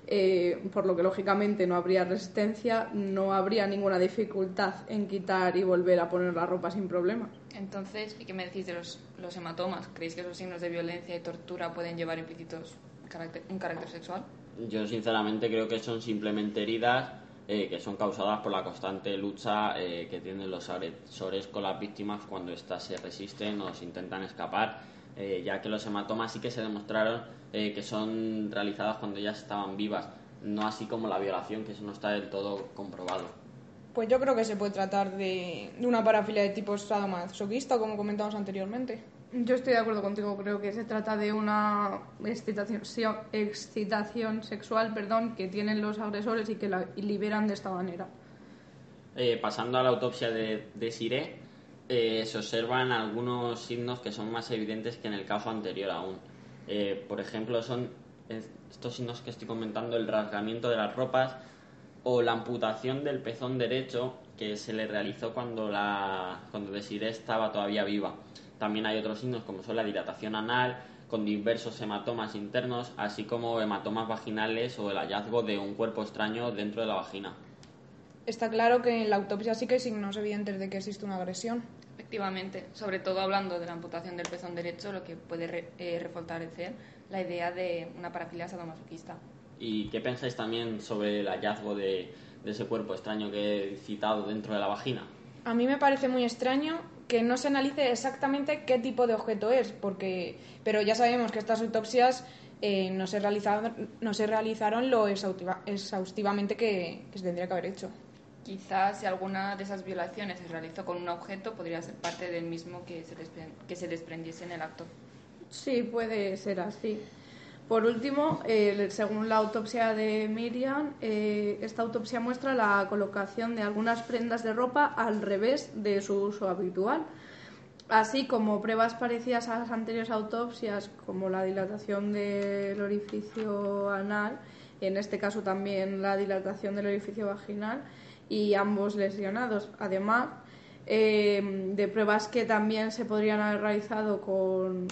Speaker 4: eh, por lo que lógicamente no habría resistencia, no habría ninguna dificultad en quitar y volver a poner la ropa sin problema.
Speaker 3: Entonces, ¿y qué me decís de los, los hematomas? ¿Creéis que esos signos de violencia y tortura pueden llevar implícitos carácter- un carácter sexual?
Speaker 1: Yo sinceramente creo que son simplemente heridas eh, que son causadas por la constante lucha eh, que tienen los agresores con las víctimas cuando éstas se resisten o se intentan escapar, eh, ya que los hematomas sí que se demostraron que son realizadas cuando ellas estaban vivas, no así como la violación, que eso no está del todo comprobado.
Speaker 2: Pues yo creo que se puede tratar de, de una parafilia de tipo sadomasoquista, como comentamos anteriormente.
Speaker 4: Yo estoy de acuerdo contigo, creo que se trata de una excitación, sexual perdón, que tienen los agresores y que la liberan de esta manera.
Speaker 1: Eh, pasando a la autopsia de, de Siré, eh, se observan algunos signos que son más evidentes que en el caso anterior aún. Eh, por ejemplo, son es- estos signos que estoy comentando, el rasgamiento de las ropas o la amputación del pezón derecho que se le realizó cuando, la, cuando Desiree estaba todavía viva. También hay otros signos como son la dilatación anal, con diversos hematomas internos, así como hematomas vaginales o el hallazgo de un cuerpo extraño dentro de la vagina.
Speaker 2: está claro que en la autopsia sí que hay signos evidentes de que existe una agresión.
Speaker 3: Efectivamente, sobre todo hablando de la amputación del pezón derecho, lo que puede re, eh, refortalecer la idea de una parafilia sadomasoquista.
Speaker 1: ¿Y qué pensáis también sobre el hallazgo de, de ese cuerpo extraño que he citado dentro de la vagina?
Speaker 2: A mí me parece muy extraño que no se analice exactamente qué tipo de objeto es, porque, pero ya sabemos que estas autopsias eh, no, se realizaron, no se realizaron lo exhaustiva- exhaustivamente que, que se tendría que haber hecho.
Speaker 3: Quizás si alguna de esas violaciones se realizó con un objeto, podría ser parte del mismo que se, despre- que se desprendiese en el acto.
Speaker 4: Sí, puede ser así. Por último, según la autopsia de Miriam, eh, esta autopsia muestra la colocación de algunas prendas de ropa al revés de su uso habitual, así como pruebas parecidas a las anteriores autopsias, como la dilatación del orificio anal, en este caso también la dilatación del orificio vaginal, y ambos lesionados. Además, eh, de pruebas que también se podrían haber realizado con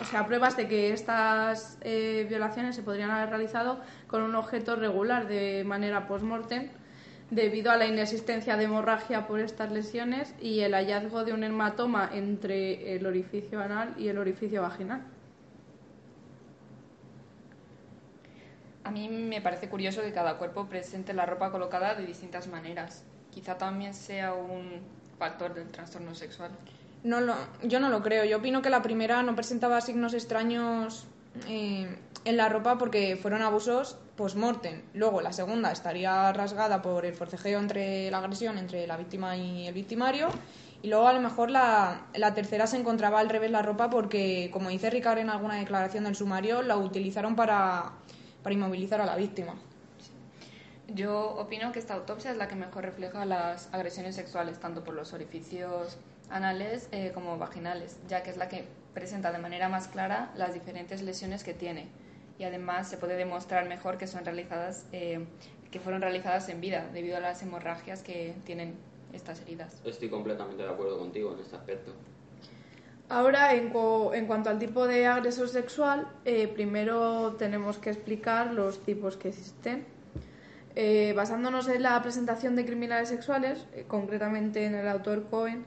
Speaker 4: o sea, pruebas de que estas eh, violaciones se podrían haber realizado con un objeto regular de manera post-mortem debido a la inexistencia de hemorragia por estas lesiones y el hallazgo de un hematoma entre el orificio anal y el orificio vaginal.
Speaker 3: A mí me parece curioso que cada cuerpo presente la ropa colocada de distintas maneras. Quizá también sea un factor del trastorno sexual.
Speaker 2: No lo, yo no lo creo. Yo opino que la primera no presentaba signos extraños eh, en la ropa porque fueron abusos post-mortem. Luego la segunda estaría rasgada por el forcejeo entre la agresión entre la víctima y el victimario. Y luego a lo mejor la, la tercera se encontraba al revés la ropa porque, como dice Ricard en alguna declaración del sumario, la utilizaron para, para inmovilizar a la víctima.
Speaker 3: Yo opino que esta autopsia es la que mejor refleja las agresiones sexuales, tanto por los orificios anales eh, como vaginales, ya que es la que presenta de manera más clara las diferentes lesiones que tiene. Y además se puede demostrar mejor que son realizadas, eh, que fueron realizadas en vida, debido a las hemorragias que tienen estas heridas.
Speaker 1: Estoy completamente de acuerdo contigo en este aspecto.
Speaker 4: Ahora, en, cu- en cuanto al tipo de agresor sexual, eh, primero tenemos que explicar los tipos que existen. Eh, basándonos en la presentación de criminales sexuales, eh, concretamente en el autor Cohen,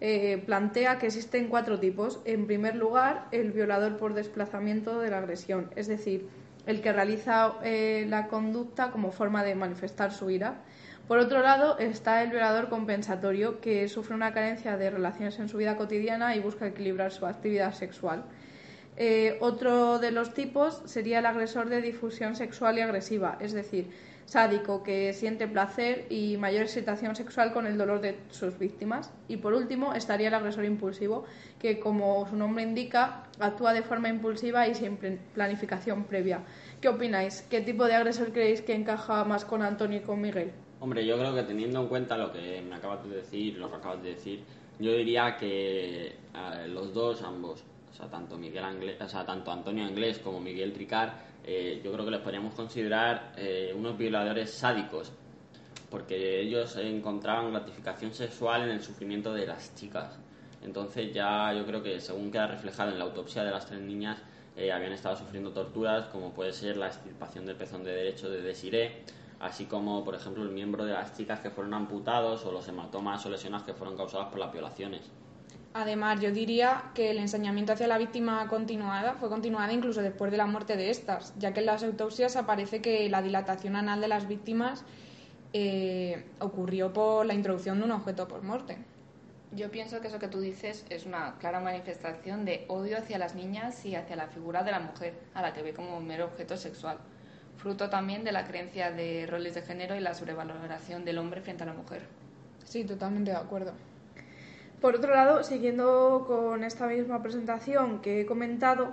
Speaker 4: eh, plantea que existen cuatro tipos. En primer lugar, el violador por desplazamiento de la agresión, es decir, el que realiza eh, la conducta como forma de manifestar su ira. Por otro lado, está el violador compensatorio, que sufre una carencia de relaciones en su vida cotidiana y busca equilibrar su actividad sexual. Eh, otro de los tipos sería el agresor de difusión sexual y agresiva, es decir, sádico que siente placer y mayor excitación sexual con el dolor de sus víctimas. Y por último estaría el agresor impulsivo, que como su nombre indica, actúa de forma impulsiva y sin pl- planificación previa. ¿Qué opináis? ¿Qué tipo de agresor creéis que encaja más con Antonio y con Miguel?
Speaker 1: Hombre, yo creo que teniendo en cuenta lo que me acabas de decir, lo que acabas de decir, yo diría que eh, los dos, ambos, o sea, tanto Miguel Anglés, o sea, tanto Antonio Anglés como Miguel Ricard, eh, yo creo que les podríamos considerar eh, unos violadores sádicos, porque ellos encontraban gratificación sexual en el sufrimiento de las chicas. Entonces ya yo creo que según queda reflejado en la autopsia de las tres niñas, eh, habían estado sufriendo torturas, como puede ser la extirpación del pezón de derecho de Desiree, así como, por ejemplo, el miembro de las chicas que fueron amputados o los hematomas o lesiones que fueron causadas por las violaciones.
Speaker 2: Además, yo diría que el ensañamiento hacia la víctima continuada fue continuada incluso después de la muerte de estas, ya que en las autopsias aparece que la dilatación anal de las víctimas eh, ocurrió por la introducción de un objeto por muerte.
Speaker 3: Yo pienso que eso que tú dices es una clara manifestación de odio hacia las niñas y hacia la figura de la mujer, a la que ve como un mero objeto sexual, fruto también de la creencia de roles de género y la sobrevaloración del hombre frente a la mujer.
Speaker 2: Sí, totalmente de acuerdo.
Speaker 4: Por otro lado, siguiendo con esta misma presentación que he comentado,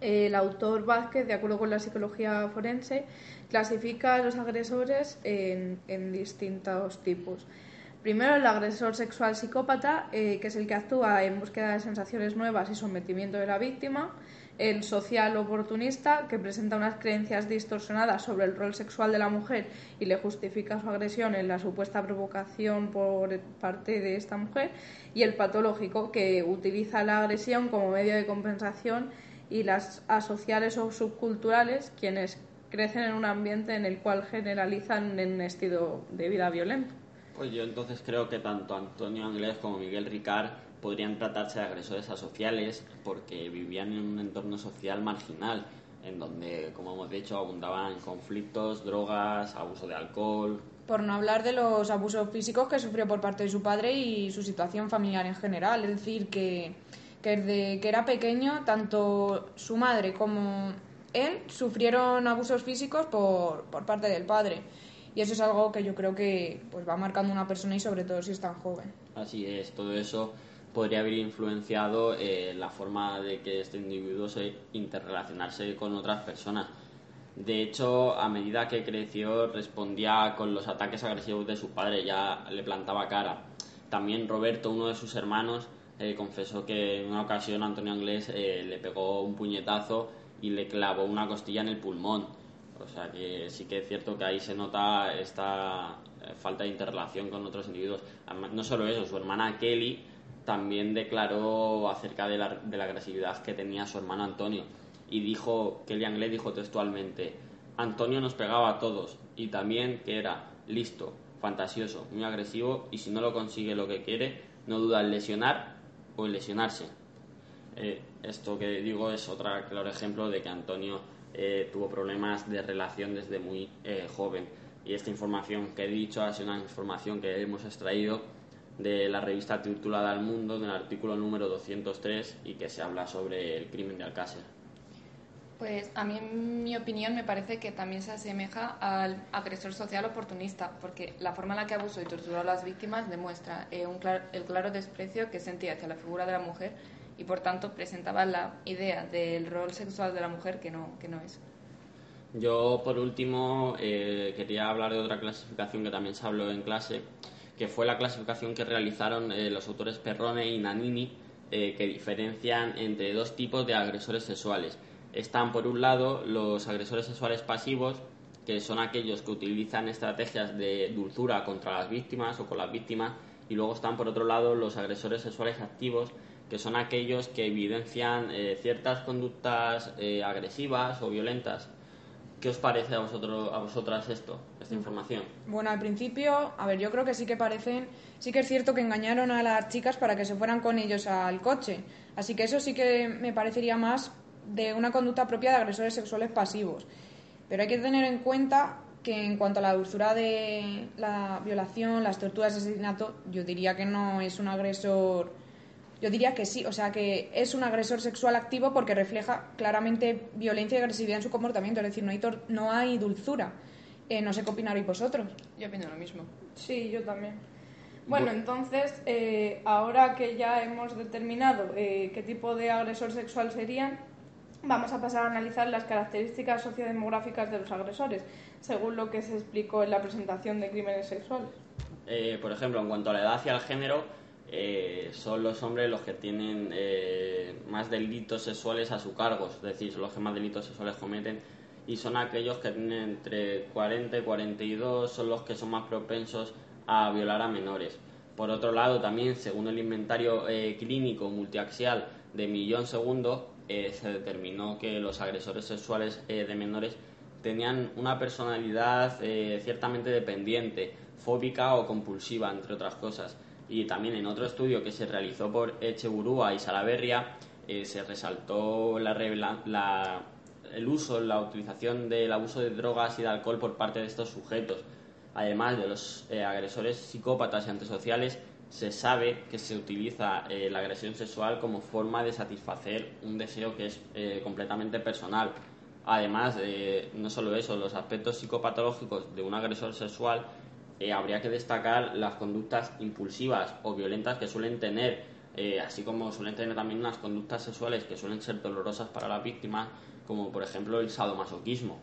Speaker 4: el autor Vázquez, de acuerdo con la psicología forense, clasifica a los agresores en, en distintos tipos. Primero, el agresor sexual psicópata, eh, que es el que actúa en búsqueda de sensaciones nuevas y sometimiento de la víctima. El social oportunista, que presenta unas creencias distorsionadas sobre el rol sexual de la mujer y le justifica su agresión en la supuesta provocación por parte de esta mujer. Y el patológico, que utiliza la agresión como medio de compensación y las asociales o subculturales, quienes crecen en un ambiente en el cual generalizan un estilo de vida violento.
Speaker 1: Pues yo entonces creo que tanto Antonio Anglés como Miguel Ricard podrían tratarse de agresores asociales porque vivían en un entorno social marginal, en donde, como hemos dicho, abundaban conflictos, drogas, abuso de alcohol.
Speaker 2: Por no hablar de los abusos físicos que sufrió por parte de su padre y su situación familiar en general. Es decir, que, que desde que era pequeño, tanto su madre como él sufrieron abusos físicos por, por parte del padre. Y eso es algo que yo creo que pues, va marcando una persona y sobre todo si es tan joven.
Speaker 1: Así es, todo eso podría haber influenciado eh, la forma de que este individuo se interrelacionarse con otras personas. De hecho, a medida que creció, respondía con los ataques agresivos de su padre, ya le plantaba cara. También Roberto, uno de sus hermanos, eh, confesó que en una ocasión Antonio Anglés eh, le pegó un puñetazo y le clavó una costilla en el pulmón. O sea que sí que es cierto que ahí se nota esta falta de interrelación con otros individuos. No solo eso, su hermana Kelly también declaró acerca de la, de la agresividad que tenía su hermano Antonio y dijo, Kellyanne le dijo textualmente, Antonio nos pegaba a todos y también que era listo, fantasioso, muy agresivo y si no lo consigue lo que quiere, no duda en lesionar o en lesionarse. Eh, esto que digo es otro claro ejemplo de que Antonio eh, tuvo problemas de relación desde muy eh, joven y esta información que he dicho ha sido una información que hemos extraído de la revista titulada El Mundo, del artículo número 203 y que se habla sobre el crimen de Alcácer.
Speaker 3: Pues a mí, en mi opinión, me parece que también se asemeja al agresor social oportunista, porque la forma en la que abusó y torturó a las víctimas demuestra eh, un el claro desprecio que sentía hacia la figura de la mujer y, por tanto, presentaba la idea del rol sexual de la mujer que no, que no es.
Speaker 1: Yo, por último, eh, quería hablar de otra clasificación que también se habló en clase, que fue la clasificación que realizaron eh, los autores Perrone y Nanini, eh, que diferencian entre dos tipos de agresores sexuales. Están, por un lado, los agresores sexuales pasivos, que son aquellos que utilizan estrategias de dulzura contra las víctimas o con las víctimas, y luego están, por otro lado, los agresores sexuales activos, que son aquellos que evidencian eh, ciertas conductas agresivas o violentas ¿Qué os parece a vosotros, a vosotras esto,
Speaker 2: Bueno, al principio, a ver, yo creo que sí que parecen, sí que es cierto que engañaron a las chicas para que se fueran con ellos al coche. Así que eso sí que me parecería más de una conducta propia de agresores sexuales pasivos. Pero hay que tener en cuenta que en cuanto a la dulzura de la violación, las torturas, el asesinato, yo diría que no es un agresor yo diría que sí, o sea que es un agresor sexual activo porque refleja claramente violencia y agresividad en su comportamiento, es decir, no hay, no hay dulzura. Eh, no sé qué opinaréis vosotros.
Speaker 3: Yo opino lo mismo.
Speaker 4: Sí, yo también. Bueno, entonces, eh, ahora que ya hemos determinado eh, qué tipo de agresor sexual serían, vamos a pasar a analizar las características sociodemográficas de los agresores, según lo que se explicó en la presentación de crímenes sexuales.
Speaker 1: por ejemplo, en cuanto a la edad y al género, eh, son los hombres los que tienen eh, más delitos sexuales a su cargo, es decir, son los que más delitos sexuales cometen y son aquellos que tienen entre 40 y 42, son los que son más propensos a violar a menores. Por otro lado, también, según el inventario eh, clínico multiaxial de Millón Segundo, se determinó que los agresores sexuales de menores tenían una personalidad ciertamente dependiente, fóbica o compulsiva, entre otras cosas y también en otro estudio que se realizó por Echeburúa y Salaverria eh, se resaltó la, el uso, la utilización del abuso de drogas y de alcohol por parte de estos sujetos. Además de los eh, agresores psicópatas y antisociales, se sabe que se utiliza eh, la agresión sexual como forma de satisfacer un deseo que es completamente personal. Además, no solo eso, los aspectos psicopatológicos de un agresor sexual eh, habría que destacar las conductas impulsivas o violentas que suelen tener, eh, así como suelen tener también unas conductas sexuales que suelen ser dolorosas para la víctima, como por ejemplo el sadomasoquismo.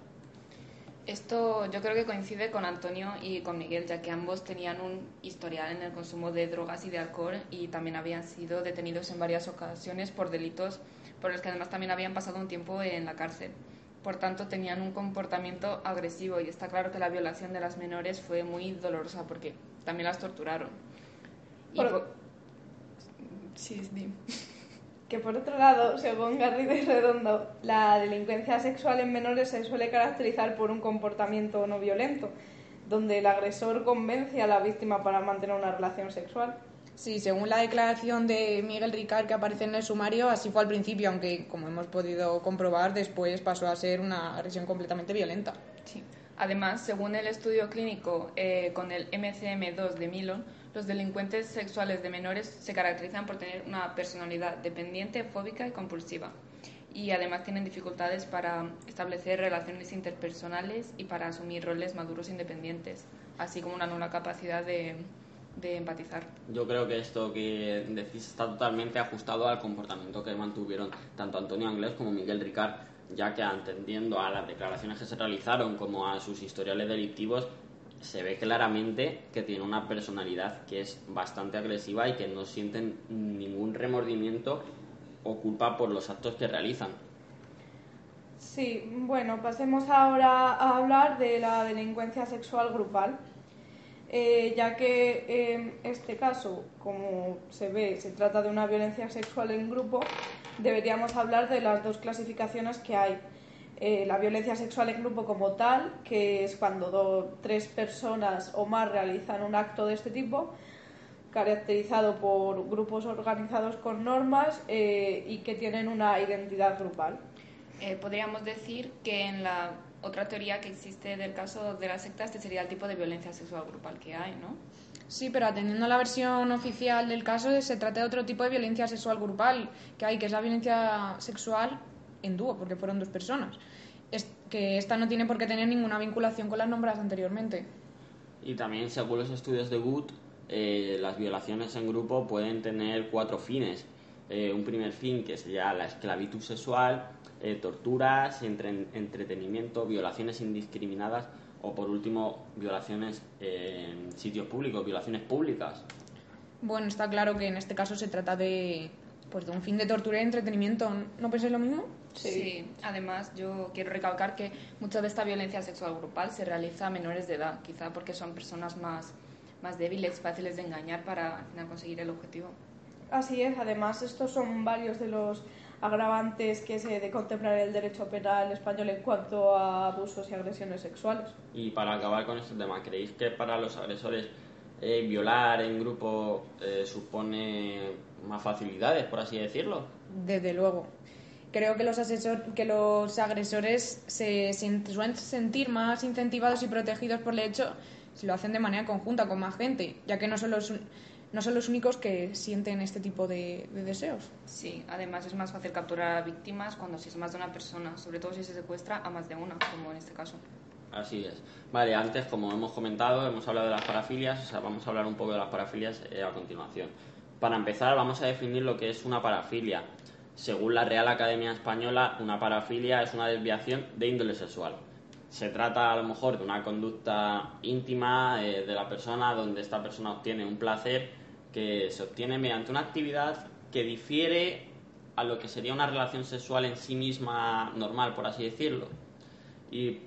Speaker 3: Esto yo creo que coincide con Antonio y con Miguel, ya que ambos tenían un historial en el consumo de drogas y de alcohol y también habían sido detenidos en varias ocasiones por delitos por los que además también habían pasado un tiempo en la cárcel por tanto tenían un comportamiento agresivo y está claro que la violación de las menores fue muy dolorosa porque también las torturaron.
Speaker 4: Sí, que por otro lado, según Garrido y Redondo, la delincuencia sexual en menores se suele caracterizar por un comportamiento no violento, donde el agresor convence a la víctima para mantener una relación sexual.
Speaker 2: Sí, según la declaración de Miguel Ricard que aparece en el sumario, así fue al principio, aunque como hemos podido comprobar, después pasó a ser una agresión completamente violenta.
Speaker 3: Sí. Además, según el estudio clínico eh, con el MCM2 de Milon, los delincuentes sexuales de menores se caracterizan por tener una personalidad dependiente, fóbica y compulsiva. Y además tienen dificultades para establecer relaciones interpersonales y para asumir roles maduros e independientes, así como una nula capacidad de, de empatizar.
Speaker 1: Yo creo que esto que decís está totalmente ajustado al comportamiento que mantuvieron tanto Antonio Anglés como Miguel Ricard, ya que atendiendo a las declaraciones que se realizaron como a sus historiales delictivos, se ve claramente que tiene una personalidad que es bastante agresiva y que no sienten ningún remordimiento o culpa por los actos que realizan.
Speaker 4: Sí, bueno, pasemos ahora a hablar de la delincuencia sexual grupal. Eh, ya que en este caso, como se ve, se trata de una violencia sexual en grupo, deberíamos hablar de las dos clasificaciones que hay. Eh, la violencia sexual en grupo como tal, que es cuando tres personas o más realizan un acto de este tipo, caracterizado por grupos organizados con normas eh, y que tienen una identidad grupal.
Speaker 3: podríamos decir que en la otra teoría que existe del caso de la secta, este sería el tipo de violencia sexual grupal que hay, ¿no?
Speaker 2: Sí, pero atendiendo a la versión oficial del caso, se trata de otro tipo de violencia sexual grupal que hay, que es la violencia sexual en dúo, porque fueron dos personas. Es que esta no tiene por qué tener ninguna vinculación con las nombradas anteriormente.
Speaker 1: Y también, según los estudios de Wood, eh, las violaciones en grupo pueden tener cuatro fines. Eh, un primer fin, que sería la esclavitud sexual, eh, torturas, entretenimiento, violaciones indiscriminadas o, por último, violaciones en sitios públicos, violaciones públicas.
Speaker 2: Bueno, está claro que en este caso se trata de, pues, de un fin de tortura y entretenimiento. ¿No pensáis lo mismo?
Speaker 3: Sí. sí. Además, yo quiero recalcar que mucha de esta violencia sexual grupal se realiza a menores de edad, quizá porque son personas más, más débiles, fáciles de engañar para conseguir el objetivo.
Speaker 4: Así es, además estos son varios de los agravantes que se de contemplar el derecho penal español en cuanto a abusos y agresiones sexuales.
Speaker 1: Y para acabar con este tema, ¿creéis que para los agresores eh, violar en grupo eh, supone más facilidades, por así decirlo?
Speaker 2: Desde luego. Creo que los, asesor, que los agresores se, se suelen sentir más incentivados y protegidos por el hecho si lo hacen de manera conjunta con más gente, ya que no solo es un, no son los únicos que sienten este tipo de, deseos.
Speaker 3: Sí, además es más fácil capturar a víctimas cuando si es más de una persona, sobre todo si se secuestra a más de una, como en este caso.
Speaker 1: Así es. Vale, antes, como hemos comentado, hemos hablado de las parafilias, o sea, vamos a hablar un poco de las parafilias eh, a continuación. Para empezar, vamos a definir lo que es una parafilia. Según la Real Academia Española, una parafilia es una desviación de índole sexual. Se trata a lo mejor de una conducta íntima eh, de la persona donde esta persona obtiene un placer que se obtiene mediante una actividad que difiere a lo que sería una relación sexual en sí misma normal, por así decirlo. Y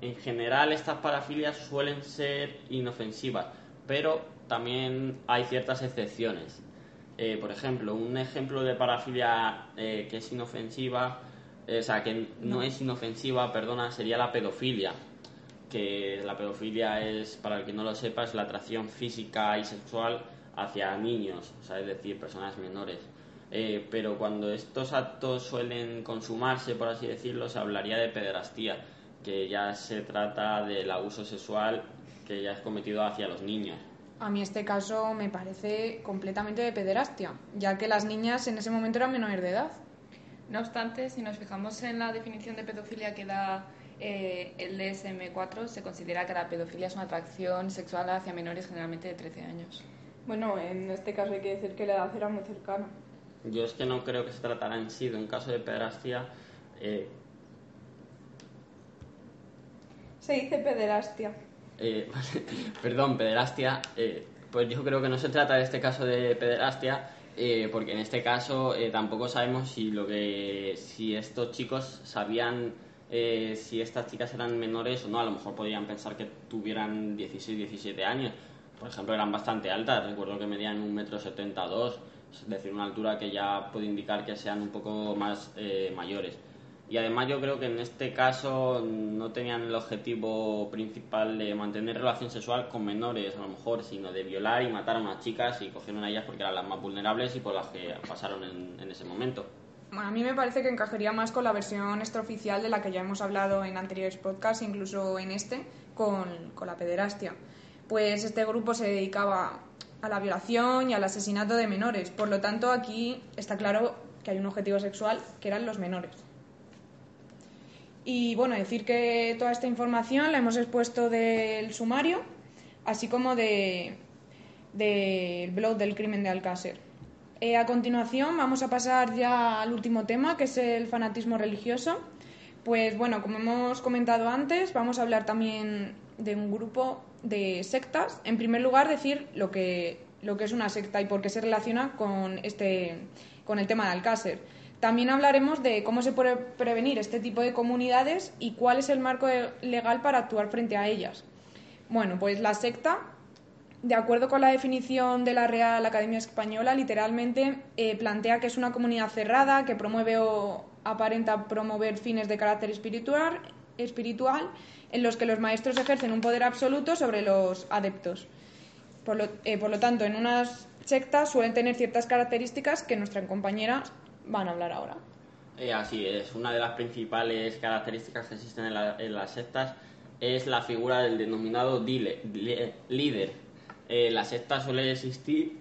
Speaker 1: en general estas parafilias suelen ser inofensivas, pero también hay ciertas excepciones. Eh, por ejemplo, un ejemplo de parafilia eh, que es inofensiva, eh, o sea, que no, es inofensiva, perdona, sería la pedofilia. Que la pedofilia es, para el que no lo sepa, es la atracción física y sexual hacia niños, o sea, es decir, personas menores. Eh, pero cuando estos actos suelen consumarse, por así decirlo, se hablaría de pederastía, que ya se trata del abuso sexual que ya es cometido hacia los niños.
Speaker 2: A mí este caso me parece completamente de pederastia, ya que las niñas en ese momento eran menores de edad.
Speaker 3: No obstante, si nos fijamos en la definición de pedofilia que da eh, el DSM-4, se considera que la pedofilia es una atracción sexual hacia menores generalmente de 13 años.
Speaker 4: Bueno, en este caso hay que decir que la edad era muy cercana.
Speaker 1: Yo es que no creo que se tratara en sí de un caso de pederastia. Eh,
Speaker 4: se dice pederastia.
Speaker 1: Eh, perdón, pederastia. Eh, pues yo creo que no se trata de este caso de pederastia, porque en este caso tampoco sabemos si lo que si estos chicos sabían si estas chicas eran menores o no. A lo mejor podrían pensar que tuvieran 16, 17 años por ejemplo, eran bastante altas. Recuerdo que medían un metro setenta dos es decir, una altura que ya puede indicar que sean un poco más eh, mayores. Y además yo creo que en este caso no tenían el objetivo principal de mantener relación sexual con menores, a lo mejor, sino de violar y matar a unas chicas y cogieron a ellas porque eran las más vulnerables y por las que pasaron en, ese momento.
Speaker 2: A mí me parece que encajaría más con la versión extraoficial de la que ya hemos hablado en anteriores podcasts, incluso en este, con, con la pederastia. Pues este grupo se dedicaba a la violación y al asesinato de menores. Por lo tanto, aquí está claro que hay un objetivo sexual que eran los menores. Y bueno, decir que toda esta información la hemos expuesto del sumario, así como del de, blog del crimen de Alcácer. Eh, a continuación vamos a pasar ya al último tema, que es el fanatismo religioso. Pues bueno, como hemos comentado antes, vamos a hablar también de un grupo de sectas. En primer lugar, decir lo que, lo que es una secta y por qué se relaciona con, este, con el tema de Alcácer. También hablaremos de cómo se puede prevenir este tipo de comunidades y cuál es el marco legal para actuar frente a ellas. Bueno, pues la secta, de acuerdo con la definición de la Real Academia Española, literalmente eh, plantea que es una comunidad cerrada que promueve o aparenta promover fines de carácter espiritual, espiritual en los que los maestros ejercen un poder absoluto sobre los adeptos. Por lo, eh, por lo tanto, en unas sectas suelen tener ciertas características que nuestra compañera van a hablar ahora.
Speaker 1: Eh, así es, una de las principales características que existen en, la, en las sectas es la figura del denominado dile, dile, líder. Eh, la secta suele existir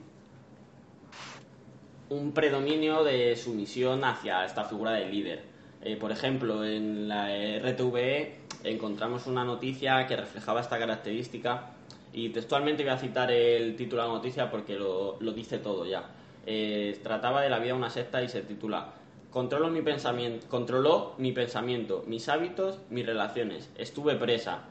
Speaker 1: un predominio de sumisión hacia esta figura del líder. Eh, por ejemplo, en la RTVE encontramos una noticia que reflejaba esta característica y textualmente voy a citar el título de la noticia porque lo, lo dice todo ya. Eh, trataba de la vida de una secta y se titula Controlo mi pensamiento, controló mi pensamiento, mis hábitos, mis relaciones. Estuve presa.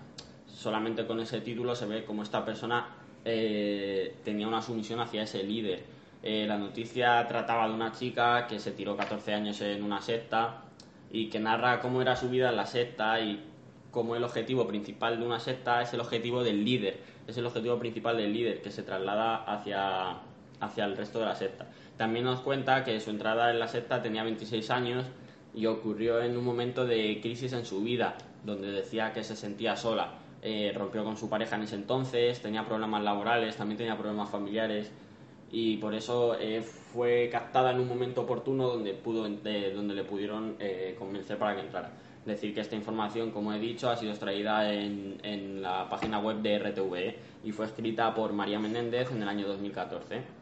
Speaker 1: Solamente con ese título se ve como esta persona eh, tenía una sumisión hacia ese líder. Eh, la noticia trataba de una chica que se tiró 14 años en una secta y que narra cómo era su vida en la secta y cómo el objetivo principal de una secta es el objetivo del líder, es el objetivo principal del líder que se traslada hacia, hacia el resto de la secta. También nos cuenta que su entrada en la secta tenía 26 años y ocurrió en un momento de crisis en su vida, donde decía que se sentía sola. Eh, rompió con su pareja en ese entonces, tenía problemas laborales, también tenía problemas familiares y por eso eh, fue captada en un momento oportuno donde, pudo, eh, donde le pudieron eh, convencer para que entrara. Decir que esta información, como he dicho, ha sido extraída en, en la página web de RTVE y fue escrita por María Menéndez en el año 2014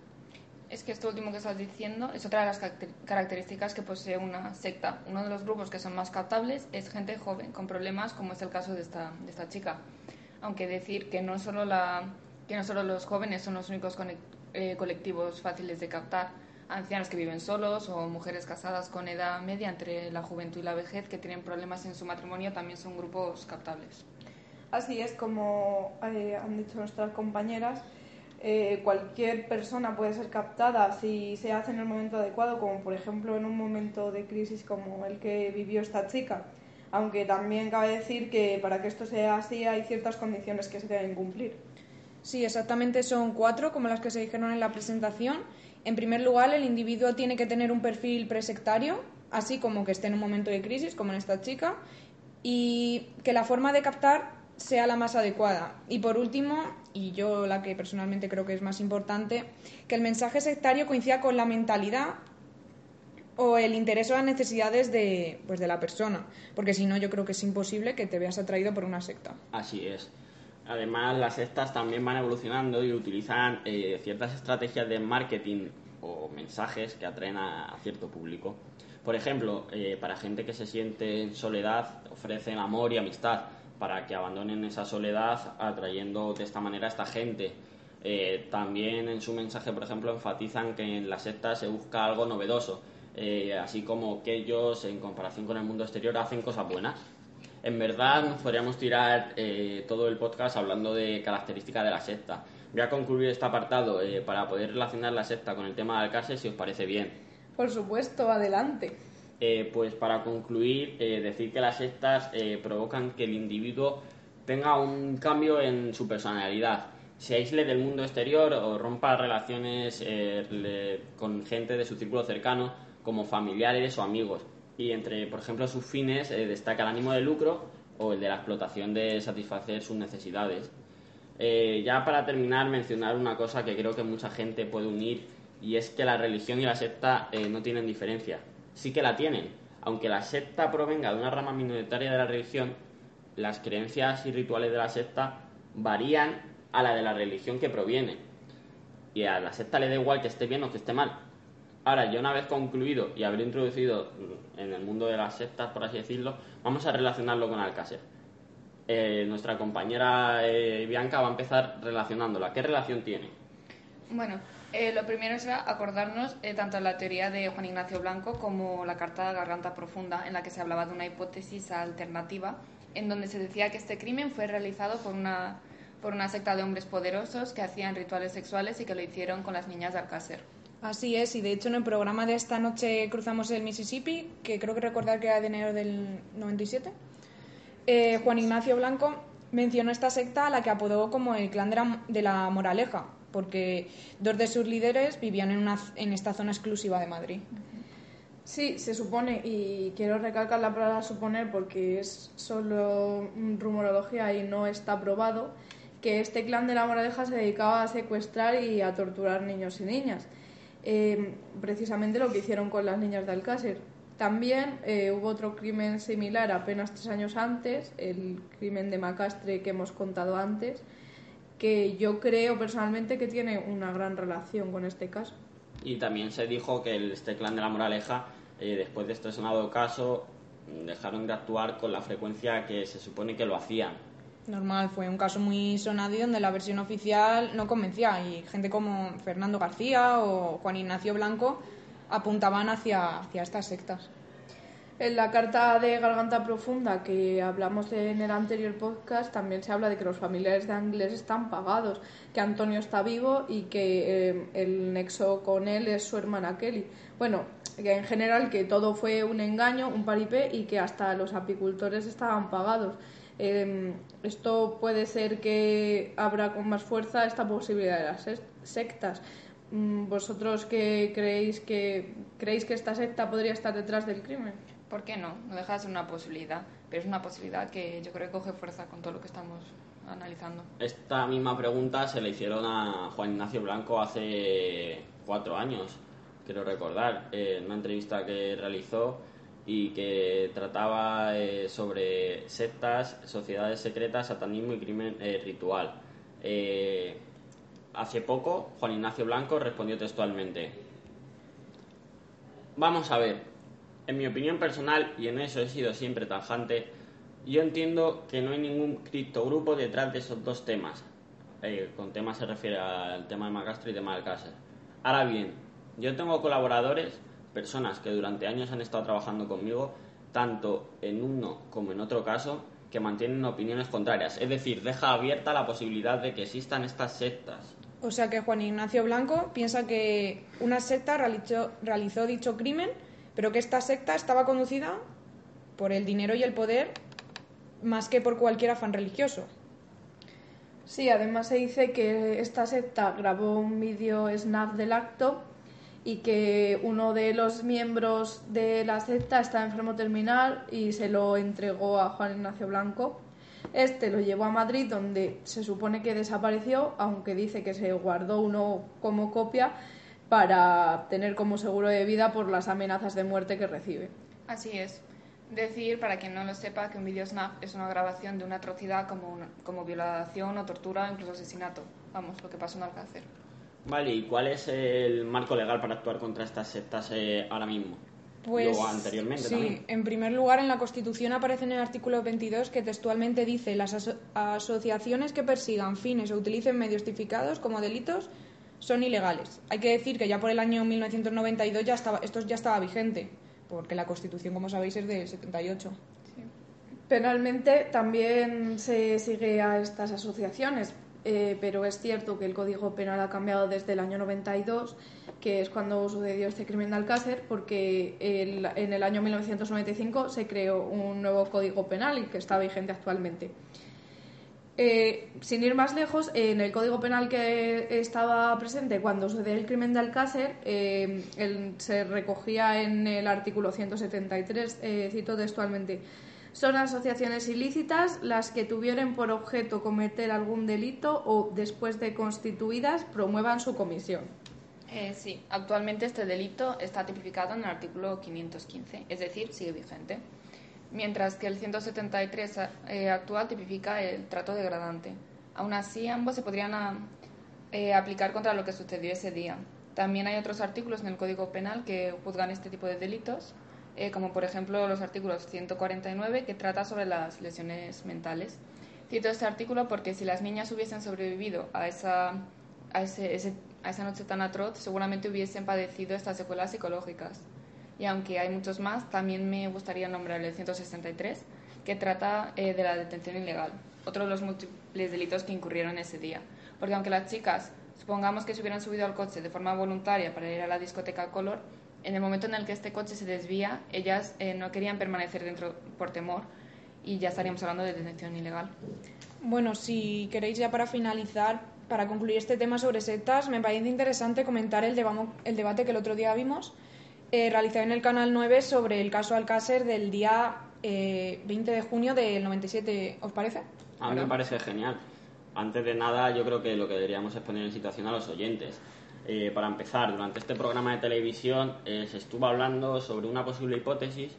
Speaker 3: es que esto último que estás diciendo es otra de las características que posee una secta. Uno de los grupos que son más captables es gente joven, con problemas, como es el caso de esta, chica. Aunque decir que no, solo la, que no solo los jóvenes son los únicos eh, colectivos fáciles de captar, ancianos que viven solos o mujeres casadas con edad media entre la juventud y la vejez que tienen problemas en su matrimonio también son grupos captables.
Speaker 4: Así es, como eh, han dicho nuestras compañeras, eh, cualquier persona puede ser captada si se hace en el momento adecuado, como por ejemplo en un momento de crisis como el que vivió esta chica. Aunque también cabe decir que para que esto sea así hay ciertas condiciones que se deben cumplir.
Speaker 2: Sí, exactamente son cuatro, como las que se dijeron en la presentación. En primer lugar, el individuo tiene que tener un perfil presectario, así como que esté en un momento de crisis, como en esta chica, y que la forma de captar sea la más adecuada. Y por último, y yo la que personalmente creo que es más importante, que el mensaje sectario coincida con la mentalidad o el interés o las necesidades de, pues, de la persona, porque si no yo creo que es imposible que te veas atraído por una secta.
Speaker 1: Así es. Además, las sectas también van evolucionando y utilizan eh, ciertas estrategias de marketing o mensajes que atraen a, cierto público. Por ejemplo, eh, para gente que se siente en soledad, ofrecen amor y amistad para que abandonen esa soledad atrayendo de esta manera a esta gente. Eh, también en su mensaje, por ejemplo, enfatizan que en la secta se busca algo novedoso, eh, así como que ellos, en comparación con el mundo exterior, hacen cosas buenas. En verdad, nos podríamos tirar eh, todo el podcast hablando de características de la secta. Voy a concluir este apartado eh, para poder relacionar la secta con el tema de Alcácer, si os parece bien.
Speaker 4: Por supuesto, adelante.
Speaker 1: Eh, pues para concluir, eh, decir que las sectas eh, provocan que el individuo tenga un cambio en su personalidad, se aísle del mundo exterior o rompa relaciones con gente de su círculo cercano, como familiares o amigos. Y entre, por ejemplo, sus fines destaca el ánimo de lucro o el de la explotación de satisfacer sus necesidades. Ya para terminar, mencionar una cosa que creo que mucha gente puede unir y es que la religión y la secta no tienen diferencia. Sí que la tienen. Aunque la secta provenga de una rama minoritaria de la religión, las creencias y rituales de la secta varían a la de la religión que proviene. Y a la secta le da igual que esté bien o que esté mal. Ahora, yo una vez concluido y haber introducido en el mundo de las sectas, por así decirlo, vamos a relacionarlo con Alcácer. Eh, nuestra compañera eh, Bianca va a empezar relacionándola. ¿Qué relación tiene?
Speaker 3: Bueno, eh, lo primero será acordarnos tanto la teoría de Juan Ignacio Blanco como la carta Garganta Profunda, en la que se hablaba de una hipótesis alternativa, en donde se decía que este crimen fue realizado por una por una secta de hombres poderosos que hacían rituales sexuales y que lo hicieron con las niñas de Alcácer.
Speaker 2: Así es, y de hecho en el programa de esta noche cruzamos el Mississippi, que creo que recordar que era de enero del 97, eh, Juan Ignacio Blanco mencionó esta secta a la que apodó como el clan de la, Moraleja, porque dos de sus líderes vivían en, una, en esta zona exclusiva de Madrid.
Speaker 4: Sí, se supone, y quiero recalcar la palabra suponer porque es solo rumorología y no está probado, que este clan de la Moraleja se dedicaba a secuestrar y a torturar niños y niñas. Eh, precisamente lo que hicieron con las niñas de Alcácer. También eh, hubo otro crimen similar apenas tres años antes, el crimen de Macastre que hemos contado antes, que yo creo personalmente que tiene una gran relación con este caso.
Speaker 1: Y también se dijo que este clan de la Moraleja, eh, después de este sonado caso, dejaron de actuar con la frecuencia que se supone que lo hacían
Speaker 2: Normal, fue un caso muy sonado y donde la versión oficial no convencía y gente como Fernando García o Juan Ignacio Blanco apuntaban hacia, hacia estas sectas.
Speaker 4: En la carta de Garganta Profunda que hablamos en el anterior podcast también se habla de que los familiares de Ángeles están pagados, que Antonio está vivo y que eh, el nexo con él es su hermana Kelly. Bueno, que en general que todo fue un engaño, un paripé y que hasta los apicultores estaban pagados. Em, esto puede ser que abra con más fuerza esta posibilidad de las sectas. Mm, ¿Vosotros qué creéis que creéis que esta secta podría estar detrás del crimen?
Speaker 3: ¿Por qué no? No deja de ser una posibilidad, pero es una posibilidad que yo creo que coge fuerza con todo lo que estamos analizando.
Speaker 1: Esta misma pregunta se le hicieron a Juan Ignacio Blanco hace cuatro años, quiero recordar, en una entrevista que realizó y que trataba eh, sobre sectas, sociedades secretas, satanismo y crimen eh, ritual. Eh, hace poco, Juan Ignacio Blanco respondió textualmente, vamos a ver, en mi opinión personal, y en eso he sido siempre tajante, yo entiendo que no hay ningún criptogrupo detrás de esos dos temas. con temas se refiere al tema de Macastro y tema de Alcácer. Ahora bien, yo tengo colaboradores personas que durante años han estado trabajando conmigo, tanto en uno como en otro caso, que mantienen opiniones contrarias. Es decir, deja abierta la posibilidad de que existan estas sectas.
Speaker 2: O sea que Juan Ignacio Blanco piensa que una secta realizó dicho crimen, pero que esta secta estaba conducida por el dinero y el poder más que por cualquier afán religioso.
Speaker 4: Sí, además se dice que esta secta grabó un vídeo snap del acto y que uno de los miembros de la secta está enfermo terminal y se lo entregó a Juan Ignacio Blanco. Este lo llevó a Madrid donde se supone que desapareció, aunque dice que se guardó uno como copia para tener como seguro de vida por las amenazas de muerte que recibe.
Speaker 3: Así es. Decir, para quien no lo sepa, que un video snap es una grabación de una atrocidad como, como violación o tortura o incluso asesinato. Vamos, lo que pasó en Alcácer.
Speaker 1: Vale, ¿y cuál es el marco legal para actuar contra estas sectas eh, ahora mismo?
Speaker 2: Pues
Speaker 1: anteriormente
Speaker 2: sí, en primer lugar en la Constitución aparece en el artículo 22 que textualmente dice las asociaciones que persigan fines o utilicen medios tipificados como delitos son ilegales. Hay que decir que ya por el año 1992 ya estaba, esto ya estaba vigente, porque la Constitución, como sabéis, es de 78.
Speaker 4: Penalmente también se sigue a estas asociaciones, eh, pero es cierto que el Código Penal ha cambiado desde el año 92, que es cuando sucedió este crimen de Alcácer, porque en el año 1995 se creó un nuevo Código Penal y que está vigente actualmente. Eh, sin ir más lejos, en el Código Penal que estaba presente cuando sucedió el crimen de Alcácer, eh, se recogía en el artículo 173, eh, cito textualmente, son asociaciones ilícitas las que tuvieran por objeto cometer algún delito o, después de constituidas, promuevan su comisión.
Speaker 3: sí, actualmente este delito está tipificado en el artículo 515, es decir, sigue vigente mientras que el 173 eh, actual tipifica el trato degradante. Aún así, ambos se podrían ah, eh, aplicar contra lo que sucedió ese día. También hay otros artículos en el Código Penal que juzgan este tipo de delitos, eh, como por ejemplo los artículos 149 que trata sobre las lesiones mentales. Cito este artículo porque si las niñas hubiesen sobrevivido a esa, a, ese, a esa noche tan atroz, seguramente hubiesen padecido estas secuelas psicológicas y aunque hay muchos más, también me gustaría nombrar el 163, que trata eh, de la detención ilegal, otro de los múltiples delitos que incurrieron ese día. Porque aunque las chicas, supongamos que se hubieran subido al coche de forma voluntaria para ir a la discoteca Color, en el momento en el que este coche se desvía, ellas eh, no querían permanecer dentro por temor y ya estaríamos hablando de detención ilegal.
Speaker 2: Bueno, si queréis ya para finalizar, para concluir este tema sobre sectas, me parece interesante comentar el, el debate que el otro día vimos eh, en el Canal 9 sobre el caso Alcácer del día 20 eh, de junio del 97. ¿Os parece?
Speaker 1: A mí me parece genial. Antes de nada, yo creo que lo que deberíamos es poner en situación a los oyentes. Eh, para empezar, durante este programa de televisión se estuvo hablando sobre una posible hipótesis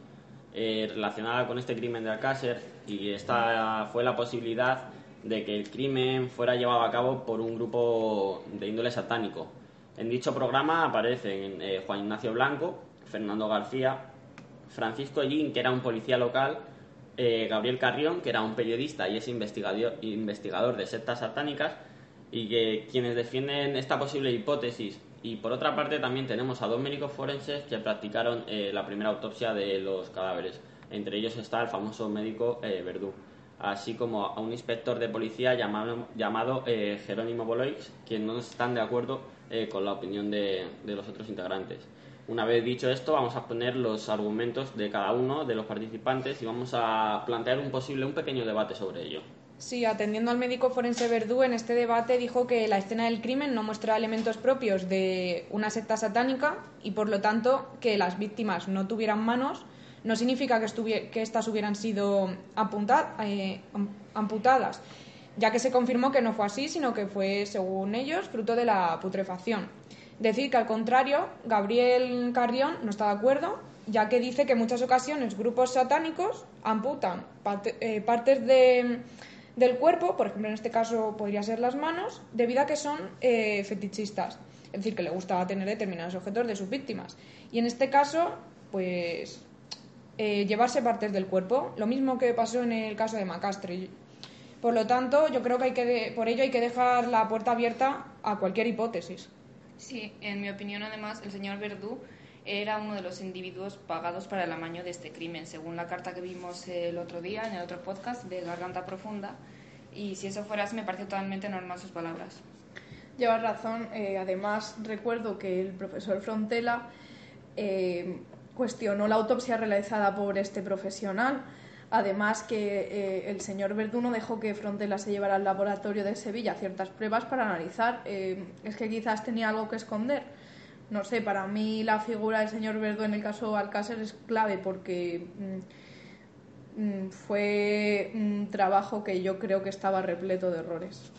Speaker 1: relacionada con este crimen de Alcácer y esta fue la posibilidad de que el crimen fuera llevado a cabo por un grupo de índole satánico. En dicho programa aparecen Juan Ignacio Blanco, Fernando García, Francisco Gin, que era un policía local, eh, Gabriel Carrión, que era un periodista y es investigador, de sectas satánicas, y que quienes defienden esta posible hipótesis. Y por otra parte también tenemos a dos médicos forenses que practicaron eh, la primera autopsia de los cadáveres. Entre ellos está el famoso médico eh, Verdú, así como a un inspector de policía llamado, llamado Jerónimo Boloix, quienes no están de acuerdo con la opinión de los otros integrantes. Una vez dicho esto, vamos a poner los argumentos de cada uno de los participantes y vamos a plantear un posible, un pequeño debate sobre ello.
Speaker 2: Sí, atendiendo al médico forense Verdú, en este debate dijo que la escena del crimen no muestra elementos propios de una secta satánica y, por lo tanto, que las víctimas no tuvieran manos no significa que, que éstas hubieran sido eh, amputadas, ya que se confirmó que no fue así, sino que fue, según ellos, fruto de la putrefacción. Decir que al contrario, Gabriel Carrión no está de acuerdo, ya que dice que en muchas ocasiones grupos satánicos amputan eh, partes del cuerpo, por ejemplo en este caso podría ser las manos, debido a que son eh, fetichistas, es decir, que le gusta tener determinados objetos de sus víctimas. Y en este caso, pues eh, llevarse partes del cuerpo, lo mismo que pasó en el caso de Macastre. Por lo tanto, yo creo que, hay que por ello hay que dejar la puerta abierta a cualquier hipótesis.
Speaker 3: Sí, en mi opinión, además, el señor Verdú era uno de los individuos pagados para el amaño de este crimen, según la carta que vimos el otro día en el otro podcast de Garganta Profunda. Y si eso fuera así, me parece totalmente normal sus palabras.
Speaker 4: Llevas razón. Eh, además, recuerdo que el profesor Frontela eh, cuestionó la autopsia realizada por este profesional Además que eh, el señor Verduno dejó que Frontela se llevara al laboratorio de Sevilla ciertas pruebas para analizar. Eh, es que quizás tenía algo que esconder. No sé, para mí la figura del señor Verdu en el caso Alcácer es clave porque mm, mm, fue un trabajo que yo creo que estaba repleto de errores.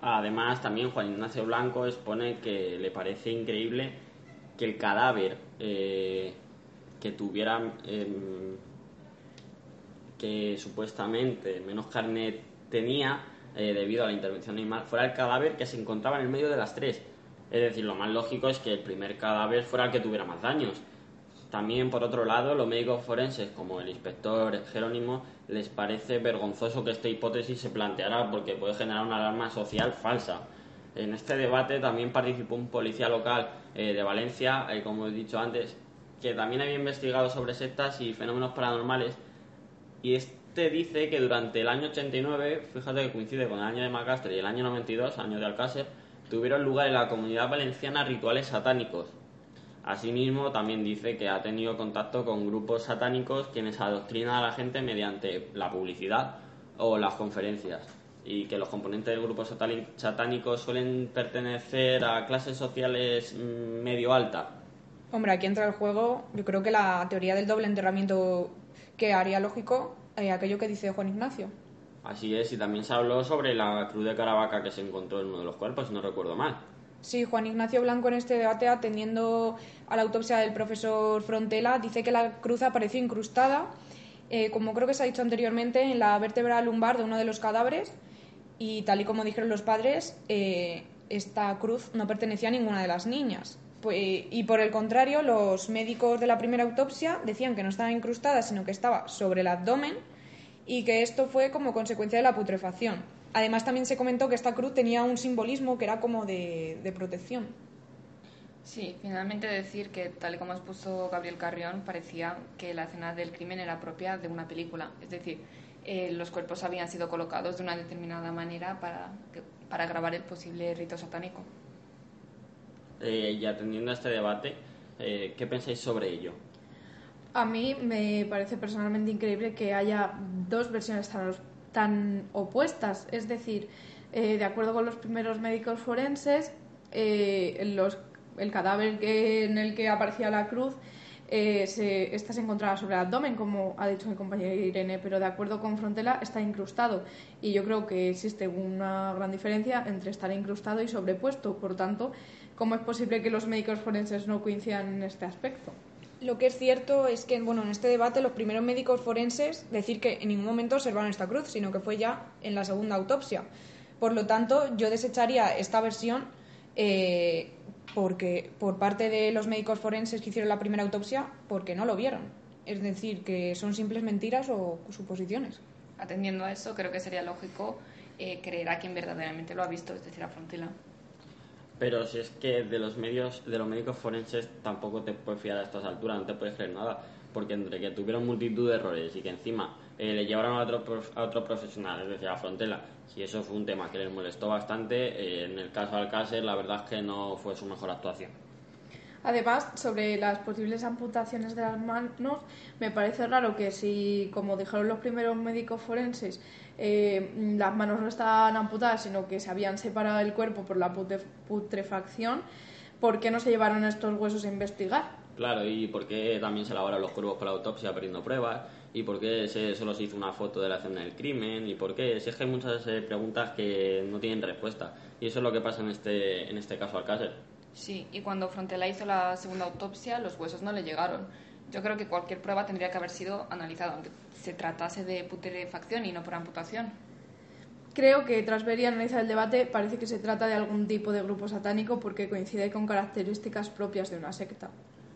Speaker 1: Además, también Juan Ignacio Blanco expone que le parece increíble que el cadáver eh, que tuviera em, que supuestamente menos carne tenía eh, debido a la intervención animal fuera el cadáver que se encontraba en el medio de las tres. Es decir, lo más lógico es que el primer cadáver fuera el que tuviera más daños. También, por otro lado, los médicos forenses, como el inspector Jerónimo, les parece vergonzoso que esta hipótesis se planteara porque puede generar una alarma social falsa. En este debate también participó un policía local eh, de Valencia, eh, como he dicho antes, que también había investigado sobre sectas y fenómenos paranormales y este dice que durante el año 89, fíjate que coincide con el año de Macastre y el año 92, año de Alcácer, tuvieron lugar en la comunidad valenciana rituales satánicos. Asimismo, también dice que ha tenido contacto con grupos satánicos quienes adoctrinan a la gente mediante la publicidad o las conferencias. y que los componentes del grupo satánico suelen pertenecer a clases sociales mm, medio alta.
Speaker 2: Hombre, aquí entra el juego, yo creo que la teoría del doble enterramiento que haría lógico eh, aquello que dice Juan Ignacio.
Speaker 1: Así es, y también se habló sobre la cruz de Caravaca que se encontró en uno de los cuerpos, si no recuerdo mal.
Speaker 2: Sí, Juan Ignacio Blanco en este debate, atendiendo a la autopsia del profesor Frontela, dice que la cruz apareció incrustada, eh, como creo que se ha dicho anteriormente, en la vértebra lumbar de uno de los cadáveres y tal y como dijeron los padres, eh, esta cruz no pertenecía a ninguna de las niñas. Y por el contrario, los médicos de la primera autopsia decían que no estaba incrustada, sino que estaba sobre el abdomen y que esto fue como consecuencia de la putrefacción. Además, también se comentó que esta cruz tenía un simbolismo que era como de, protección.
Speaker 3: Sí, finalmente decir que, tal y como expuso Gabriel Carrión, parecía que la escena del crimen era propia de una película. Es decir, eh, los cuerpos habían sido colocados de una determinada manera para, para grabar el posible rito satánico.
Speaker 1: Eh, y atendiendo a este debate, eh, ¿qué pensáis sobre ello?
Speaker 4: A mí me parece personalmente increíble que haya dos versiones tan opuestas. Es decir, eh, de acuerdo con los primeros médicos forenses, eh, el cadáver que, en el que aparecía la cruz, eh, se, se encontraba sobre el abdomen, como ha dicho mi compañera Irene, pero de acuerdo con Frontela está incrustado. Y yo creo que existe una gran diferencia entre estar incrustado y sobrepuesto. Por tanto, ¿cómo es posible que los médicos forenses no coincidan en este aspecto?
Speaker 2: Lo que es cierto es que, bueno, en este debate los primeros médicos forenses decir que en ningún momento observaron esta cruz, sino que fue ya en la segunda autopsia. Por lo tanto, yo desecharía esta versión eh, porque por parte de los médicos forenses que hicieron la primera autopsia, porque no lo vieron. Es decir, que son simples mentiras o suposiciones.
Speaker 3: Atendiendo a eso, creo que sería lógico eh, creer a quien verdaderamente lo ha visto, es decir, a Frontila.
Speaker 1: Pero si es que de los medios, de los médicos forenses tampoco te puedes fiar a estas alturas, no te puedes creer nada, porque entre que tuvieron multitud de errores y que encima eh, le llevaron a otro, a otro profesional, es decir, a Frontela, y eso fue un tema que les molestó bastante, eh, en el caso de Alcácer la verdad es que no fue su mejor actuación.
Speaker 4: Además, sobre las posibles amputaciones de las manos, me parece raro que si, como dijeron los primeros médicos forenses, eh, las manos no estaban amputadas, sino que se habían separado del cuerpo por la putrefacción, ¿por qué no se llevaron estos huesos a investigar?
Speaker 1: Claro, y por qué también se elaboran los cuerpos por la autopsia perdiendo pruebas, y por qué se, solo se hizo una foto de la escena del crimen, y por qué, si es que hay muchas eh, preguntas que no tienen respuesta, y eso es lo que pasa en este, en este caso Alcácer.
Speaker 3: Sí, y cuando Frontela hizo la segunda autopsia, los huesos no le llegaron. Yo creo que cualquier prueba tendría que haber sido analizada, aunque se tratase de putrefacción y no por amputación.
Speaker 4: Creo que tras ver y analizar el debate parece que se trata de algún tipo de grupo satánico porque coincide con características propias de una secta.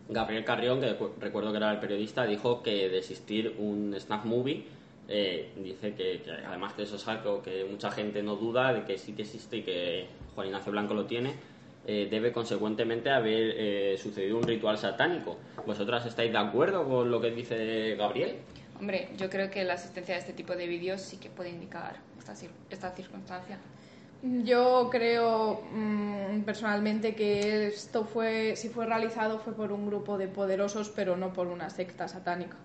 Speaker 1: Gabriel Carrión, que recuerdo que era el periodista, dijo que de existir un snuff movie, eh, dice que, que, además que eso es algo que mucha gente no duda de que sí que existe y que Juan Ignacio Blanco lo tiene, eh, debe consecuentemente haber eh, sucedido un ritual satánico. ¿Vosotras estáis de acuerdo con lo que dice Gabriel?
Speaker 3: Hombre, yo creo que la existencia de este tipo de vídeos sí que puede indicar esta, esta circunstancia.
Speaker 4: Yo creo mm, personalmente que esto fue, si fue realizado, fue por un grupo de poderosos, pero no por una secta satánica.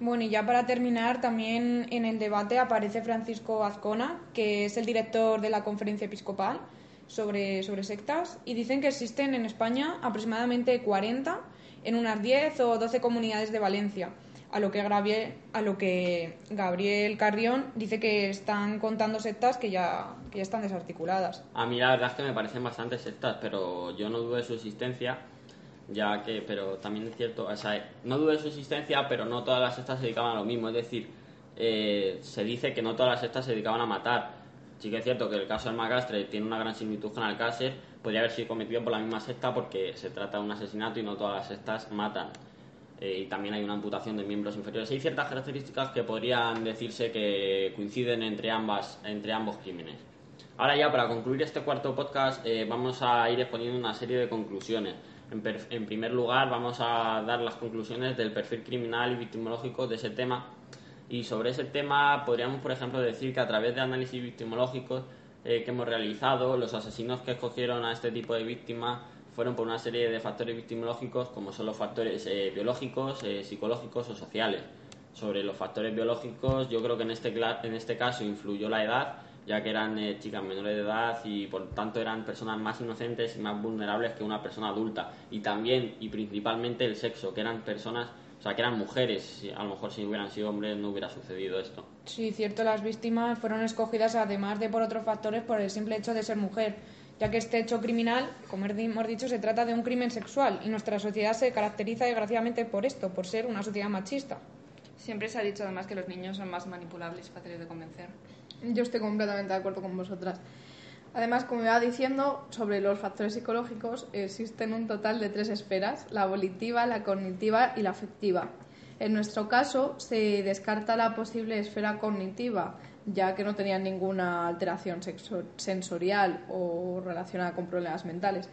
Speaker 2: Bueno, y ya para terminar, también en el debate aparece Francisco Azcona, que es el director de la conferencia episcopal sobre, sobre sectas, y dicen que existen en España aproximadamente 40 en unas 10 o 12 comunidades de Valencia a lo que Gabriel, a lo que Gabriel Carrión dice que están contando sectas que ya, que ya están desarticuladas.
Speaker 1: A mí la verdad es que me parecen bastantes sectas, pero yo no dudo de su existencia, ya que, pero también es cierto, o sea, no dudo de su existencia, pero no todas las sectas se dedicaban a lo mismo, es decir, eh, se dice que no todas las sectas se dedicaban a matar. Sí que es cierto que el caso del Macastre tiene una gran similitud con Alcácer, podría haber sido cometido por la misma secta porque se trata de un asesinato y no todas las sectas matan. Eh, y también hay una amputación de miembros inferiores. Hay ciertas características que podrían decirse que coinciden entre, ambas, entre ambos crímenes. Ahora ya, para concluir este cuarto podcast, eh, vamos a ir exponiendo una serie de conclusiones. En, primer lugar, vamos a dar las conclusiones del perfil criminal y victimológico de ese tema. Y sobre ese tema podríamos, por ejemplo, decir que a través de análisis victimológicos eh, que hemos realizado, los asesinos que escogieron a este tipo de víctimas fueron por una serie de factores victimológicos como son los factores eh, biológicos, eh, psicológicos o sociales. Sobre los factores biológicos, yo creo que en este, en este caso influyó la edad ya que eran eh, chicas menores de edad y por tanto eran personas más inocentes y más vulnerables que una persona adulta. Y también y principalmente el sexo, que eran personas, o sea, que eran mujeres. A lo mejor si hubieran sido hombres no hubiera sucedido esto.
Speaker 2: Sí, cierto, las víctimas fueron escogidas además de por otros factores por el simple hecho de ser mujer, ya que este hecho criminal, como hemos dicho, se trata de un crimen sexual y nuestra sociedad se caracteriza desgraciadamente por esto, por ser una sociedad machista.
Speaker 3: Siempre se ha dicho además que los niños son más manipulables y fáciles de convencer.
Speaker 4: Yo estoy completamente de acuerdo con vosotras. Además, como iba diciendo, sobre los factores psicológicos existen un total de tres esferas, la volitiva, la cognitiva y la afectiva. En nuestro caso, se descarta la posible esfera cognitiva, ya que no tenían ninguna alteración sensorial o relacionada con problemas mentales.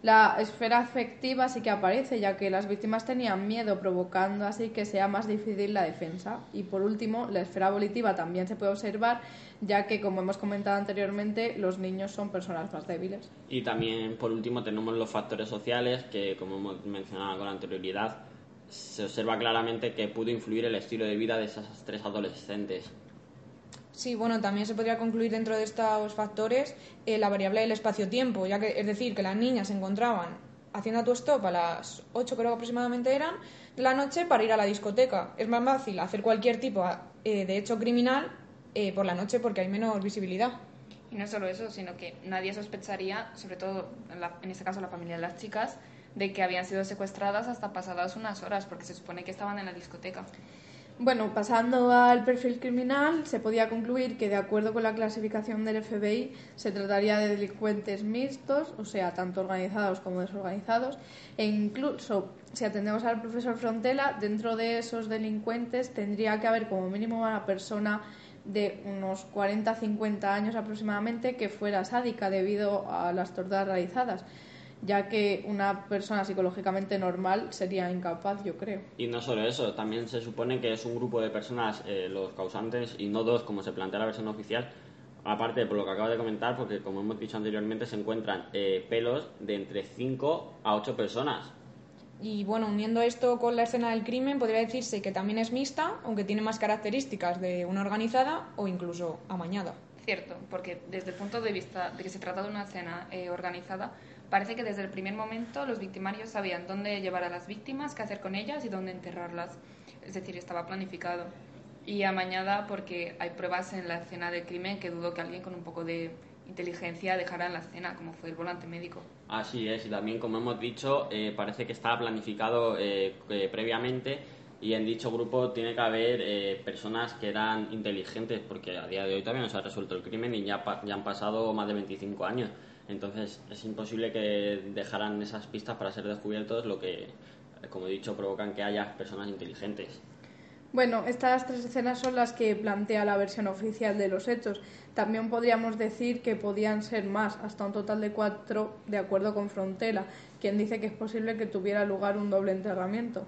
Speaker 4: La esfera afectiva sí que aparece, ya que las víctimas tenían miedo, provocando así que sea más difícil la defensa. Y por último, la esfera volitiva también se puede observar, ya que, como hemos comentado anteriormente, los niños son personas más débiles.
Speaker 1: Y también, por último, tenemos los factores sociales, que, como hemos mencionado con anterioridad, se observa claramente que pudo influir el estilo de vida de esas tres adolescentes.
Speaker 2: Sí, bueno, también se podría concluir dentro de estos factores eh, la variable del espacio-tiempo, ya que es decir, que las niñas se encontraban haciendo tu stop a las 8 creo que aproximadamente eran de la noche para ir a la discoteca. Es más fácil hacer cualquier tipo eh, de hecho criminal eh, por la noche porque hay menos visibilidad.
Speaker 3: Y no solo eso, sino que nadie sospecharía, sobre todo en, en este caso la familia de las chicas, de que habían sido secuestradas hasta pasadas unas horas, porque se supone que estaban en la discoteca.
Speaker 4: Bueno, pasando al perfil criminal, se podía concluir que, de acuerdo con la clasificación del FBI, se trataría de delincuentes mixtos, o sea, tanto organizados como desorganizados, e incluso, si atendemos al profesor Frontela, dentro de esos delincuentes tendría que haber como mínimo una persona de unos 40-50 años aproximadamente que fuera sádica debido a las torturas realizadas ya que una persona psicológicamente normal sería incapaz, yo creo.
Speaker 1: Y no solo eso, también se supone que es un grupo de personas eh, los causantes y no dos, como se plantea la versión oficial, aparte por lo que acabo de comentar, porque como hemos dicho anteriormente, se encuentran eh, pelos de entre 5 a 8 personas.
Speaker 2: Y bueno, uniendo esto con la escena del crimen, podría decirse que también es mixta, aunque tiene más características de una organizada o incluso amañada.
Speaker 3: Cierto, porque desde el punto de vista de que se trata de una escena eh, organizada, Parece que desde el primer momento los victimarios sabían dónde llevar a las víctimas, qué hacer con ellas y dónde enterrarlas. Es decir, estaba planificado. Y amañada porque hay pruebas en la escena del crimen que dudo que alguien con un poco de inteligencia dejara en la escena, como fue el volante médico.
Speaker 1: Así es, y también, como hemos dicho, eh, parece que estaba planificado eh, eh, previamente y en dicho grupo tiene que haber personas que eran inteligentes, porque a día de hoy no se ha resuelto el crimen y ya, ya han pasado más de 25 años. Entonces es imposible que dejaran esas pistas para ser descubiertos, lo que, como he dicho, provocan que haya personas inteligentes.
Speaker 4: Bueno, estas tres escenas son las que plantea la versión oficial de los hechos. También podríamos decir que podían ser más, hasta un total de cuatro, de acuerdo con Frontela, quien dice que es posible que tuviera lugar un doble enterramiento.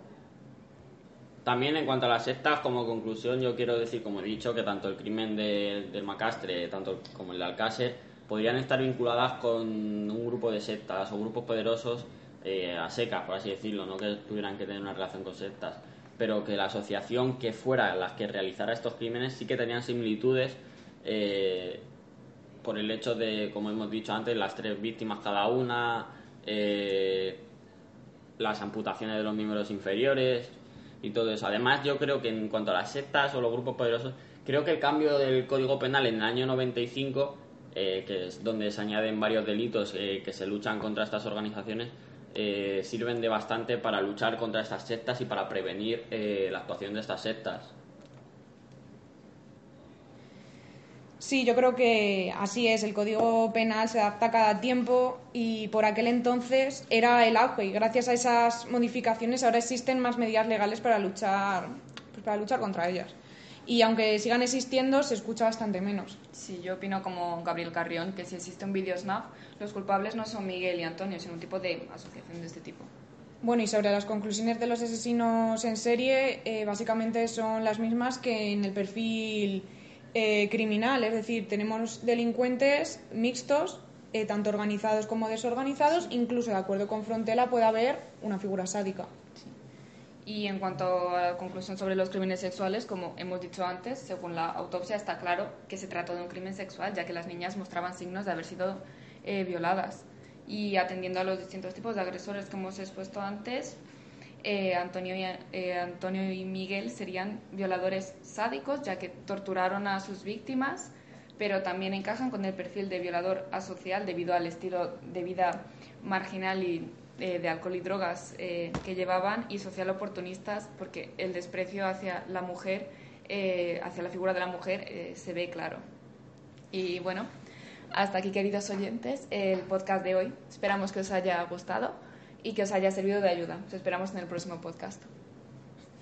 Speaker 1: También en cuanto a las sectas, como conclusión, yo quiero decir, como he dicho, que tanto el crimen del Macastre, tanto como el de Alcácer, podrían estar vinculadas con un grupo de sectas o grupos poderosos eh, a secas, por así decirlo, no que tuvieran que tener una relación con sectas, pero que la asociación que fuera la que realizara estos crímenes sí que tenían similitudes eh, por el hecho de, como hemos dicho antes, las tres víctimas cada una, eh, las amputaciones de los miembros inferiores y todo eso. Además, yo creo que en cuanto a las sectas o los grupos poderosos, creo que el cambio del Código Penal en el año 95 eh, que es donde se añaden varios delitos eh, que se luchan contra estas organizaciones, eh, sirven de bastante para luchar contra estas sectas y para prevenir la actuación de estas sectas.
Speaker 2: Sí, yo creo que así es. El Código Penal se adapta cada tiempo y por aquel entonces era el auge y gracias a esas modificaciones ahora existen más medidas legales para luchar, pues para luchar contra ellas y aunque sigan existiendo, se escucha bastante menos.
Speaker 3: Sí, yo opino como Gabriel Carrión, que si existe un video snap, los culpables no son Miguel y Antonio, sino un tipo de asociación de este tipo.
Speaker 2: Bueno, y sobre las conclusiones de los asesinos en serie, eh, básicamente son las mismas que en el perfil eh, criminal, es decir, tenemos delincuentes mixtos, eh, tanto organizados como desorganizados, incluso de acuerdo con Frontela puede haber una figura sádica.
Speaker 3: Y en cuanto a la conclusión sobre los crímenes sexuales, como hemos dicho antes, según la autopsia está claro que se trató de un crimen sexual, ya que las niñas mostraban signos de haber sido eh, violadas. Y atendiendo a los distintos tipos de agresores que hemos expuesto antes, eh, Antonio, y, eh, Antonio y Miguel serían violadores sádicos, ya que torturaron a sus víctimas, pero también encajan con el perfil de violador asocial debido al estilo de vida marginal y eh, de alcohol y drogas que llevaban y social oportunistas, porque el desprecio hacia la mujer, hacia la figura de la mujer, se ve claro. Y bueno, hasta aquí, queridos oyentes, el podcast de hoy. Esperamos que os haya gustado y que os haya servido de ayuda. Os esperamos en el próximo podcast.